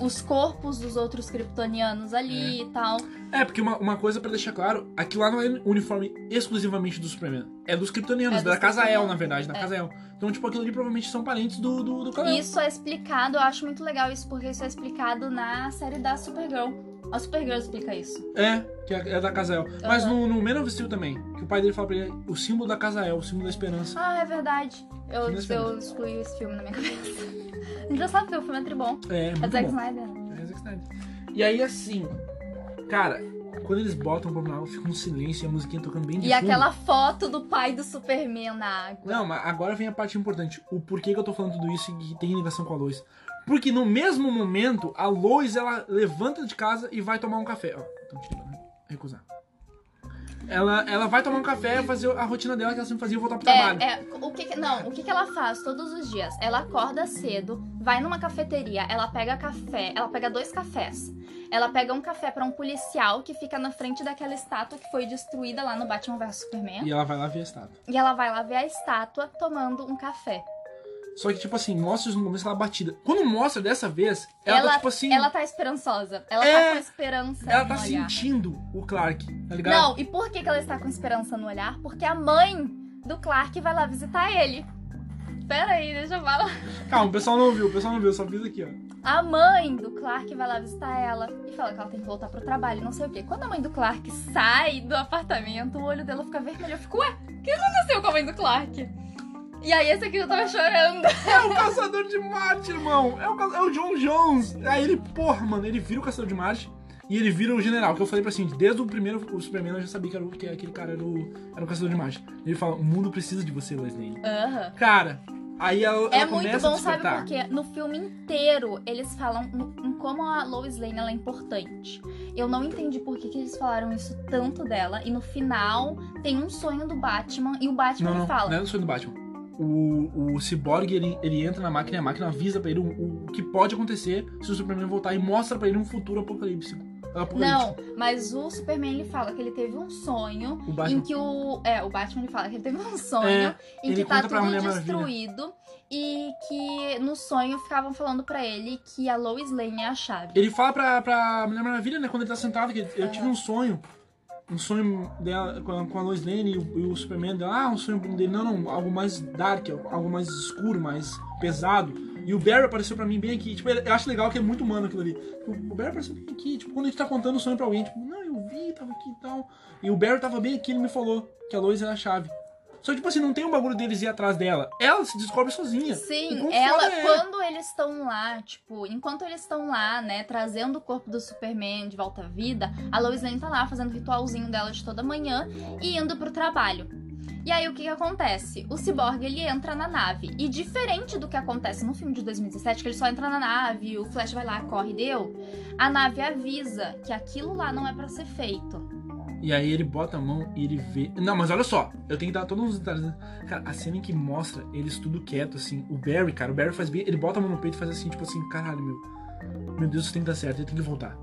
os corpos dos outros kryptonianos ali e tal. É, porque uma, uma coisa pra deixar claro, aquilo lá não é uniforme exclusivamente do Superman. É dos Kryptonianos, É dos da Casa El, na verdade, da é. Casa El. Então, tipo, aquilo ali provavelmente são parentes do, do, do Kal-El. Isso é explicado, eu acho muito legal isso, porque isso é explicado na série da Supergirl. A Supergirl explica isso. É, que é, é da Casa El. Mas no, no Man of Steel também, que o pai dele fala pra ele, o símbolo da Casa El, o símbolo da esperança. Ah, é verdade. Eu, eu excluí esse filme na minha *laughs* cabeça. Engraçado, porque o filme é tribom. É, É muito Zack bom. Snyder. né? É Zack Snyder. E aí, assim, cara, quando eles botam na água, fica um silêncio e a musiquinha tocando bem de E fundo. aquela foto do pai do Superman na água. Não, mas agora vem a parte importante. O porquê que eu tô falando tudo isso e que tem ligação com a Lois. Porque no mesmo momento, a Lois, ela levanta de casa e vai tomar um café. Ó, então tira, né? Recusar. Ela, ela vai tomar um café, fazer a rotina dela que ela sempre fazia e voltar pro trabalho. É, é, o que não, o que, que ela faz todos os dias? Ela acorda cedo, vai numa cafeteria, ela pega café, ela pega dois cafés. Ela pega um café pra um policial que fica na frente daquela estátua que foi destruída lá no Batman vs Superman. E ela vai lá ver a estátua. E ela vai lá ver a estátua tomando um café. Só que, tipo assim, mostra no começo ela batida. Quando mostra dessa vez, ela, Ela- tá, tipo assim. Ela tá esperançosa. Ela É, tá com esperança ela tá olhar. sentindo o Clark, tá ligado? Não, e por que, que ela está com esperança no olhar? Porque a mãe do Clark vai lá visitar ele. Pera aí, deixa eu falar. Calma, o pessoal não viu, o pessoal não viu, só fiz aqui, ó. A mãe do Clark vai lá visitar ela e fala que ela tem que voltar pro trabalho, não sei o quê. Quando a mãe do Clark sai do apartamento, o olho dela fica vermelho. Eu fico, ué, o que aconteceu com a mãe do Clark? E aí esse aqui eu tava chorando. É o Caçador de Marte, irmão! É o, ca- é o John Jones! Aí ele, porra, mano, ele vira o Caçador de Marte e ele vira o general, que eu falei pra assim, desde o primeiro o Superman eu já sabia que, era o, que aquele cara era o, era o Caçador de Marte. Ele fala, o mundo precisa de você, Lois Lane. Aham. Cara, aí ela, É ela muito bom, sabe por quê? No filme inteiro, eles falam no- em como a Lois Lane ela é importante. Eu não entendi por que, que eles falaram isso tanto dela. E no final, tem um sonho do Batman e o Batman Não, não, fala. não é do sonho do Batman. O, o Cyborg, ele, ele entra na máquina e a máquina avisa pra ele o, o que pode acontecer se o Superman voltar e mostra pra ele um futuro apocalíptico. Não, mas o Superman ele fala que ele teve um sonho O em que o. É, o Batman ele fala que ele teve um sonho É, em que tá tudo destruído e que no sonho ficavam falando pra ele que a Lois Lane é a chave. Ele fala pra, pra Mulher Maravilha, né, quando ele tá sentado, que eu tive um sonho. Um sonho dela com a, Lois Lane e o, Superman dela. Ah, um sonho dele. Não, não, algo mais dark, algo mais escuro, mais pesado. E o Barry apareceu pra mim bem aqui. Tipo, eu acho legal que é muito humano aquilo ali. O, o Barry apareceu bem aqui. Tipo, quando a gente tá contando o sonho pra alguém, tipo, não, eu vi, tava aqui e tal. E o Barry tava bem aqui, ele me falou que a Lois era a chave. Só que, tipo assim, não tem um bagulho deles ir atrás dela. Ela se descobre sozinha. Sim, ela, é. quando eles estão lá, tipo, enquanto eles estão lá, né, trazendo o corpo do Superman de volta à vida, a Lois Lane tá lá fazendo o ritualzinho dela de toda manhã e indo pro trabalho. E aí o que que acontece? O Cyborg ele entra na nave. E diferente do que acontece no filme de 2017, que ele só entra na nave, o Flash vai lá, corre e deu, a nave avisa que aquilo lá não é pra ser feito. E aí ele bota a mão e ele vê. Não, mas olha só, eu tenho que dar todos os detalhes. né? Cara, a cena em que mostra eles tudo quieto, assim. O Barry, cara, o Barry faz bem. Ele bota a mão no peito e faz assim, tipo assim, caralho, meu. Meu Deus, isso tem que dar certo, ele tem que voltar.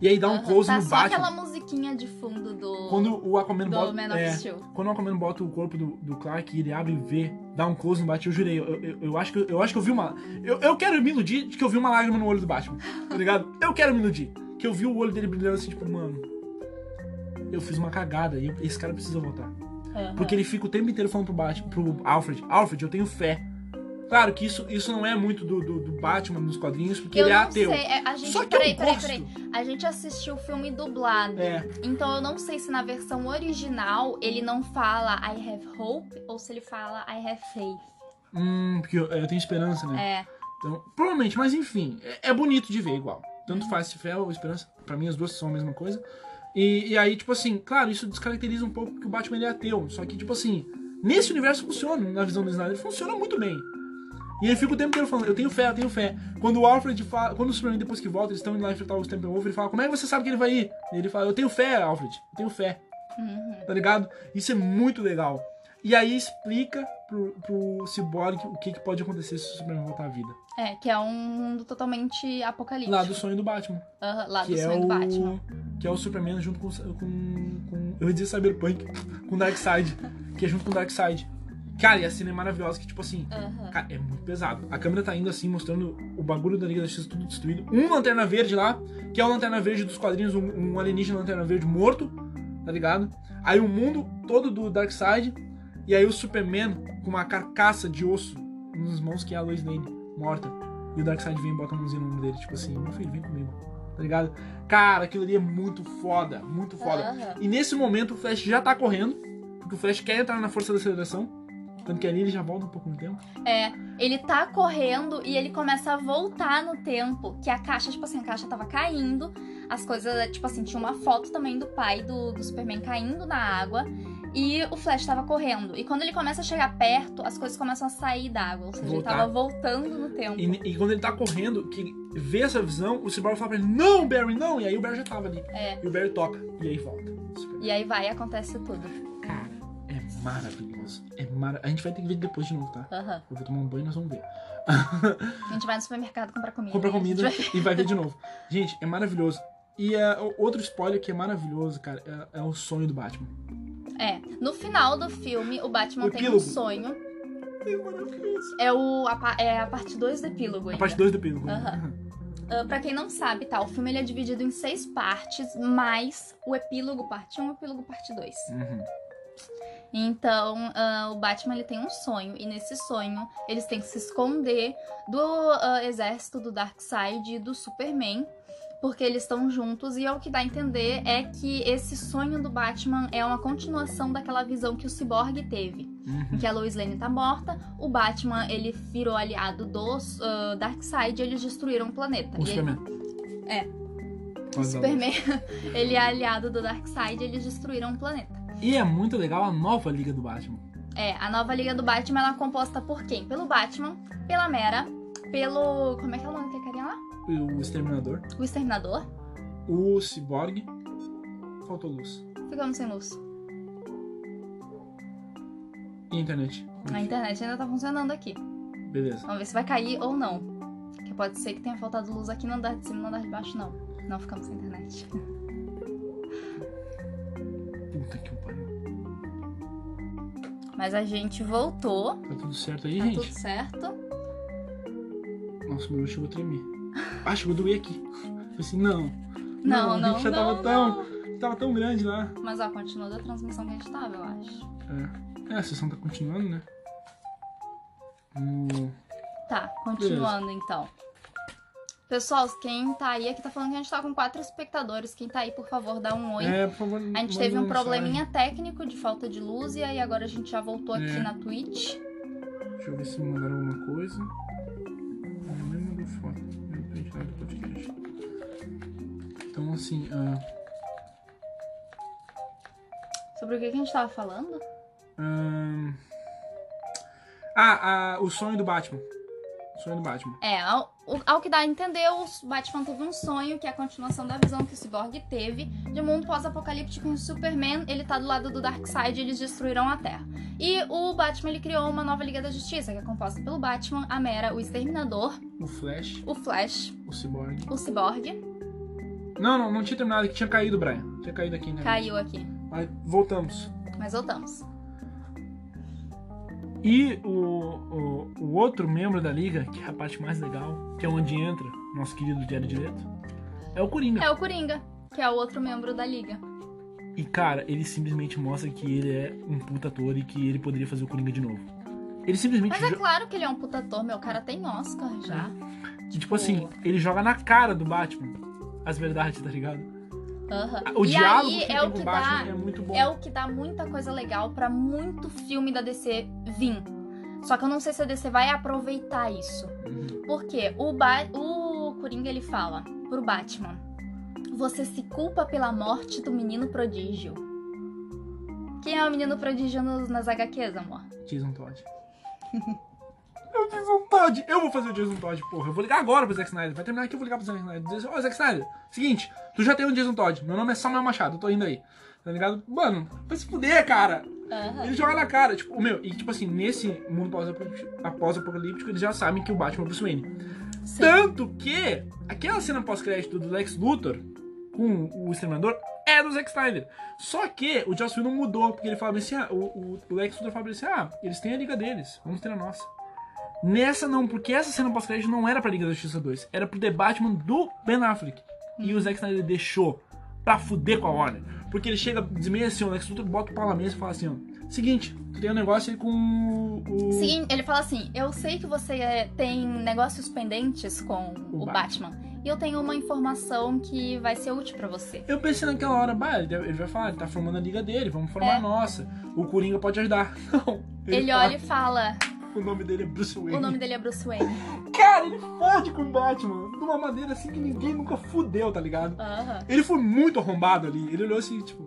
E aí dá um close tá no só Batman. aquela musiquinha de fundo do, Quando o Aquaman bota. É, Steel. quando o Aquaman bota o corpo do, do Clark e ele abre e vê, dá um close no Batman, eu jurei, eu, eu, eu acho, que, eu acho que eu vi uma. Eu, eu quero me iludir de que eu vi uma lágrima no olho do Batman, tá ligado? Eu quero me iludir. Que eu vi o olho dele brilhando assim, tipo, mano. Eu fiz uma cagada e esse cara precisa voltar. Aham. Porque ele fica o tempo inteiro falando pro Batman, pro Alfred, Alfred, eu tenho fé. Claro que isso, isso não é muito do, do, do Batman nos quadrinhos, porque Eu ele é ateu. sei, é, a gente, Só que peraí, eu peraí, gosto. peraí. A gente assistiu o filme dublado. É. Então eu não sei se na versão original ele não fala I have hope ou se ele fala I have faith. Hum, porque eu, eu tenho esperança, né? É. Então, provavelmente, mas enfim, é, é bonito de ver igual. Tanto faz se fé ou esperança, pra mim as duas são a mesma coisa. E, e aí, tipo assim, claro, isso descaracteriza um pouco que o Batman ele é ateu. Só que, tipo assim, nesse universo funciona, na visão do Snyder, funciona muito bem. E ele fica o tempo inteiro falando, eu tenho fé, eu tenho fé. Quando o Alfred fala, quando o Superman depois que volta, eles estão indo lá enfrentar o Steppenwolf, ele fala, como é que você sabe que ele vai ir? E ele fala, eu tenho fé, Alfred, eu tenho fé. Uhum. Tá ligado? Isso é muito legal. E aí explica pro, pro Cyborg o que, que pode acontecer se o Superman voltar à vida. É, que é um mundo totalmente apocalíptico. Lá do sonho do Batman. Aham, lá do é sonho o, do Batman. Que é o Superman junto com, com, com. Eu ia dizer Cyberpunk, com Darkseid. que é junto com Darkseid. Cara, e a cena é maravilhosa, que tipo assim. Cara, é muito pesado. A câmera tá indo assim, mostrando o bagulho da Liga da Justiça tudo destruído. Um lanterna verde lá, que é o lanterna verde dos quadrinhos, um, um alienígena lanterna verde morto, tá ligado? Aí o mundo todo do Darkseid. E aí o Superman com uma carcaça de osso nas mãos, que é a Lois Lane, morta. E o Darkseid vem e bota a mãozinha no ombro dele, tipo assim, meu filho, vem comigo. Tá ligado? Cara, aquilo ali é muito foda, muito foda. Aham. E nesse momento o Flash já tá correndo, porque o Flash quer entrar na força da aceleração. Tanto que ali ele já volta um pouco no tempo. É, ele tá correndo e ele começa a voltar no tempo. Que a caixa, tipo assim, a caixa tava caindo. As coisas, tipo assim, tinha uma foto também do pai do, do Superman caindo na água. E o Flash tava correndo. E quando ele começa a chegar perto, as coisas começam a sair d'água. Ou seja, Voltar. ele tava voltando no tempo. E, e quando ele tá correndo, que vê essa visão, o Cyborg fala pra ele, não, Barry, não! E aí o Barry já tava ali. É. E o Barry toca. E aí volta. E aí vai e acontece tudo. Cara, é maravilhoso. É mara... A gente vai ter que ver depois de novo, tá? Aham. Eu vou tomar um banho e nós vamos ver. A gente vai no supermercado comprar comida. Compra a gente comida vai- e vai ver de *laughs* novo. Gente, é maravilhoso. E o- outro spoiler que é maravilhoso, cara, é, é o sonho do Batman. É. No final do filme, o Batman tem um sonho. É maravilhoso. É, o, a, é a parte 2 do epílogo A ainda. parte 2 do epílogo. Aham. Ah, pra quem não sabe, tá? O filme ele é dividido em seis partes, mais o epílogo parte 1 e o epílogo parte 2. Uhum. Então, ah, o Batman ele tem um sonho, e nesse sonho eles têm que se esconder do ah, exército do Darkseid e do Superman, porque eles estão juntos, e é o que dá a entender é que esse sonho do Batman é uma continuação daquela visão que o Cyborg teve. Em Uhum. que a Lois Lane tá morta, o Batman ele virou aliado dos ah, Darkseid e eles destruíram o planeta. O Superman. É. Quase o Superman, *laughs* ele é aliado do Darkseid e eles destruíram o planeta. E é muito legal a nova Liga do Batman. É, a nova Liga do Batman ela é composta por quem? Pelo Batman, pela Mera, pelo. Como é que é o nome daquele carinha lá? O Exterminador, O Exterminador. o Cyborg. Faltou luz. Ficamos sem luz. E a internet. A internet ainda tá funcionando aqui. Beleza. Vamos ver se vai cair ou não. Que pode ser que tenha faltado luz aqui no andar de cima e no andar de baixo, não. Não ficamos sem internet. Puta que pariu. Mas a gente voltou. Tá tudo certo aí, Tá gente? tudo certo. Nossa, meu chegou a tremer. Ah, chegou a doer aqui. Falei assim, não. Não, a não, gente já não, tava tão. não. Tava tão grande lá. Mas ó, continua da transmissão que a gente tava, eu acho. É. É, a sessão tá continuando, né? Hum, Tá, continuando então. Pessoal, quem tá aí aqui tá falando que a gente tá com quatro espectadores. Quem tá aí, por favor, dá um oi. É, por favor. A gente teve um probleminha técnico de falta de luz e aí agora a gente já voltou aqui É. na Twitch. Deixa eu ver se me mandaram alguma coisa. Não me mandou foto. Então, assim, ah, Sobre o que, que a gente tava falando? ahn, ah, ah, o sonho do Batman. O sonho do Batman. É, ao, ao que dá a entender, o Batman teve um sonho, que é a continuação da visão que o Cyborg teve, de um mundo pós-apocalíptico em o Superman, ele tá do lado do Darkseid e eles destruíram a Terra. E o Batman, ele criou uma nova Liga da Justiça, que é composta pelo Batman, a Mera, o Exterminador, O Flash, o Flash, o Cyborg. o Cyborg, Não, não, não tinha terminado, que tinha caído, Brian. Tinha caído aqui, né? caiu aqui, Mas voltamos. mas voltamos. E o, o, o outro membro da liga, que é a parte mais legal, que é onde entra nosso querido Diário Direto, é o Coringa. É o Coringa, que é o outro membro da Liga. E cara, ele simplesmente mostra que ele é um puta ator e que ele poderia fazer o Coringa de novo. Ele simplesmente. Mas é jo- claro que ele é um puta ator, meu cara tem Oscar já. que, tipo assim, ele joga na cara do Batman as verdades, tá ligado? Aham. O e diálogo aí que é o que dá é muito bom. é o que dá muita coisa legal pra muito filme da DC vir. Só que eu não sei se a DC vai aproveitar isso. Uhum. Porque o, ba o Coringa ele fala pro Batman: Você se culpa pela morte do menino prodígio. Quem é o menino prodígio nos, nas HQs, amor? Jason Todd. *laughs* É o Jason Todd! Eu vou fazer o Jason Todd, porra. Eu vou ligar agora pro Zack Snyder. Vai terminar aqui, eu vou ligar pro Zack Snyder. Dizer assim, Ô, Zack Snyder, seguinte, tu já tem um Jason Todd. Meu nome é Samuel Machado, eu tô indo aí. Tá ligado? Mano, vai se fuder, cara. Aham. Ele joga na cara, tipo, o meu, e tipo assim, nesse mundo pós-apocalíptico, eles já sabem que o Batman é o Bruce Wayne. Sim. Tanto que aquela cena pós-crédito do Lex Luthor com o Exterminador é do Zack Snyder. Só que o Joss Whedon mudou, porque ele falava assim, ah, o, o- o Lex Luthor falava assim, ah, eles têm a liga deles, vamos ter a nossa. Nessa não, porque essa cena pós-crédito não era pra Liga da Justiça 2, era pro The Batman do Ben Affleck. E o Zack Snyder deixou pra fuder com a Warner. Porque ele chega, desmeia assim, o Lex Luthor bota o pau na mesa e fala assim, ó, seguinte, tu tem um negócio aí com o... Sim, ele fala assim: Eu sei que você é, tem negócios pendentes com O o, Batman. Batman. E eu tenho uma informação que vai ser útil pra você. Eu pensei naquela hora, bah, ele ele vai falar, ele tá formando a liga dele, vamos formar É. a nossa. O Coringa pode ajudar. *laughs* Não. Ele, fala, olha e fala: O nome dele é Bruce Wayne. O nome dele é Bruce Wayne. Cara, ele fode com o Batman. De uma maneira assim que ninguém nunca fudeu, tá ligado? Aham. Ele foi muito arrombado ali. Ele olhou assim, tipo,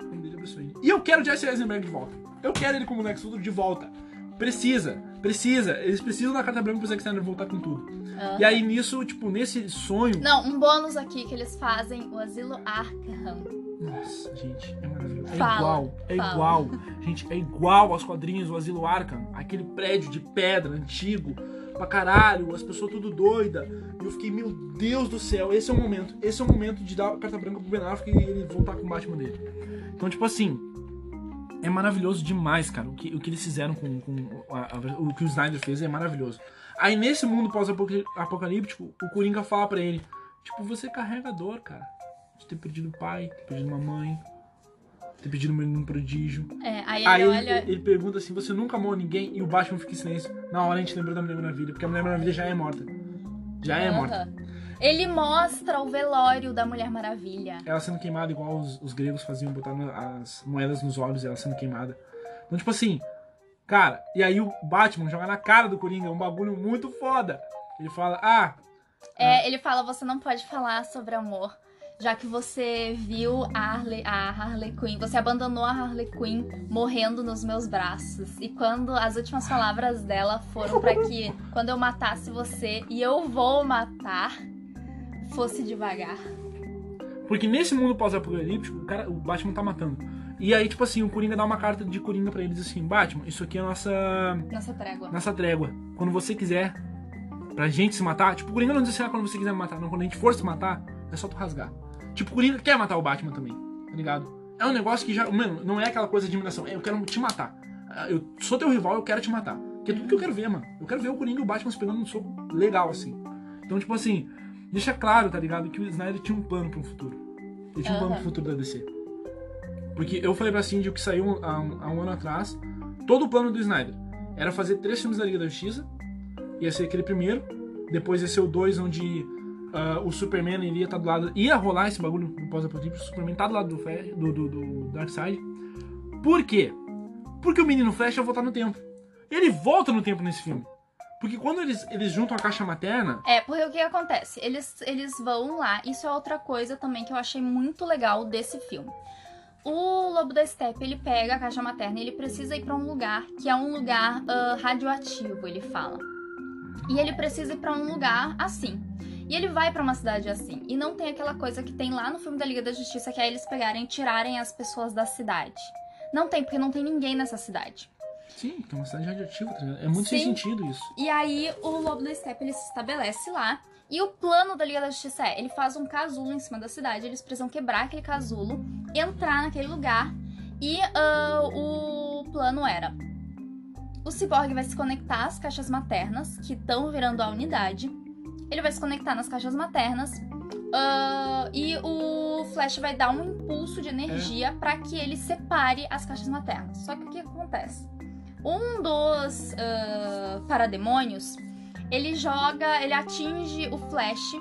o nome dele é Bruce aí. E eu quero o Jesse Eisenberg de volta. Eu quero ele como Lex Luthor de volta. Precisa, precisa. Eles precisam da carta branca pro Zack Snyder voltar com tudo. Aham. E aí nisso, tipo, nesse sonho. Não, um bônus aqui que eles fazem, o Asilo Arkham. Nossa, gente, é maravilhoso. É Fala, igual, é fala. igual. Gente, é igual aos quadrinhos do Asilo Arkham. Aquele prédio de pedra antigo pra caralho, as pessoas tudo doida. E eu fiquei, meu Deus do céu, esse é o momento. Esse é o momento de dar a carta branca pro Ben Affleck e ele voltar com o Batman dele. Então, tipo assim, é maravilhoso demais, cara. O que, o que eles fizeram com, com a- a- o que o Snyder fez é maravilhoso. Aí nesse mundo pós-apocalíptico, o Coringa fala pra ele: Tipo, você carrega a dor, cara. Ter perdido o pai, ter perdido uma mãe, ter perdido um menino prodígio. É, aí ele Aí ele, olha. ele pergunta assim: Você nunca amou ninguém? E o Batman fica em silêncio. Na hora a gente lembrou da Mulher Maravilha, porque a Mulher Maravilha já é morta. Já é morta. Ele mostra o velório da Mulher Maravilha. ela sendo queimada igual os, os gregos faziam, botando as moedas nos olhos e ela sendo queimada. Então, tipo assim, cara, e aí o Batman joga na cara do Coringa um bagulho muito foda. Ele fala, ah, É, ele fala: você não pode falar sobre amor. Já que você viu a Harley, a Harley Quinn, você abandonou a Harley Quinn morrendo nos meus braços. E quando as últimas palavras dela foram pra que quando eu matasse você e eu vou matar, fosse devagar. porque nesse mundo pós-apocalíptico, o, cara, o Batman tá matando. E aí, tipo assim, o Coringa dá uma carta de Coringa pra ele e diz assim, Batman, isso aqui é a nossa, Nessa trégua. nossa trégua. Quando você quiser, pra gente se matar, tipo, o Coringa não diz assim, ah, quando você quiser me matar, não, quando a gente for se matar, é só tu rasgar. Tipo, o Coringa quer matar o Batman também, tá ligado? É um negócio que já, mano, não é aquela coisa de admiração, é, eu quero te matar. Ah, Eu sou teu rival, eu quero te matar. Que é tudo que eu quero ver, mano. Eu quero ver o Coringa e o Batman se pegando um soco legal, assim. Então, tipo assim, deixa claro, tá ligado, que o Snyder tinha um plano pro futuro. Ele tinha um plano pro futuro da DC. Porque eu falei pra Cindy o que saiu há um, há um ano atrás, todo o plano do Snyder era fazer três filmes da Liga da Justiça, ia ser aquele primeiro, depois ia ser o dois onde ah, o Superman iria estar do lado, ia rolar esse bagulho no pós-apocalipse, o Superman tá do lado do, Flash, do, do, do Darkseid. Por quê? Porque o menino Flash ia voltar no tempo. Ele volta no tempo nesse filme. Porque quando eles, eles juntam a caixa materna, É, porque o que acontece? Eles, eles vão lá, isso é outra coisa também que eu achei muito legal desse filme. O Lobo da Steppe, ele pega a caixa materna e ele precisa ir pra um lugar que é um lugar ah, radioativo, ele fala. E ele precisa ir pra um lugar assim. E ele vai pra uma cidade assim. E não tem aquela coisa que tem lá no filme da Liga da Justiça, que é eles pegarem e tirarem as pessoas da cidade. Não tem, porque não tem ninguém nessa cidade. sim, que é uma cidade radioativa, tá ligado? É muito sem Sim. sentido isso. E aí o Lobo da Steppe ele se estabelece lá. E o plano da Liga da Justiça é, ele faz um casulo em cima da cidade, eles precisam quebrar aquele casulo, entrar naquele lugar. E ah, o plano era: o Cyborg vai se conectar às caixas maternas, que estão virando a unidade. Ele vai se conectar nas caixas maternas. ah, e o Flash vai dar um impulso de energia pra que ele separe as caixas maternas. Só que o que acontece? Um dos ah, parademônios, ele joga, ele atinge o Flash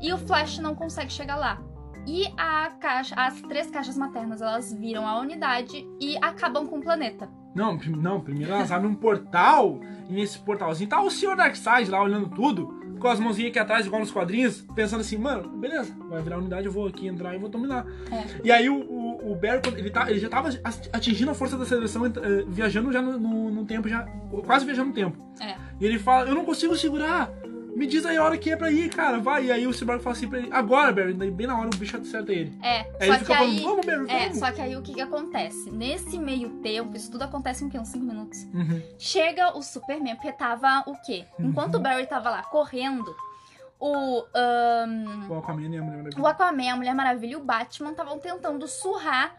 e o Flash não consegue chegar lá. E a caixa, as três caixas maternas, elas viram a unidade e acabam com o planeta. Não, não, primeiro elas abrem um portal e nesse portalzinho tá o senhor Darkseid lá olhando tudo, com as mãozinhas aqui atrás, igual nos quadrinhos, pensando assim, mano, beleza, vai virar unidade, eu vou aqui entrar e vou dominar. É. E aí o, o, o Barry, ele, tá, ele já tava ati- atingindo a força da seleção, eh, viajando já no, no, no tempo, já quase viajando no tempo. É. E ele fala, eu não consigo segurar. Me diz aí a hora que é pra ir, cara, vai. E aí o Cyborg fala assim pra ele, agora, Barry, daí bem na hora o bicho acerta ele. É, Aí só ele que fica falando, aí. vamos, Barry, É, vamos. só que aí o que, que acontece? Nesse meio tempo, isso tudo acontece em que? Uns 5 minutos. Uhum. Chega o Superman, porque tava o quê? Enquanto o Barry tava lá correndo, o, ahn, O Aquaman e a Mulher Maravilha. o Aquaman, a Mulher Maravilha e o Batman estavam tentando surrar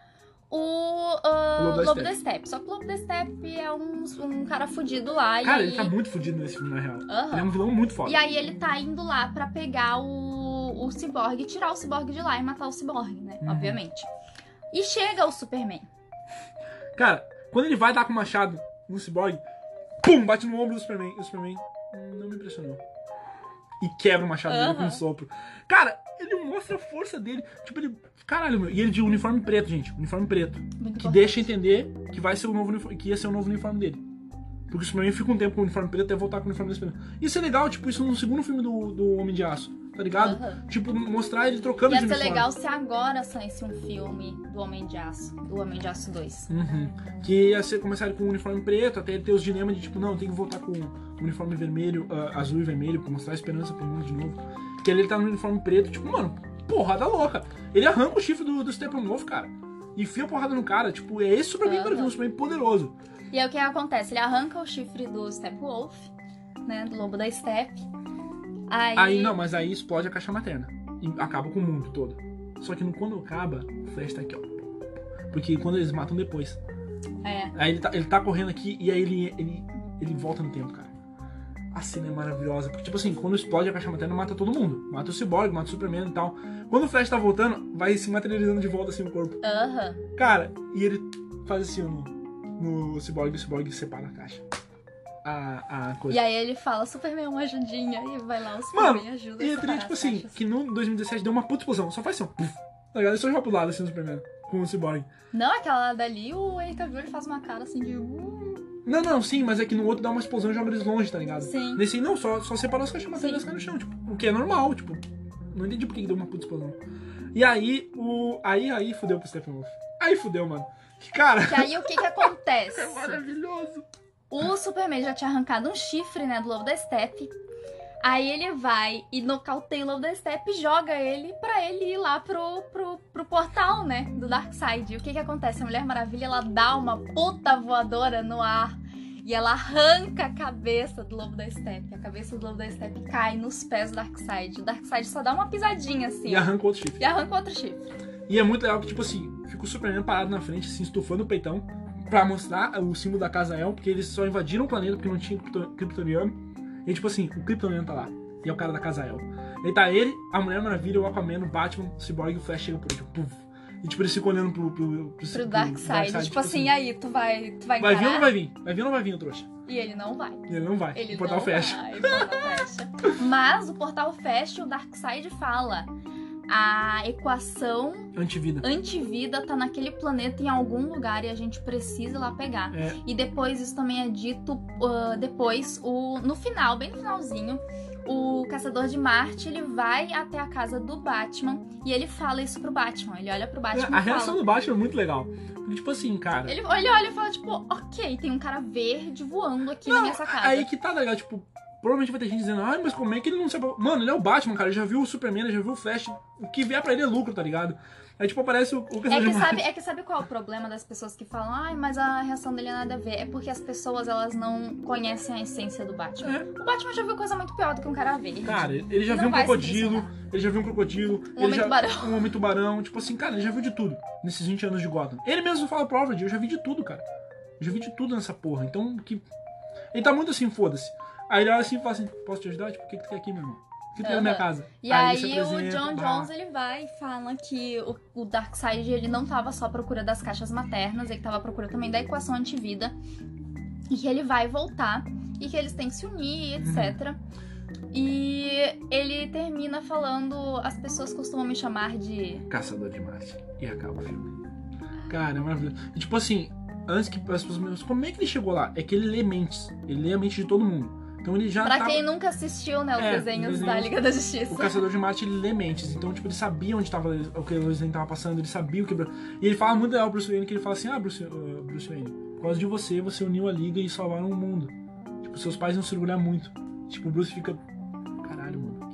o, O Lobo da Lobo da Steppe. Steppe. Só que o Lobo da Steppe é um, um cara fudido lá. Cara, ele tá muito fudido nesse filme, na real. Aham. Ele é um vilão muito foda. E aí ele tá indo lá pra pegar o, o Cyborg, tirar o Cyborg de lá e matar o Cyborg, né? Uhum. Obviamente. E chega o Superman. Cara, quando ele vai dar com o machado no Cyborg, pum, bate no ombro do Superman. E o Superman não me impressionou. E quebra o machado dele com um sopro. Cara, ele mostra a força dele. Tipo, ele. Caralho, meu. E ele de uniforme preto, gente. Uniforme preto. Muito Que deixa entender que vai ser o novo uniforme, que ia ser o novo uniforme dele. Porque o Superman fica um tempo com o uniforme preto até voltar com o uniforme desse. Isso é legal, tipo, isso no segundo filme do, do Homem de Aço. tá ligado? Aham. Tipo, mostrar ele trocando Ia de ser uniforme. legal se agora saísse um filme do Homem de Aço, do Homem de Aço 2. Uhum. Que ia ser começar com o uniforme preto, até ele ter os dilemas de tipo, não, tem que voltar com o uniforme vermelho, ah, azul e vermelho, pra mostrar a esperança pro mundo de novo. Que ele tá no uniforme preto, tipo, mano, porrada louca. Ele arranca o chifre do, do Steppenwolf, cara. E enfia a porrada no cara, tipo, é esse Superman Aham. para um Superman poderoso. E aí o que acontece? Ele arranca o chifre do Steppenwolf, né? Do lobo da Steppe. Aí, Aí, não, mas aí explode a caixa materna. E acaba com o mundo todo. Só que no- quando acaba, o Flash tá aqui, ó. Porque quando eles matam depois. É. Aí ele tá, ele tá correndo aqui e aí ele, ele, ele volta no tempo, cara. A cena é maravilhosa. Porque, tipo assim, quando explode a caixa materna, mata todo mundo. Mata o Cyborg, mata o Superman e tal. Quando o Flash tá voltando, vai se materializando de volta assim o corpo. Aham. Cara, e ele faz assim no, no Cyborg o Cyborg separa a caixa. A, a coisa. E aí ele fala, Superman, uma ajudinha. E vai lá, o Mano, Superman ajuda E é tipo as assim, caixas. que no 2017 deu uma puta explosão. Só faz assim, ó. Tá ligado? Ele só joga pro lado assim no Superman. Com o Cyborg. Não, aquela dali, o Henry Cavill, ele faz uma cara assim de... "Uh". Não, não, sim, mas é que no outro dá uma explosão e joga eles longe, tá ligado? Sim. Nesse não, só, só separou as caixas maternas Sim. no chão, tipo, o que é normal, tipo. Não entendi por que que deu uma puta explosão. E aí, o. Aí, aí fudeu pro Steppenwolf. Aí fudeu, mano. Que cara. Que aí o que que *laughs* acontece? É maravilhoso. O Superman já tinha arrancado um chifre, né, do Lobo da Steppe. Aí ele vai e nocauteia o Lobo da Steppe e joga ele pra ele ir lá pro, pro, pro portal, né, do Darkseid. E o que que acontece? A Mulher Maravilha, ela dá uma puta voadora no ar e ela arranca a cabeça do Lobo da Steppe. A cabeça do Lobo da Steppe cai nos pés do Darkseid. O Darkseid só dá uma pisadinha assim, E arranca outro chifre. e arranca outro chifre. E é muito legal que, tipo assim, fica o Superman parado na frente, assim, estufando o peitão, pra mostrar o símbolo da Casa El, porque eles só invadiram o planeta porque não tinha Kryptoniano. E, tipo assim, o Kryptoniano tá lá. E é o cara da Casa El. E tá ele, a Mulher Maravilha, o Aquaman, o Batman, o Cyborg e o Flash chegam por tipo, puf. E, tipo, eles ficam olhando pro... Pro, pro, Pro Darkseid. Tipo assim, aí, tu vai, tu vai Vai vir ou não vai vir? Vai vir ou não vai vir, o trouxa? E ele não vai. E ele não vai. Ele o portal fecha. vai, o portal fecha. Mas o portal fecha e o Darkseid fala. A equação Antivida. antivida tá naquele planeta em algum lugar e a gente precisa ir lá pegar. É, E depois isso também é dito ah, depois, o, no final, bem no finalzinho, o caçador de Marte ele vai até a casa do Batman e ele fala isso pro Batman. Ele olha pro Batman a reação fala. do Batman é muito legal. Porque, tipo assim, cara... Ele, ele olha e fala, tipo, ok, tem um cara verde voando aqui na minha sacada. Aí que tá, ligado? Tipo, provavelmente vai ter gente dizendo, ai, mas como é que ele não sabe. Mano, ele é o Batman, cara. Ele já viu o Superman, ele já viu o Flash. O que vier pra ele é lucro, tá ligado? Aí, tipo, aparece o, o É que, sabe, é que sabe qual é o problema das pessoas que falam, ai, mas a reação dele é nada a ver? É porque as pessoas, elas não conhecem a essência do Batman. É. O Batman já viu coisa muito pior do que um cara verde. Cara, ele já viu um se crocodilo, ele já viu um crocodilo, Um homem já, tubarão. um homem tubarão, tipo assim, cara, ele já viu de tudo nesses 20 anos de Gotham. Ele mesmo fala pro Alfred, eu já vi de tudo, cara. Eu já vi de tudo nessa porra. Então, que. Ele tá muito assim, foda-se. Aí ele olha assim e fala assim, posso te ajudar? Tipo, o que, que tu quer aqui, meu irmão? O que tu quer na minha casa? E se aí, o John. Jones, ele vai e fala que o, o Darkseid, ele não tava só à procura das caixas maternas, ele tava à procura também da equação antivida. E que ele vai voltar, e que eles têm que se unir, etc. E ele termina falando, as pessoas costumam me chamar de Caçador de Marte. E acaba o filme. Cara, é maravilhoso. E, tipo assim, antes que as pessoas me como é que ele chegou lá? É que ele lê mentes. Ele lê a mente de todo mundo. Então ele já Pra tava- quem nunca assistiu, né, os É, desenhos da Liga da Justiça. O Caçador de Marte, ele lê mentes. Então, tipo, ele sabia onde tava o que a Lois Lane tava passando, ele sabia o que... E ele fala muito legal pro Bruce Wayne, que ele fala assim, ah, Bruce, uh, Bruce Wayne, por causa de você, você uniu a Liga e salvaram o mundo. Tipo, seus pais iam se orgulhar muito. Tipo, o Bruce fica... Caralho, mano.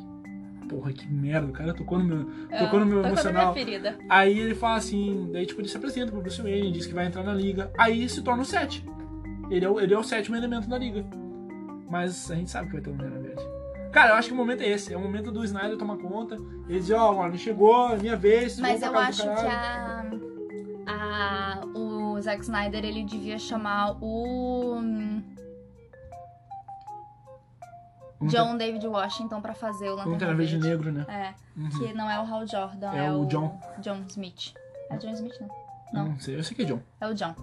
que- Porra, que merda. O cara tocou no meu, tocou no meu Tocou na emocional. minha ferida. Aí ele fala assim, daí tipo, ele se apresenta pro Bruce Wayne, diz que vai entrar na liga. Aí se torna o 7. Ele é o, ele é o sétimo elemento da liga. Mas a gente sabe que vai ter um Lanterna Verde. Cara, eu acho que o momento é esse. É o momento do Snyder tomar conta. Ele diz, ó, mano, chegou, é minha vez. Mas eu acho que caralho." a, a- o Zack Snyder ele devia chamar o hum, John David Washington pra fazer o ter- Lanterna Lanterna Verde Verde. Negro, né? É, Uhum. que não é o Hal Jordan, É é, o o John. John Smith. É John Smith, não? Eu Não, não sei, eu sei que é John. é o John.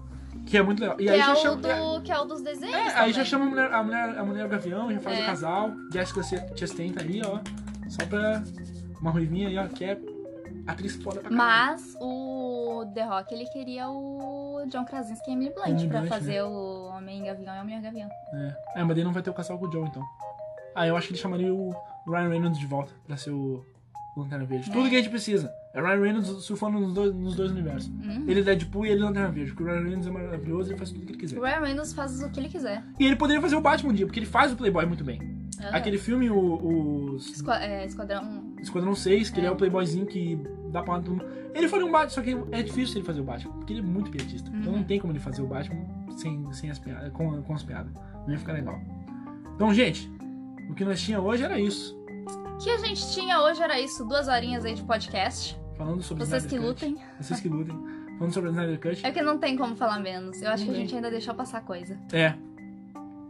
Que é muito legal. E Que aí é já chama. do, que é o dos desenhos É, aí já chama a mulher, a mulher, a mulher Gavião, já faz É. o casal. Jessica Chastain tá aí, ó. Só pra. Uma ruivinha aí, ó, que é atriz foda pra caralho. Mas o The Rock, ele queria o John Krasinski e Emily Blunt Emily pra Blunt, né? fazer o Homem Gavião e a Mulher Gavião. É. é, mas daí não vai ter o casal com o John, então. Ah, eu acho que ele chamaria o Ryan Reynolds de volta pra ser o Lanterna Verde. Tudo que a gente precisa. É Ryan Reynolds surfando nos dois, nos dois universos. Uhum. Ele é Deadpool e ele é Lanterna Verde. Porque o Ryan Reynolds é maravilhoso e ele faz tudo o que ele quiser. O Ryan Reynolds faz o que ele quiser. E ele poderia fazer o Batman um dia, porque ele faz o Playboy muito bem. Aham. Aquele filme, o, os Esqua- é, Esquadrão. Esquadrão 6, que ele é É. o playboyzinho que dá pra todo mundo. Ele faria um Batman, só que é difícil ele fazer o Batman, porque ele é muito piadista. Então Uhum. não tem como ele fazer o Batman sem, sem as piadas, com, com as piadas. Não ia ficar legal. Então, gente, o que nós tinha hoje era isso. O que a gente tinha hoje era isso, duas horinhas aí de podcast. Falando sobre Vocês que Cut. lutem. Vocês que lutem. Falando sobre Snyder Cut. É que não tem como falar menos. Eu acho que a tem. gente ainda deixou passar coisa. É.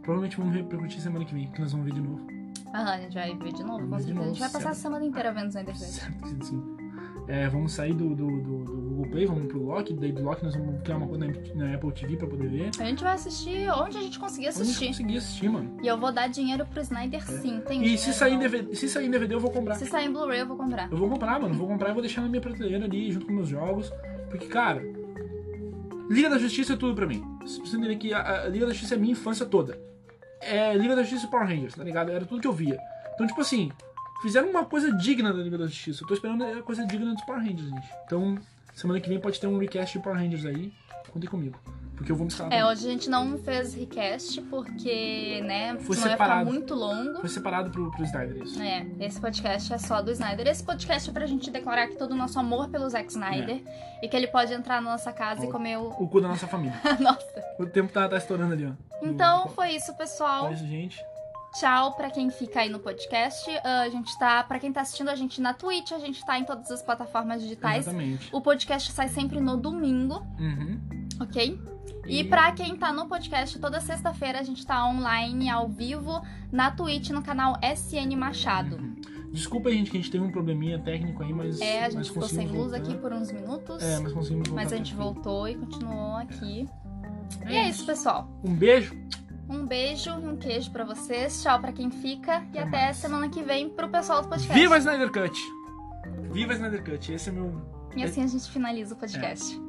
Provavelmente vamos repercutir semana que vem, que nós vamos ver de novo. Aham, a gente vai ver de novo, com Vamos de certeza. A gente vai passar a certo. semana inteira vendo Snyder Cut. Certo sim. É, vamos sair do, do, do, do Google Play, vamos pro Loki, daí do Loki nós vamos criar uma coisa na, Apple TV pra poder ver. A gente vai assistir onde a gente conseguir Onde a gente assistir. conseguir assistir, mano. E eu vou dar dinheiro pro Snyder sim. Tem É. E se sair, não. DVD, se sair em DVD, eu vou comprar. Se sair em Blu-ray, eu vou comprar. Eu vou comprar, mano. Vou comprar e vou deixar na minha prateleira ali, junto com meus jogos. Porque, cara, Liga da Justiça é tudo pra mim. Vocês precisam entender que a, a Liga da Justiça é minha infância toda. É Liga da Justiça e Power Rangers, tá ligado? Era tudo que eu via. Então, tipo assim, fizeram uma coisa digna da Liga da Justiça. Eu tô esperando a coisa digna dos Power Rangers, gente. Então, semana que vem pode ter um recast de Power Rangers aí. Contem comigo. Porque eu vou me escalar. É, hoje a gente não fez request porque, né, Foi senão ia separado. ficar muito longo. Foi separado pro, pro Snyder isso. É, esse podcast é só do Snyder. Esse podcast é pra gente declarar que todo o nosso amor pelo Zack Snyder e que ele pode entrar na nossa casa e Ó. comer o. O cu da nossa família. *laughs* Nossa. O tempo tá, tá estourando ali, ó. Então Do- foi isso, pessoal. É isso, gente. Tchau pra quem fica aí no podcast. Ah, a gente tá, pra quem tá assistindo a gente na Twitch, a gente tá em todas as plataformas digitais. Exatamente. O podcast sai sempre no domingo, Uhum. ok? E E- pra quem tá no podcast, toda sexta-feira a gente tá online, ao vivo, na Twitch, no canal SN Machado. Uhum. Desculpa, gente, que a gente teve um probleminha técnico aí, mas. É, a gente ficou sem luz voltar. aqui por uns minutos. É, mas conseguimos voltar. Mas a gente voltou e continuou aqui. É E é isso, pessoal. Um beijo. Um beijo e um queijo pra vocês. Tchau pra quem fica. E Até até mais. semana que vem pro pessoal do podcast. Viva Snyder Cut! Viva Snyder Cut! Esse é meu. E assim a gente finaliza o podcast.